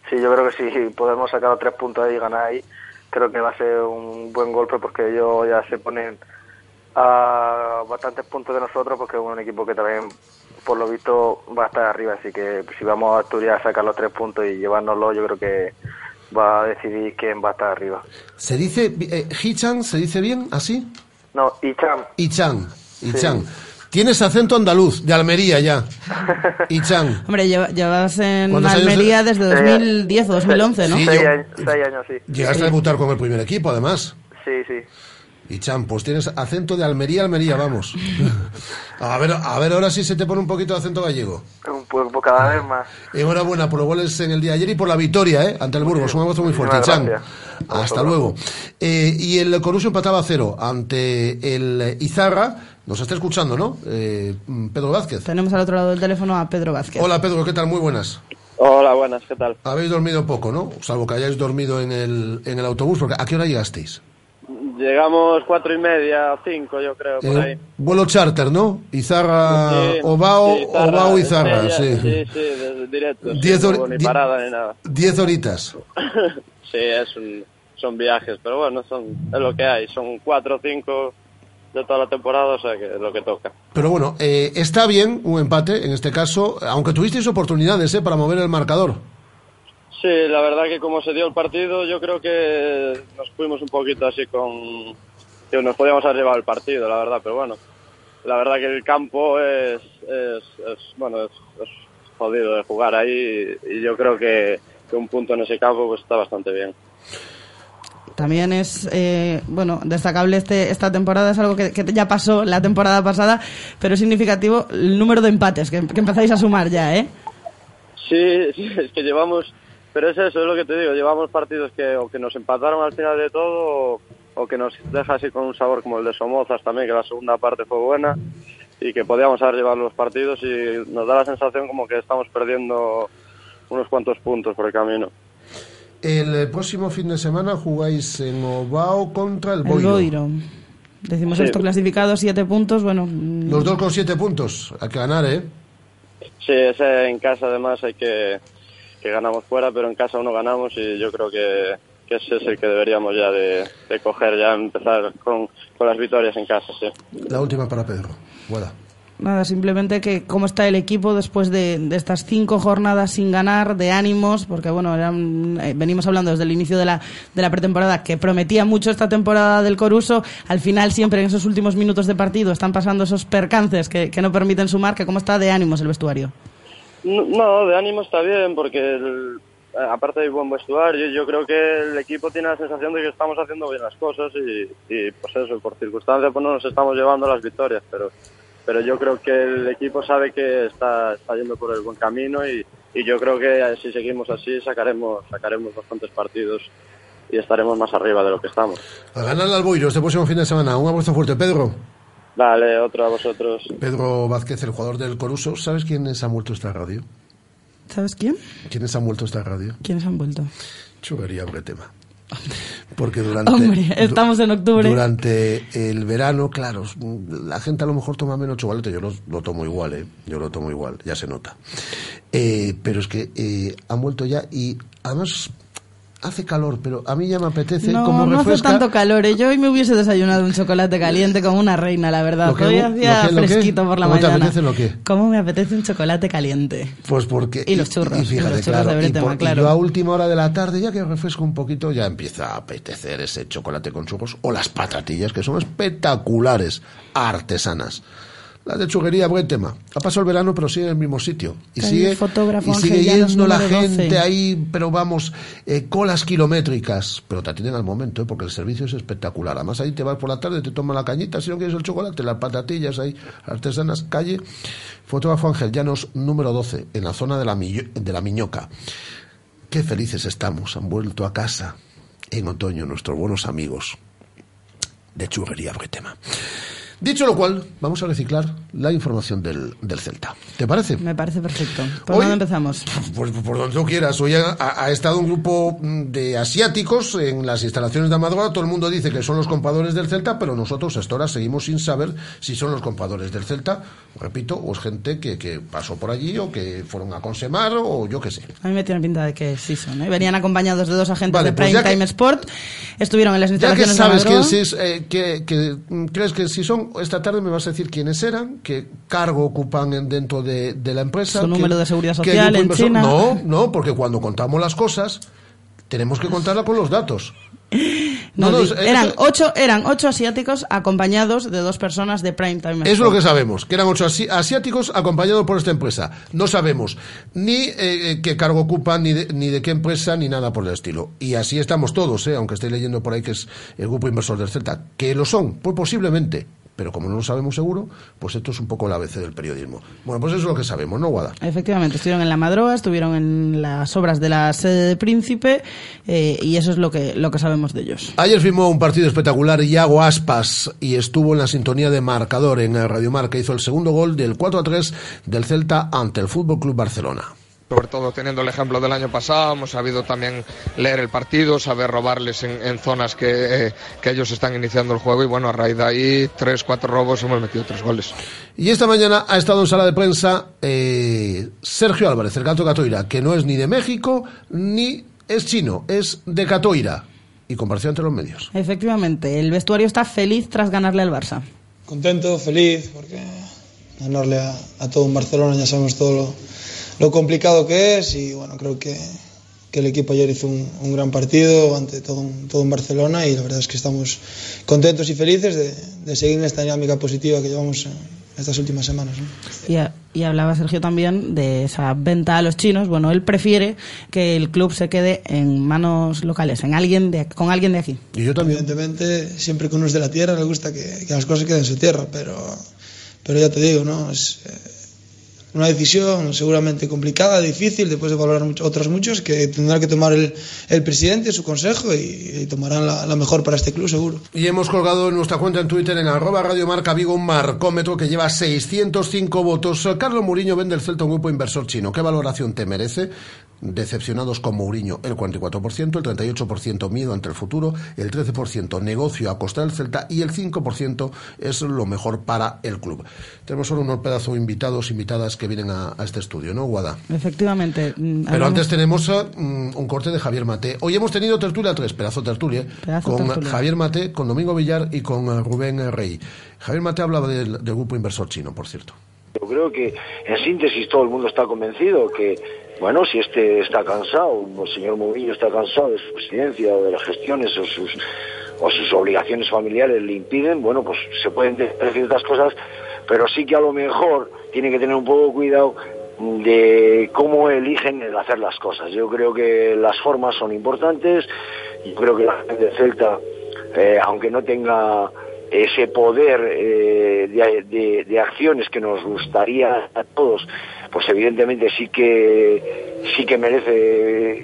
S31: Sí, yo creo que si podemos sacar tres puntos ahí y ganar ahí, creo que va a ser un buen golpe porque ellos ya se ponen a bastantes puntos de nosotros porque es un equipo que también, por lo visto, va a estar arriba. Así que si vamos a Asturias a sacar los tres puntos y llevárnoslo, yo creo que va a decidir quién va a estar arriba.
S2: ¿Se dice eh, Hichan? ¿Se dice bien así?
S31: No, Icham.
S2: Ichan. Ichan. Tienes acento andaluz, de Almería ya. <laughs> Ichan.
S4: Hombre, lleva- llevas en
S2: ¿Cuántos años
S4: Almería
S2: de-
S4: desde
S2: Sí,
S4: 2010 o 2011, ¿no?
S2: Sí,
S31: seis,
S2: yo-
S31: años, seis años, sí.
S2: Llegaste a debutar con el primer equipo, además.
S31: Sí, sí.
S2: Ichan, pues tienes acento de Almería, Almería, vamos. <laughs> A ver, a ver ahora sí se te pone un poquito de acento gallego.
S31: Un poco cada vez más.
S2: Enhorabuena por los goles en el día de ayer y por la victoria, ¿eh? Ante el Burgos. Un abrazo muy fuerte,
S31: gracias.
S2: Hasta luego. Eh, y el Corusio empataba a cero ante el Izarra. Nos está escuchando, ¿no? Eh, Pedro Vázquez.
S4: Tenemos al otro lado del teléfono a Pedro Vázquez.
S2: Hola, Pedro, ¿qué tal? Muy buenas.
S32: Hola, buenas, ¿qué tal?
S2: Habéis dormido poco, ¿no? Salvo que hayáis dormido en el, en el autobús, porque ¿a qué hora llegasteis?
S32: Llegamos cuatro y media, cinco, yo creo, por
S2: Eh,
S32: ahí.
S2: vuelo charter, ¿no? Izarra,
S32: Sí,
S2: Obao,
S32: sí, Izarra,
S2: Obao, Izarra, sí.
S32: Sí, sí, desde directo. sí,
S2: Diez
S32: no ni parada ni nada.
S2: Diez horitas. <laughs>
S32: sí, es un, son viajes, pero bueno, son, es lo que hay. Son cuatro o cinco de toda la temporada, o sea que es lo que toca.
S2: Pero bueno, eh, está bien un empate, en este caso, aunque tuvisteis oportunidades ¿eh? para mover el marcador.
S32: Sí, la verdad que como se dio el partido, yo creo que nos fuimos un poquito así con... que nos podíamos haber llevado el partido, la verdad, pero bueno. La verdad que el campo es, es, es, bueno, es, es jodido de jugar ahí y, yo creo que, que un punto en ese campo pues está bastante bien.
S4: También es, eh, bueno, destacable este, esta temporada, es algo que, que ya pasó la temporada pasada, pero es significativo el número de empates que, que empezáis a sumar ya, ¿eh?
S32: Sí, sí, <laughs> es que llevamos, pero es eso, es lo que te digo, llevamos partidos que o que nos empataron al final de todo o, o que nos deja así con un sabor como el de Somozas también, que la segunda parte fue buena y que podíamos haber llevado los partidos y nos da la sensación como que estamos perdiendo unos cuantos puntos por el camino.
S2: El eh, próximo fin de semana jugáis en Ovao contra el
S4: El
S2: Boiro.
S4: Boiro. Decimos
S2: Sí.
S4: esto clasificado, siete puntos, bueno... mm,
S2: Los dos con siete puntos. Hay que ganar, ¿eh?
S32: Sí, ese en casa además hay que, que ganamos fuera, pero en casa uno ganamos y yo creo que, que ese es el que deberíamos ya de, de coger, ya empezar con, con las victorias en casa, sí.
S2: La última para Pedro. Buena.
S4: Nada, simplemente que cómo está el equipo después de, de estas cinco jornadas sin ganar, de ánimos, porque bueno, eran- eh, venimos hablando desde el inicio de la, de la pretemporada que prometía mucho esta temporada del Coruso, al final siempre en esos últimos minutos de partido están pasando esos percances que, que no permiten sumar, que cómo está de ánimos el vestuario.
S32: No, de ánimo está bien porque eh, aparte hay buen vestuario, yo creo que el equipo tiene la sensación de que estamos haciendo bien las cosas y, y, pues eso, por circunstancias pues no nos estamos llevando las victorias, pero pero yo creo que el equipo sabe que está, está yendo por el buen camino y, yo creo que si seguimos así sacaremos sacaremos bastantes partidos y estaremos más arriba de lo que estamos.
S2: A ganar al Boiro este próximo fin de semana. Un abrazo fuerte, Pedro.
S32: Dale, otro a vosotros.
S2: Pedro Vázquez, el jugador del Coruso. ¿Sabes quiénes han vuelto a esta radio?
S4: ¿Sabes quién?
S2: ¿Quiénes han vuelto a esta radio?
S4: ¿Quiénes han vuelto?
S2: Chuguería Bretema. Porque durante,
S4: Hombre, estamos en octubre.
S2: durante el verano, claro, la gente a lo mejor toma menos chocolate, yo lo, lo tomo igual, ¿eh? yo lo tomo igual, ya se nota. Eh, pero es que eh, han vuelto ya y además hace calor, pero a mí ya me apetece
S4: No,
S2: como
S4: no hace
S2: refresca.
S4: tanto calor. ¿eh? Yo hoy me hubiese desayunado un chocolate caliente como una reina, la verdad.
S2: Que-
S4: Hoy hacía fresquito por la
S2: ¿Cómo te
S4: mañana.
S2: apetece lo que?
S4: ¿Cómo me apetece un chocolate caliente?
S2: Pues porque...
S4: Y los churros,
S2: Y,
S4: y
S2: fíjate,
S4: los churros
S2: claro,
S4: de
S2: y
S4: Bretema,
S2: por- y
S4: claro.
S2: yo a última hora de la tarde, ya que refresco un poquito, ya empieza a apetecer ese chocolate con churros o las patatillas, que son espectaculares, artesanas. Las de chuguería, buen tema. Ha pasado el verano, pero sigue en el mismo sitio. Y
S4: hay
S2: sigue, y sigue yendo la
S4: número 12.
S2: gente ahí, pero vamos, eh, colas kilométricas. Pero te atienden al momento, ¿eh? porque el servicio es espectacular. Además, ahí te vas por la tarde, te toman la cañita, si no quieres el chocolate, las patatillas ahí, artesanas, calle. Fotógrafo Ángel Llanos, número 12, en la zona de la, de la Miñoca. Qué felices estamos, han vuelto a casa en otoño nuestros buenos amigos de Churrería Bretema. Dicho lo cual, vamos a reciclar la información del, del Celta. ¿Te parece?
S4: Me parece perfecto. ¿Por
S2: Hoy-
S4: dónde empezamos?
S2: Pues por donde tú quieras. Hoy ha, ha estado un grupo mm, de asiáticos en las instalaciones de Amadora. Todo el mundo dice que son los compradores del Celta, pero nosotros hasta ahora seguimos sin saber si son los compradores del Celta, repito, o es gente que, que pasó por allí o que fueron a Consemar o yo qué sé.
S4: A mí me tiene pinta de que sí son. ¿eh? Venían acompañados de dos agentes
S2: Vale,
S4: de
S2: pues
S4: Prime
S2: que-
S4: Time Sport. Estuvieron en las
S2: Ya que
S4: instalaciones
S2: sabes
S4: de
S2: sí eh, que, que, crees que si son, esta tarde me vas a decir quiénes eran, qué cargo ocupan en- dentro de, de la empresa.
S4: Su
S2: qué-
S4: número de seguridad social en. China.
S2: No, no, porque cuando contamos las cosas tenemos que contarla con los datos.
S4: No, eran, ocho, eran ocho asiáticos acompañados de dos personas de Prime Time
S2: es lo que sabemos, que eran ocho asi- asiáticos acompañados por esta empresa. No sabemos ni eh, eh, qué cargo ocupan, ni de, ni de qué empresa, ni nada por el estilo. Y así estamos todos, eh, aunque estoy leyendo por ahí que es el grupo inversor del Celta. ¿Que lo son? Pues posiblemente. Pero como no lo sabemos seguro, pues esto es un poco el ABC del periodismo. Bueno, pues eso es lo que sabemos, ¿no, Guada?
S4: Efectivamente, estuvieron en la Madroa, estuvieron en las obras de la sede de Príncipe eh, y eso es lo que, lo que sabemos de ellos.
S2: Ayer firmó un partido espectacular Iago Aspas y estuvo en la sintonía de marcador en Radio Marca. Hizo el segundo gol del 4 a 3 del Celta ante el Fútbol Club Barcelona.
S10: Sobre todo teniendo el ejemplo del año pasado, hemos sabido también leer el partido, saber robarles en, en zonas que, eh, que ellos están iniciando el juego y bueno, a raíz de ahí, tres, cuatro robos, hemos metido tres goles.
S2: Y esta mañana ha estado en sala de prensa eh, Sergio Álvarez, el gato Catoira, que no es ni de México ni es chino, es de Catoira. Y compareció ante los medios.
S4: Efectivamente, el vestuario está feliz tras ganarle al Barça.
S15: contento, feliz, porque ganarle a, a todo un Barcelona ya sabemos todo lo, lo complicado que es y bueno, creo que, que el equipo ayer hizo un, un gran partido ante todo un, todo un Barcelona y la verdad es que estamos contentos y felices de, de seguir en esta dinámica positiva que llevamos estas últimas semanas. ¿no?
S4: Y, a- y hablaba Sergio también de esa venta a los chinos. Bueno, él prefiere que el club se quede en manos locales, en alguien de, con alguien de aquí.
S2: Y yo también.
S15: Evidentemente, siempre que uno es de la tierra le gusta que, que las cosas queden en su tierra, pero, pero ya te digo, ¿no? Es, eh, una decisión seguramente complicada, difícil, después de valorar mucho, otros muchos, que tendrá que tomar el, el presidente, su consejo, y, tomarán la, mejor para este club, seguro.
S2: Y hemos colgado en nuestra cuenta en Twitter, en arroba Radio Marca Vigo, un marcómetro que lleva 605 votos. Carlos Mourinho vende el Celta a un grupo inversor chino. ¿Qué valoración te merece? Decepcionados con Mourinho, el 44%, el 38% miedo ante el futuro, el 13% negocio a costa del Celta y el 5% es lo mejor para el club. Tenemos solo unos pedazos invitados, invitadas que vienen a, a este estudio, ¿no, Guada?
S4: Efectivamente. mm,
S2: Pero
S4: hablamos-
S2: antes tenemos eh, mm, un corte de Javier Mate. Hoy hemos tenido tertulia tres, pedazo de tertulia, eh,
S4: Pedazo
S2: con
S4: tertulia.
S2: Javier Mate, con Domingo Villar y con eh, Rubén eh, Rey. Javier Mate hablaba del, del grupo inversor chino, por cierto.
S21: Yo creo que en síntesis todo el mundo está convencido que, bueno, si este está cansado, el señor Mourinho está cansado de su presidencia o de las gestiones o sus, o sus obligaciones familiares le impiden, bueno, pues se pueden decir ciertas cosas, pero sí que a lo mejor tiene que tener un poco cuidado de cómo eligen el hacer las cosas. Yo creo que las formas son importantes, yo creo que la gente de Celta, eh, aunque no tenga ese poder eh, de acciones que nos gustaría a todos, pues evidentemente sí que sí que merece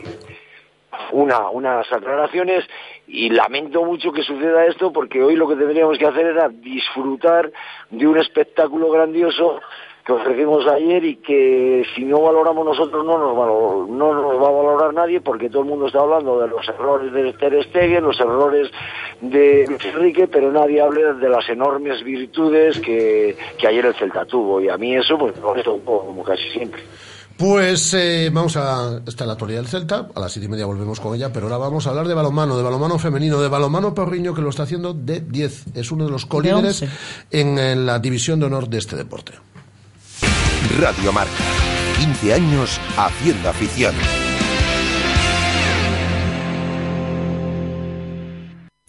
S21: una, unas aclaraciones y lamento mucho que suceda esto porque hoy lo que tendríamos que hacer era disfrutar de un espectáculo grandioso que ofrecimos ayer y que si no valoramos nosotros no nos, valor- no nos va a valorar nadie porque todo el mundo está hablando de los errores de Ter Stegen, los errores de Luis Enrique, pero nadie habla de las enormes virtudes que, que ayer el Celta tuvo y a mí eso pues me molesta un poco como casi siempre.
S2: Pues eh, vamos a esta es la actualidad del Celta, a las siete y media volvemos con ella, pero ahora vamos a hablar de balonmano, de balonmano femenino, de balonmano Porriño que lo está haciendo de 10, es uno de los colíderes en, la división de honor de este deporte.
S8: Radio Marca. 15 años haciendo afición.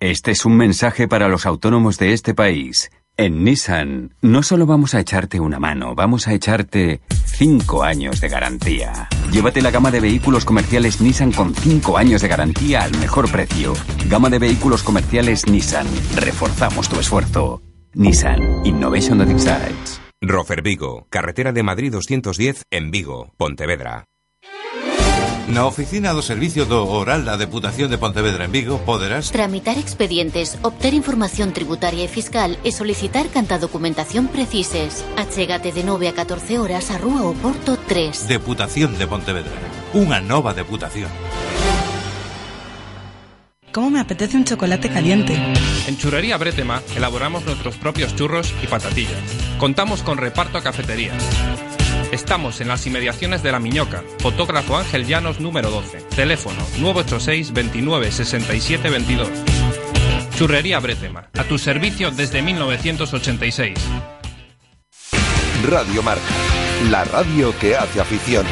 S33: Este es un mensaje para los autónomos de este país. En Nissan, no solo vamos a echarte una mano, vamos a echarte 5 años de garantía. Llévate la gama de vehículos comerciales Nissan con 5 años de garantía al mejor precio. Gama de vehículos comerciales Nissan. Reforzamos tu esfuerzo. Nissan Innovation that excites.
S34: Rofer Vigo, carretera de Madrid 210 en Vigo, Pontevedra.
S35: Na oficina do Servicio do Oral da Deputación de Pontevedra en Vigo poderás
S36: Tramitar expedientes, obter información tributaria e fiscal e solicitar canta documentación precises. Achégate de 9 a 14 horas a Rúa Oporto 3.
S35: Deputación de Pontevedra. Unha nova deputación.
S37: ¿Cómo me apetece un chocolate caliente?
S29: En Churrería Bretema elaboramos nuestros propios churros y patatillas. Contamos con reparto a cafeterías. Estamos en las inmediaciones de La Miñoca, fotógrafo Ángel Llanos número 12. Teléfono 986 29 67 22. Churrería Bretema, a tu servicio desde 1986.
S8: Radio Marca. La radio que hace afición.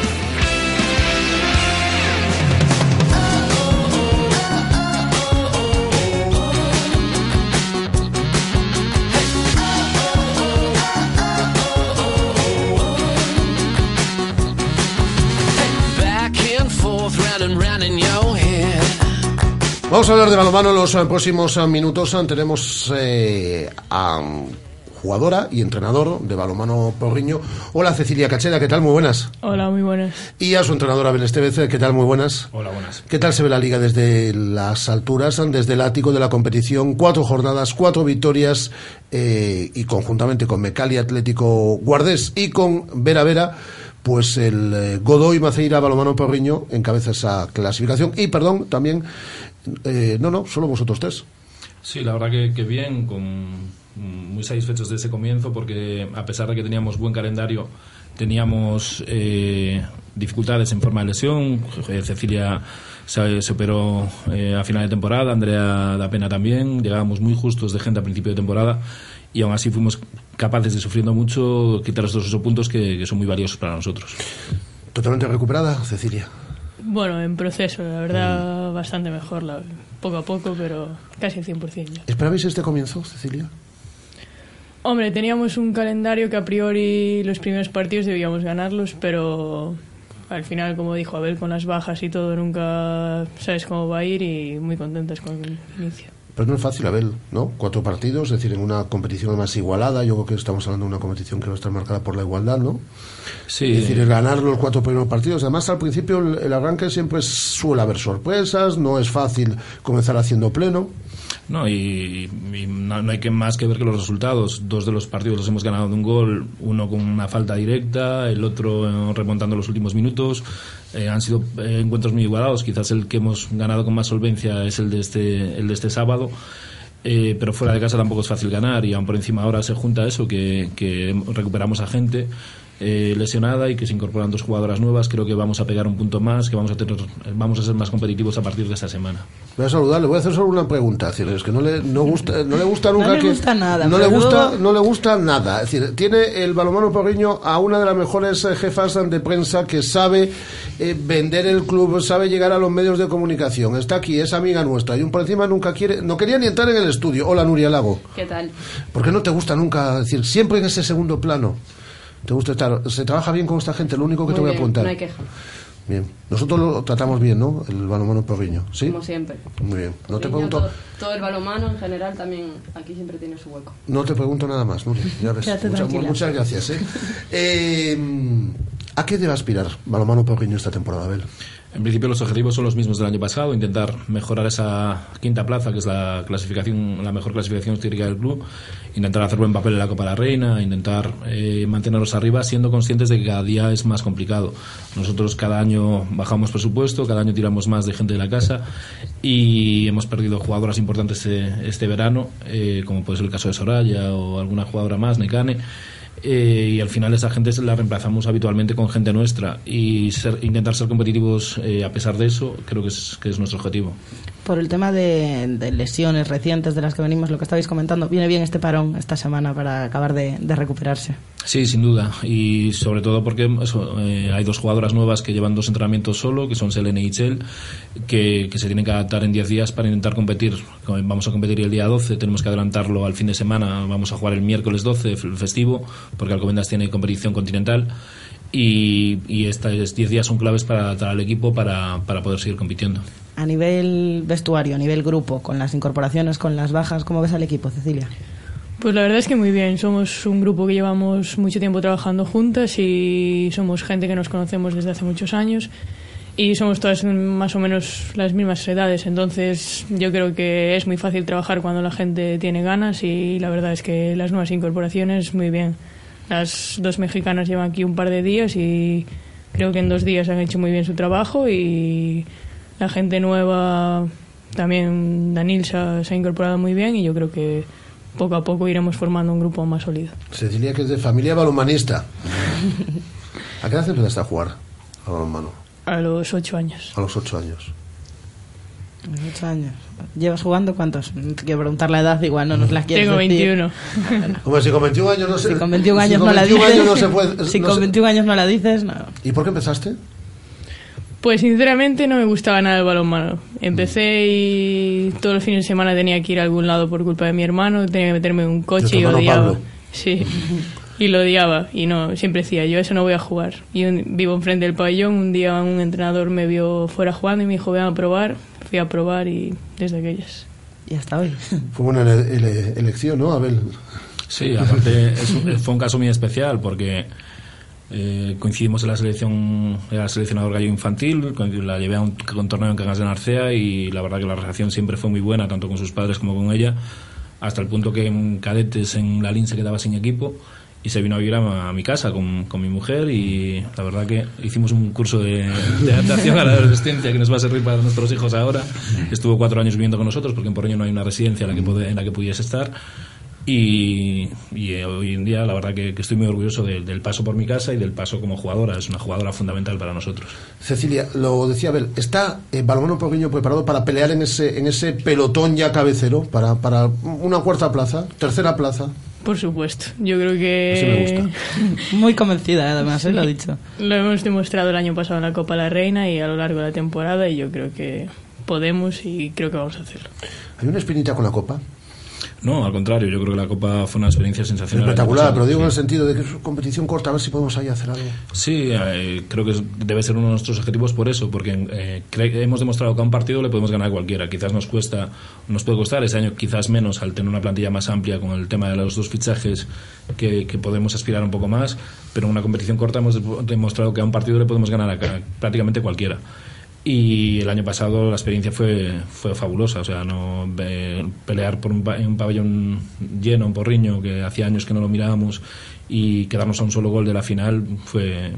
S2: Vamos a hablar de balonmano en los eh, próximos eh, minutos. Eh, Tenemos eh, a jugadora y entrenador de balonmano Porriño. Hola Cecilia Cacheda, ¿qué tal? Muy buenas.
S38: Hola, muy buenas.
S2: Y a su entrenadora Abel Estevez, ¿qué tal? Muy buenas.
S38: Hola, buenas.
S2: ¿Qué tal se ve la liga desde las alturas, desde el ático de la competición? Cuatro jornadas, cuatro victorias eh, y conjuntamente con Mecali Atlético Guardés y con Vera Vera, pues el eh, Godoy Maceira Balomano Porriño encabeza esa clasificación. Y perdón, también, eh, no, no, solo vosotros tres.
S39: Sí, la verdad que, que bien, con, muy satisfechos de ese comienzo porque a pesar de que teníamos buen calendario, teníamos eh, dificultades en forma de lesión. Eh, Cecilia se, se operó eh, a final de temporada, Andrea da pena también. Llegábamos muy justos de gente a principio de temporada y aún así fuimos capaces de, sufriendo mucho, quitar estos ocho puntos que, que son muy valiosos para nosotros.
S2: Totalmente recuperada, Cecilia.
S38: Bueno, en proceso, la verdad, bastante mejor, la- poco a poco, pero casi al 100% ya.
S2: ¿Esperabais este comienzo, Cecilia?
S38: Hombre, teníamos un calendario que a priori los primeros partidos debíamos ganarlos, pero al final, como dijo Abel, con las bajas y todo, nunca sabes cómo va a ir y muy contentos con el inicio.
S2: Pero no es fácil, Abel, ¿no? Cuatro partidos, es decir, en una competición más igualada. Yo creo que estamos hablando de una competición que va a estar marcada por la igualdad, ¿no?
S39: Sí.
S2: Es decir, el ganar los cuatro primeros partidos. Además, al principio el, el arranque siempre suele haber sorpresas, no es fácil comenzar haciendo pleno.
S39: No, y, no, no hay que más que ver que los resultados. Dos de los partidos los hemos ganado de un gol, uno con una falta directa, el otro eh, remontando los últimos minutos. Eh, han sido eh, encuentros muy igualados. Quizás el que hemos ganado con más solvencia es el de este, el de este sábado. Eh, pero fuera de casa tampoco es fácil ganar y aún por encima ahora se junta eso, que, que recuperamos a gente eh, lesionada y que se incorporan dos jugadoras nuevas. Creo que vamos a pegar un punto más, que vamos a, tener, vamos a ser más competitivos a partir de esta semana.
S2: Voy a saludarle, voy a hacer solo una pregunta. Es decir, es que no le, no gusta, no le gusta nunca
S9: No le
S2: que.
S9: gusta nada,
S2: No le gusta,
S9: luego-
S2: no le gusta nada. Es decir, tiene el balomano porriño a una de las mejores eh, jefas de prensa que sabe eh, vender el club, sabe llegar a los medios de comunicación. Está aquí, es amiga nuestra. Y un por encima nunca quiere, no quería ni entrar en el estudio. Hola, Nuria Lago.
S40: ¿Qué tal?
S2: ¿Por qué no te gusta nunca es decir siempre en ese segundo plano? ¿Te gusta estar? ¿Se trabaja bien con esta gente? Lo único que
S40: Muy
S2: te voy a
S40: bien,
S2: apuntar.
S40: No hay queja,
S2: Bien. Nosotros lo tratamos bien, ¿no? El balonmano porriño. ¿Sí?
S40: como siempre.
S2: Muy bien. No te pregunto.
S40: todo, todo el balomano en general también aquí siempre tiene su hueco.
S2: No te pregunto nada más, Nuria. Ya ves. <laughs> Mucha- muchas gracias. ¿eh? <laughs> Eh, ¿A qué debe aspirar Balomano Porriño esta temporada, Abel?
S39: En principio los objetivos son los mismos del año pasado, intentar mejorar esa quinta plaza, que es la clasificación, la mejor clasificación histórica del club, intentar hacer buen papel en la Copa de la Reina, intentar eh, arriba, siendo conscientes de que cada día es más complicado. Nosotros cada año bajamos presupuesto, cada año tiramos más de gente de la casa y hemos perdido jugadoras importantes este, este verano, eh, como puede ser el caso de Soraya o alguna jugadora más, Necane. Eh, y al final esa gente la reemplazamos habitualmente con gente nuestra y ser- intentar ser competitivos eh, a pesar de eso creo que es, que es nuestro objetivo.
S9: Por el tema de, lesiones recientes de las que venimos, lo que estabais comentando, viene bien este parón esta semana para acabar de, recuperarse.
S39: Sí, sin duda. Y sobre todo porque eh, hay dos jugadoras nuevas que llevan dos entrenamientos solo, que son Selene y Chel, que, que se tienen que adaptar en 10 días para intentar competir. Vamos a competir el día 12, tenemos que adelantarlo al fin de semana. Vamos a jugar el miércoles 12, el festivo, porque Alcobendas tiene competición continental. Y, y estos 10 días son claves para adaptar al equipo para, para poder seguir compitiendo.
S9: A nivel vestuario, a nivel grupo, con las incorporaciones, con las bajas, ¿cómo ves al equipo, Cecilia?
S38: Pues la verdad es que muy bien. Somos un grupo que llevamos mucho tiempo trabajando juntas y somos gente que nos conocemos desde hace muchos años y somos todas más o menos las mismas edades. Entonces yo creo que es muy fácil trabajar cuando la gente tiene ganas y la verdad es que las nuevas incorporaciones muy bien. Las dos mexicanas llevan aquí un par de días y creo que en dos días han hecho muy bien su trabajo y la gente nueva también Danil se ha, se ha incorporado muy bien y yo creo que poco a poco iremos formando un grupo más sólido.
S2: Cecilia, que es de familia balonmanista. <laughs> ¿A qué edad empezaste a jugar a balonmano?
S38: A los ocho años.
S2: A los ocho años.
S9: A los Ocho años. ¿Llevas jugando cuántos? Quiero preguntar la edad, igual no nos la quieres
S38: Tengo
S9: decir.
S38: 21.
S2: Hombre, si con 21 años no se...
S9: Si con 21
S2: si
S9: años
S2: con
S9: no la
S2: 21
S9: dices,
S2: años no se puede-
S9: si
S2: no
S9: con
S2: se-
S9: 21 años no la dices, no.
S2: ¿Y por qué empezaste?
S38: Pues sinceramente no me gustaba nada el balonmano. Empecé y todos los fines de semana tenía que ir a algún lado por culpa de mi hermano, tenía que meterme en un coche y odiaba.
S2: Pablo.
S38: Sí. Y lo odiaba y no, siempre decía, yo eso no voy a jugar. Y un- vivo enfrente del pabellón, un día un entrenador me vio fuera jugando y me dijo, ven a probar. Fui a probar y desde aquellas.
S9: Y hasta <laughs> hoy.
S2: Fue una ele- ele- elección, ¿no, Abel?
S39: Sí, aparte es un- fue un caso muy especial porque eh, coincidimos en la selección, era seleccionador gallo infantil, la llevé a un, a un torneo en Cangas de Narcea y la verdad que la relación siempre fue muy buena, tanto con sus padres como con ella, hasta el punto que en cadetes en la LIN se quedaba sin equipo y se vino a vivir a, mi casa con, con mi mujer y la verdad que hicimos un curso de, adaptación a la adolescencia que nos va a servir para nuestros hijos ahora. Estuvo cuatro años viviendo con nosotros porque en Porreño no hay una residencia en la que, pudiese estar y, eh, hoy en día la verdad que, estoy muy orgulloso de- del paso por mi casa y del paso como jugadora. Es una jugadora fundamental para nosotros.
S2: Cecilia, lo decía Abel, ¿está el balonmano porriño preparado para pelear en ese, en ese pelotón ya cabecero? Para, para una cuarta plaza, tercera plaza.
S38: Por supuesto. Yo creo que <laughs>
S9: Muy convencida, además, ¿eh? lo ha dicho.
S38: lo hemos demostrado el año pasado en la Copa de la Reina y a lo largo de la temporada y yo creo que podemos y creo que vamos a hacerlo.
S2: ¿Hay una espinita con la copa?
S39: No, al contrario, yo creo que la Copa fue una experiencia sensacional.
S2: Espectacular, pero digo en el sentido de que es competición corta, a ver si podemos ahí hacer algo.
S39: Sí, eh, creo que debe ser uno de nuestros objetivos por eso, porque eh, hemos demostrado que a un partido le podemos ganar a cualquiera. Quizás nos cuesta, nos puede costar este año quizás menos al tener una plantilla más amplia con el tema de los dos fichajes que, que podemos aspirar un poco más, pero en una competición corta hemos de- demostrado que a un partido le podemos ganar a prácticamente cualquiera. Y el año pasado la experiencia fue, fue fabulosa, o sea, no pelear por un, un pabellón lleno, un porriño, que hacía años que no lo mirábamos, y quedarnos a un solo gol de la final fue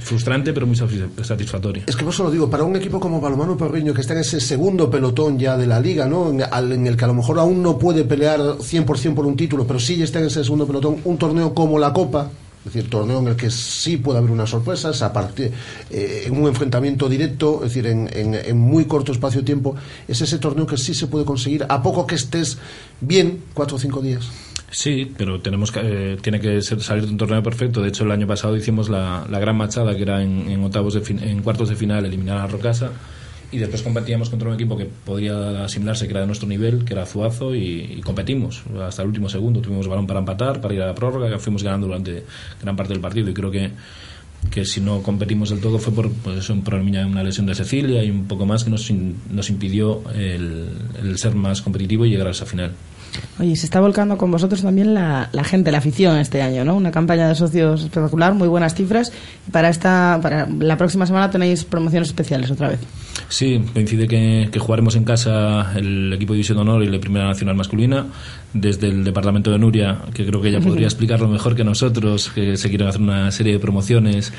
S39: frustrante, pero muy satisf- satisfactorio.
S2: Es que por eso lo digo, para un equipo como Balomano Perriño, que está en ese segundo pelotón ya de la liga, ¿no? En, al- en el que a lo mejor aún no puede pelear 100% por un título, pero sí está en ese segundo pelotón, un torneo como la Copa, es decir, torneo en el que sí puede haber unas sorpresas, aparte, eh, en un enfrentamiento directo, es decir, en, en- muy corto espacio de tiempo, es ese torneo que sí se puede conseguir, a poco que estés bien, cuatro o cinco días.
S39: Sí, pero tenemos que, eh, tiene que salir de un torneo perfecto. De hecho, el año pasado hicimos la, la gran machada, que era en, en octavos de fin- en cuartos de final eliminar a Rocasa. Y después competíamos contra un equipo que podría asimilarse, que era de nuestro nivel, que era Zuazo, y, competimos hasta el último segundo. Tuvimos balón para empatar, para ir a la prórroga, que fuimos ganando durante gran parte del partido. Y creo que, que si no competimos del todo fue por pues un problemilla, una lesión de Cecilia y un poco más que nos, nos impidió el, el ser más competitivo y llegar a esa final.
S4: Oye, se está volcando con vosotros también la, la gente, la afición este año, ¿no? Una campaña de socios espectacular, muy buenas cifras. Para esta, para la próxima semana tenéis promociones especiales otra vez.
S39: Sí, coincide que, que jugaremos en casa el equipo de División de Honor y la Primera Nacional Masculina. Desde el departamento de Nuria, que creo que ella podría explicarlo mejor que nosotros, que se quieren hacer una serie de promociones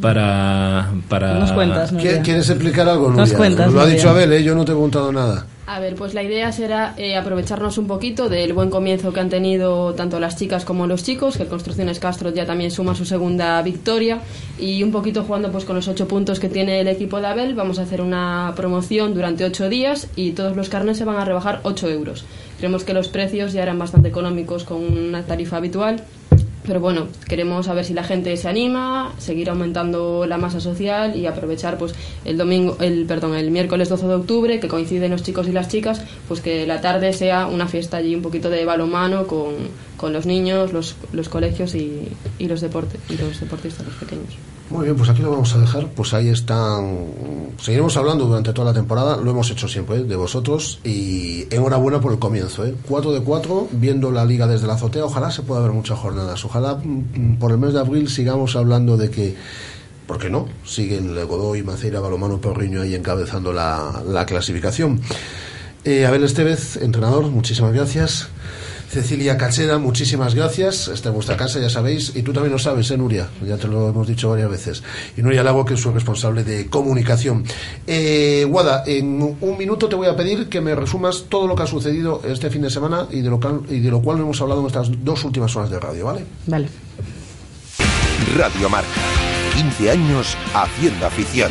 S39: para. para
S4: Nos cuentas, Nuria.
S2: ¿Qui- ¿Quieres explicar algo,
S4: Nos
S2: Nuria?
S4: cuentas,
S2: lo ha dicho Abel, ¿eh? yo no te he preguntado nada.
S40: A ver, pues la idea será eh, aprovecharnos un poquito del buen comienzo que han tenido tanto las chicas como los chicos, que el Construcciones Castro ya también suma su segunda victoria y un poquito jugando pues con los ocho puntos que tiene el equipo de Abel, vamos a hacer una promoción durante ocho días y todos los carnes se van a rebajar 8 euros. Creemos que los precios ya eran bastante económicos con una tarifa habitual. Pero bueno, queremos saber si la gente se anima, seguir aumentando la masa social y aprovechar pues el domingo, el perdón, el miércoles 12 de octubre, que coinciden los chicos y las chicas, pues que la tarde sea una fiesta allí un poquito de balomano con, con los niños, los, los colegios y, y los deportes y los deportistas los pequeños.
S2: Muy bien, pues aquí lo vamos a dejar. Pues ahí están. Seguiremos hablando durante toda la temporada. Lo hemos hecho siempre, ¿eh? de vosotros. Y enhorabuena por el comienzo. ¿eh? 4 de 4, viendo la liga desde la azotea. Ojalá se pueda ver muchas jornadas. Ojalá mm, por el mes de abril sigamos hablando de que. ¿Por qué no? Siguen el Godoy, Maceira, Balomano, Porriño ahí encabezando la, la clasificación. Eh, Abel Estevez, entrenador, muchísimas gracias. Cecilia Cacheda, muchísimas gracias. Está en vuestra casa, ya sabéis. Y tú también lo sabes, ¿eh, Nuria? Ya te lo hemos dicho varias veces. Y Nuria Lago, que es su responsable de comunicación. Eh, Guada, en un minuto te voy a pedir que me resumas todo lo que ha sucedido este fin de semana y de lo, cal- y de lo cual hemos hablado en nuestras dos últimas horas de radio, ¿vale?
S4: Vale.
S8: Radio Marca. 15 años haciendo afición.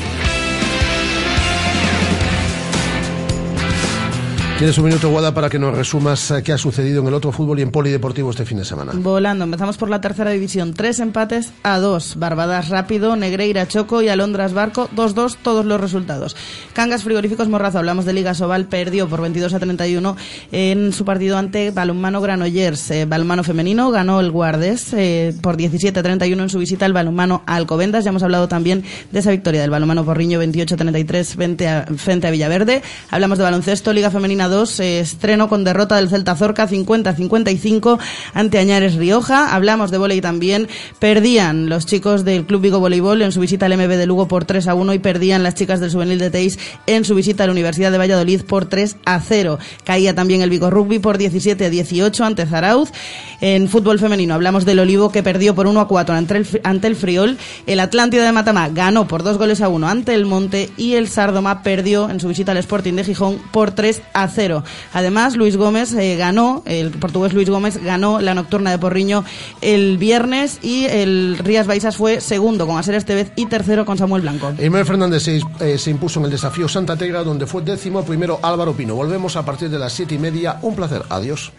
S2: Tienes un minuto, Guada, para que nos resumas eh, qué ha sucedido en el otro fútbol y en polideportivo este fin de semana.
S4: Volando, empezamos por la tercera división. Tres empates a dos. Barbadas rápido, Negreira Choco y Alondras Barco, 2-2 todos los resultados. Cangas Frigoríficos Morrazo, hablamos de Liga Sobal, perdió por 22 a 31 en su partido ante Balonmano Granollers. Eh, balonmano femenino ganó el Guardes eh, por 17 a 31 en su visita al Balonmano Alcobendas. Ya hemos hablado también de esa victoria del Balonmano Porriño 28 a 33 frente a, frente a Villaverde. Hablamos de baloncesto, Liga Femenina 2, eh, estreno con derrota del Celta Zorca 50-55 ante Añares Rioja. Hablamos de volei también. Perdían los chicos del Club Vigo Voleibol en su visita al MB de Lugo por 3 a 1 y perdían las chicas del Juvenil de Teis en su visita a la Universidad de Valladolid por 3 a 0. Caía también el Vigo Rugby por 17 a 18 ante Zarauz. En fútbol femenino hablamos del Olivo que perdió por 1 a 4 ante el, ante el Friol. El Atlántida de Matamá ganó por 2 goles a 1 ante el Monte y el Sardoma perdió en su visita al Sporting de Gijón por 3 a 0. Además, Luis Gómez eh, ganó, el portugués Luis Gómez ganó la nocturna de Porriño el viernes y el Rías Baixas fue segundo con Aser Estevez y tercero con Samuel Blanco.
S2: Emel Fernández se, eh, se impuso en el desafío Santa Tegra, donde fue décimo primero Álvaro Pino. Volvemos a partir de las siete y media. Un placer. Adiós.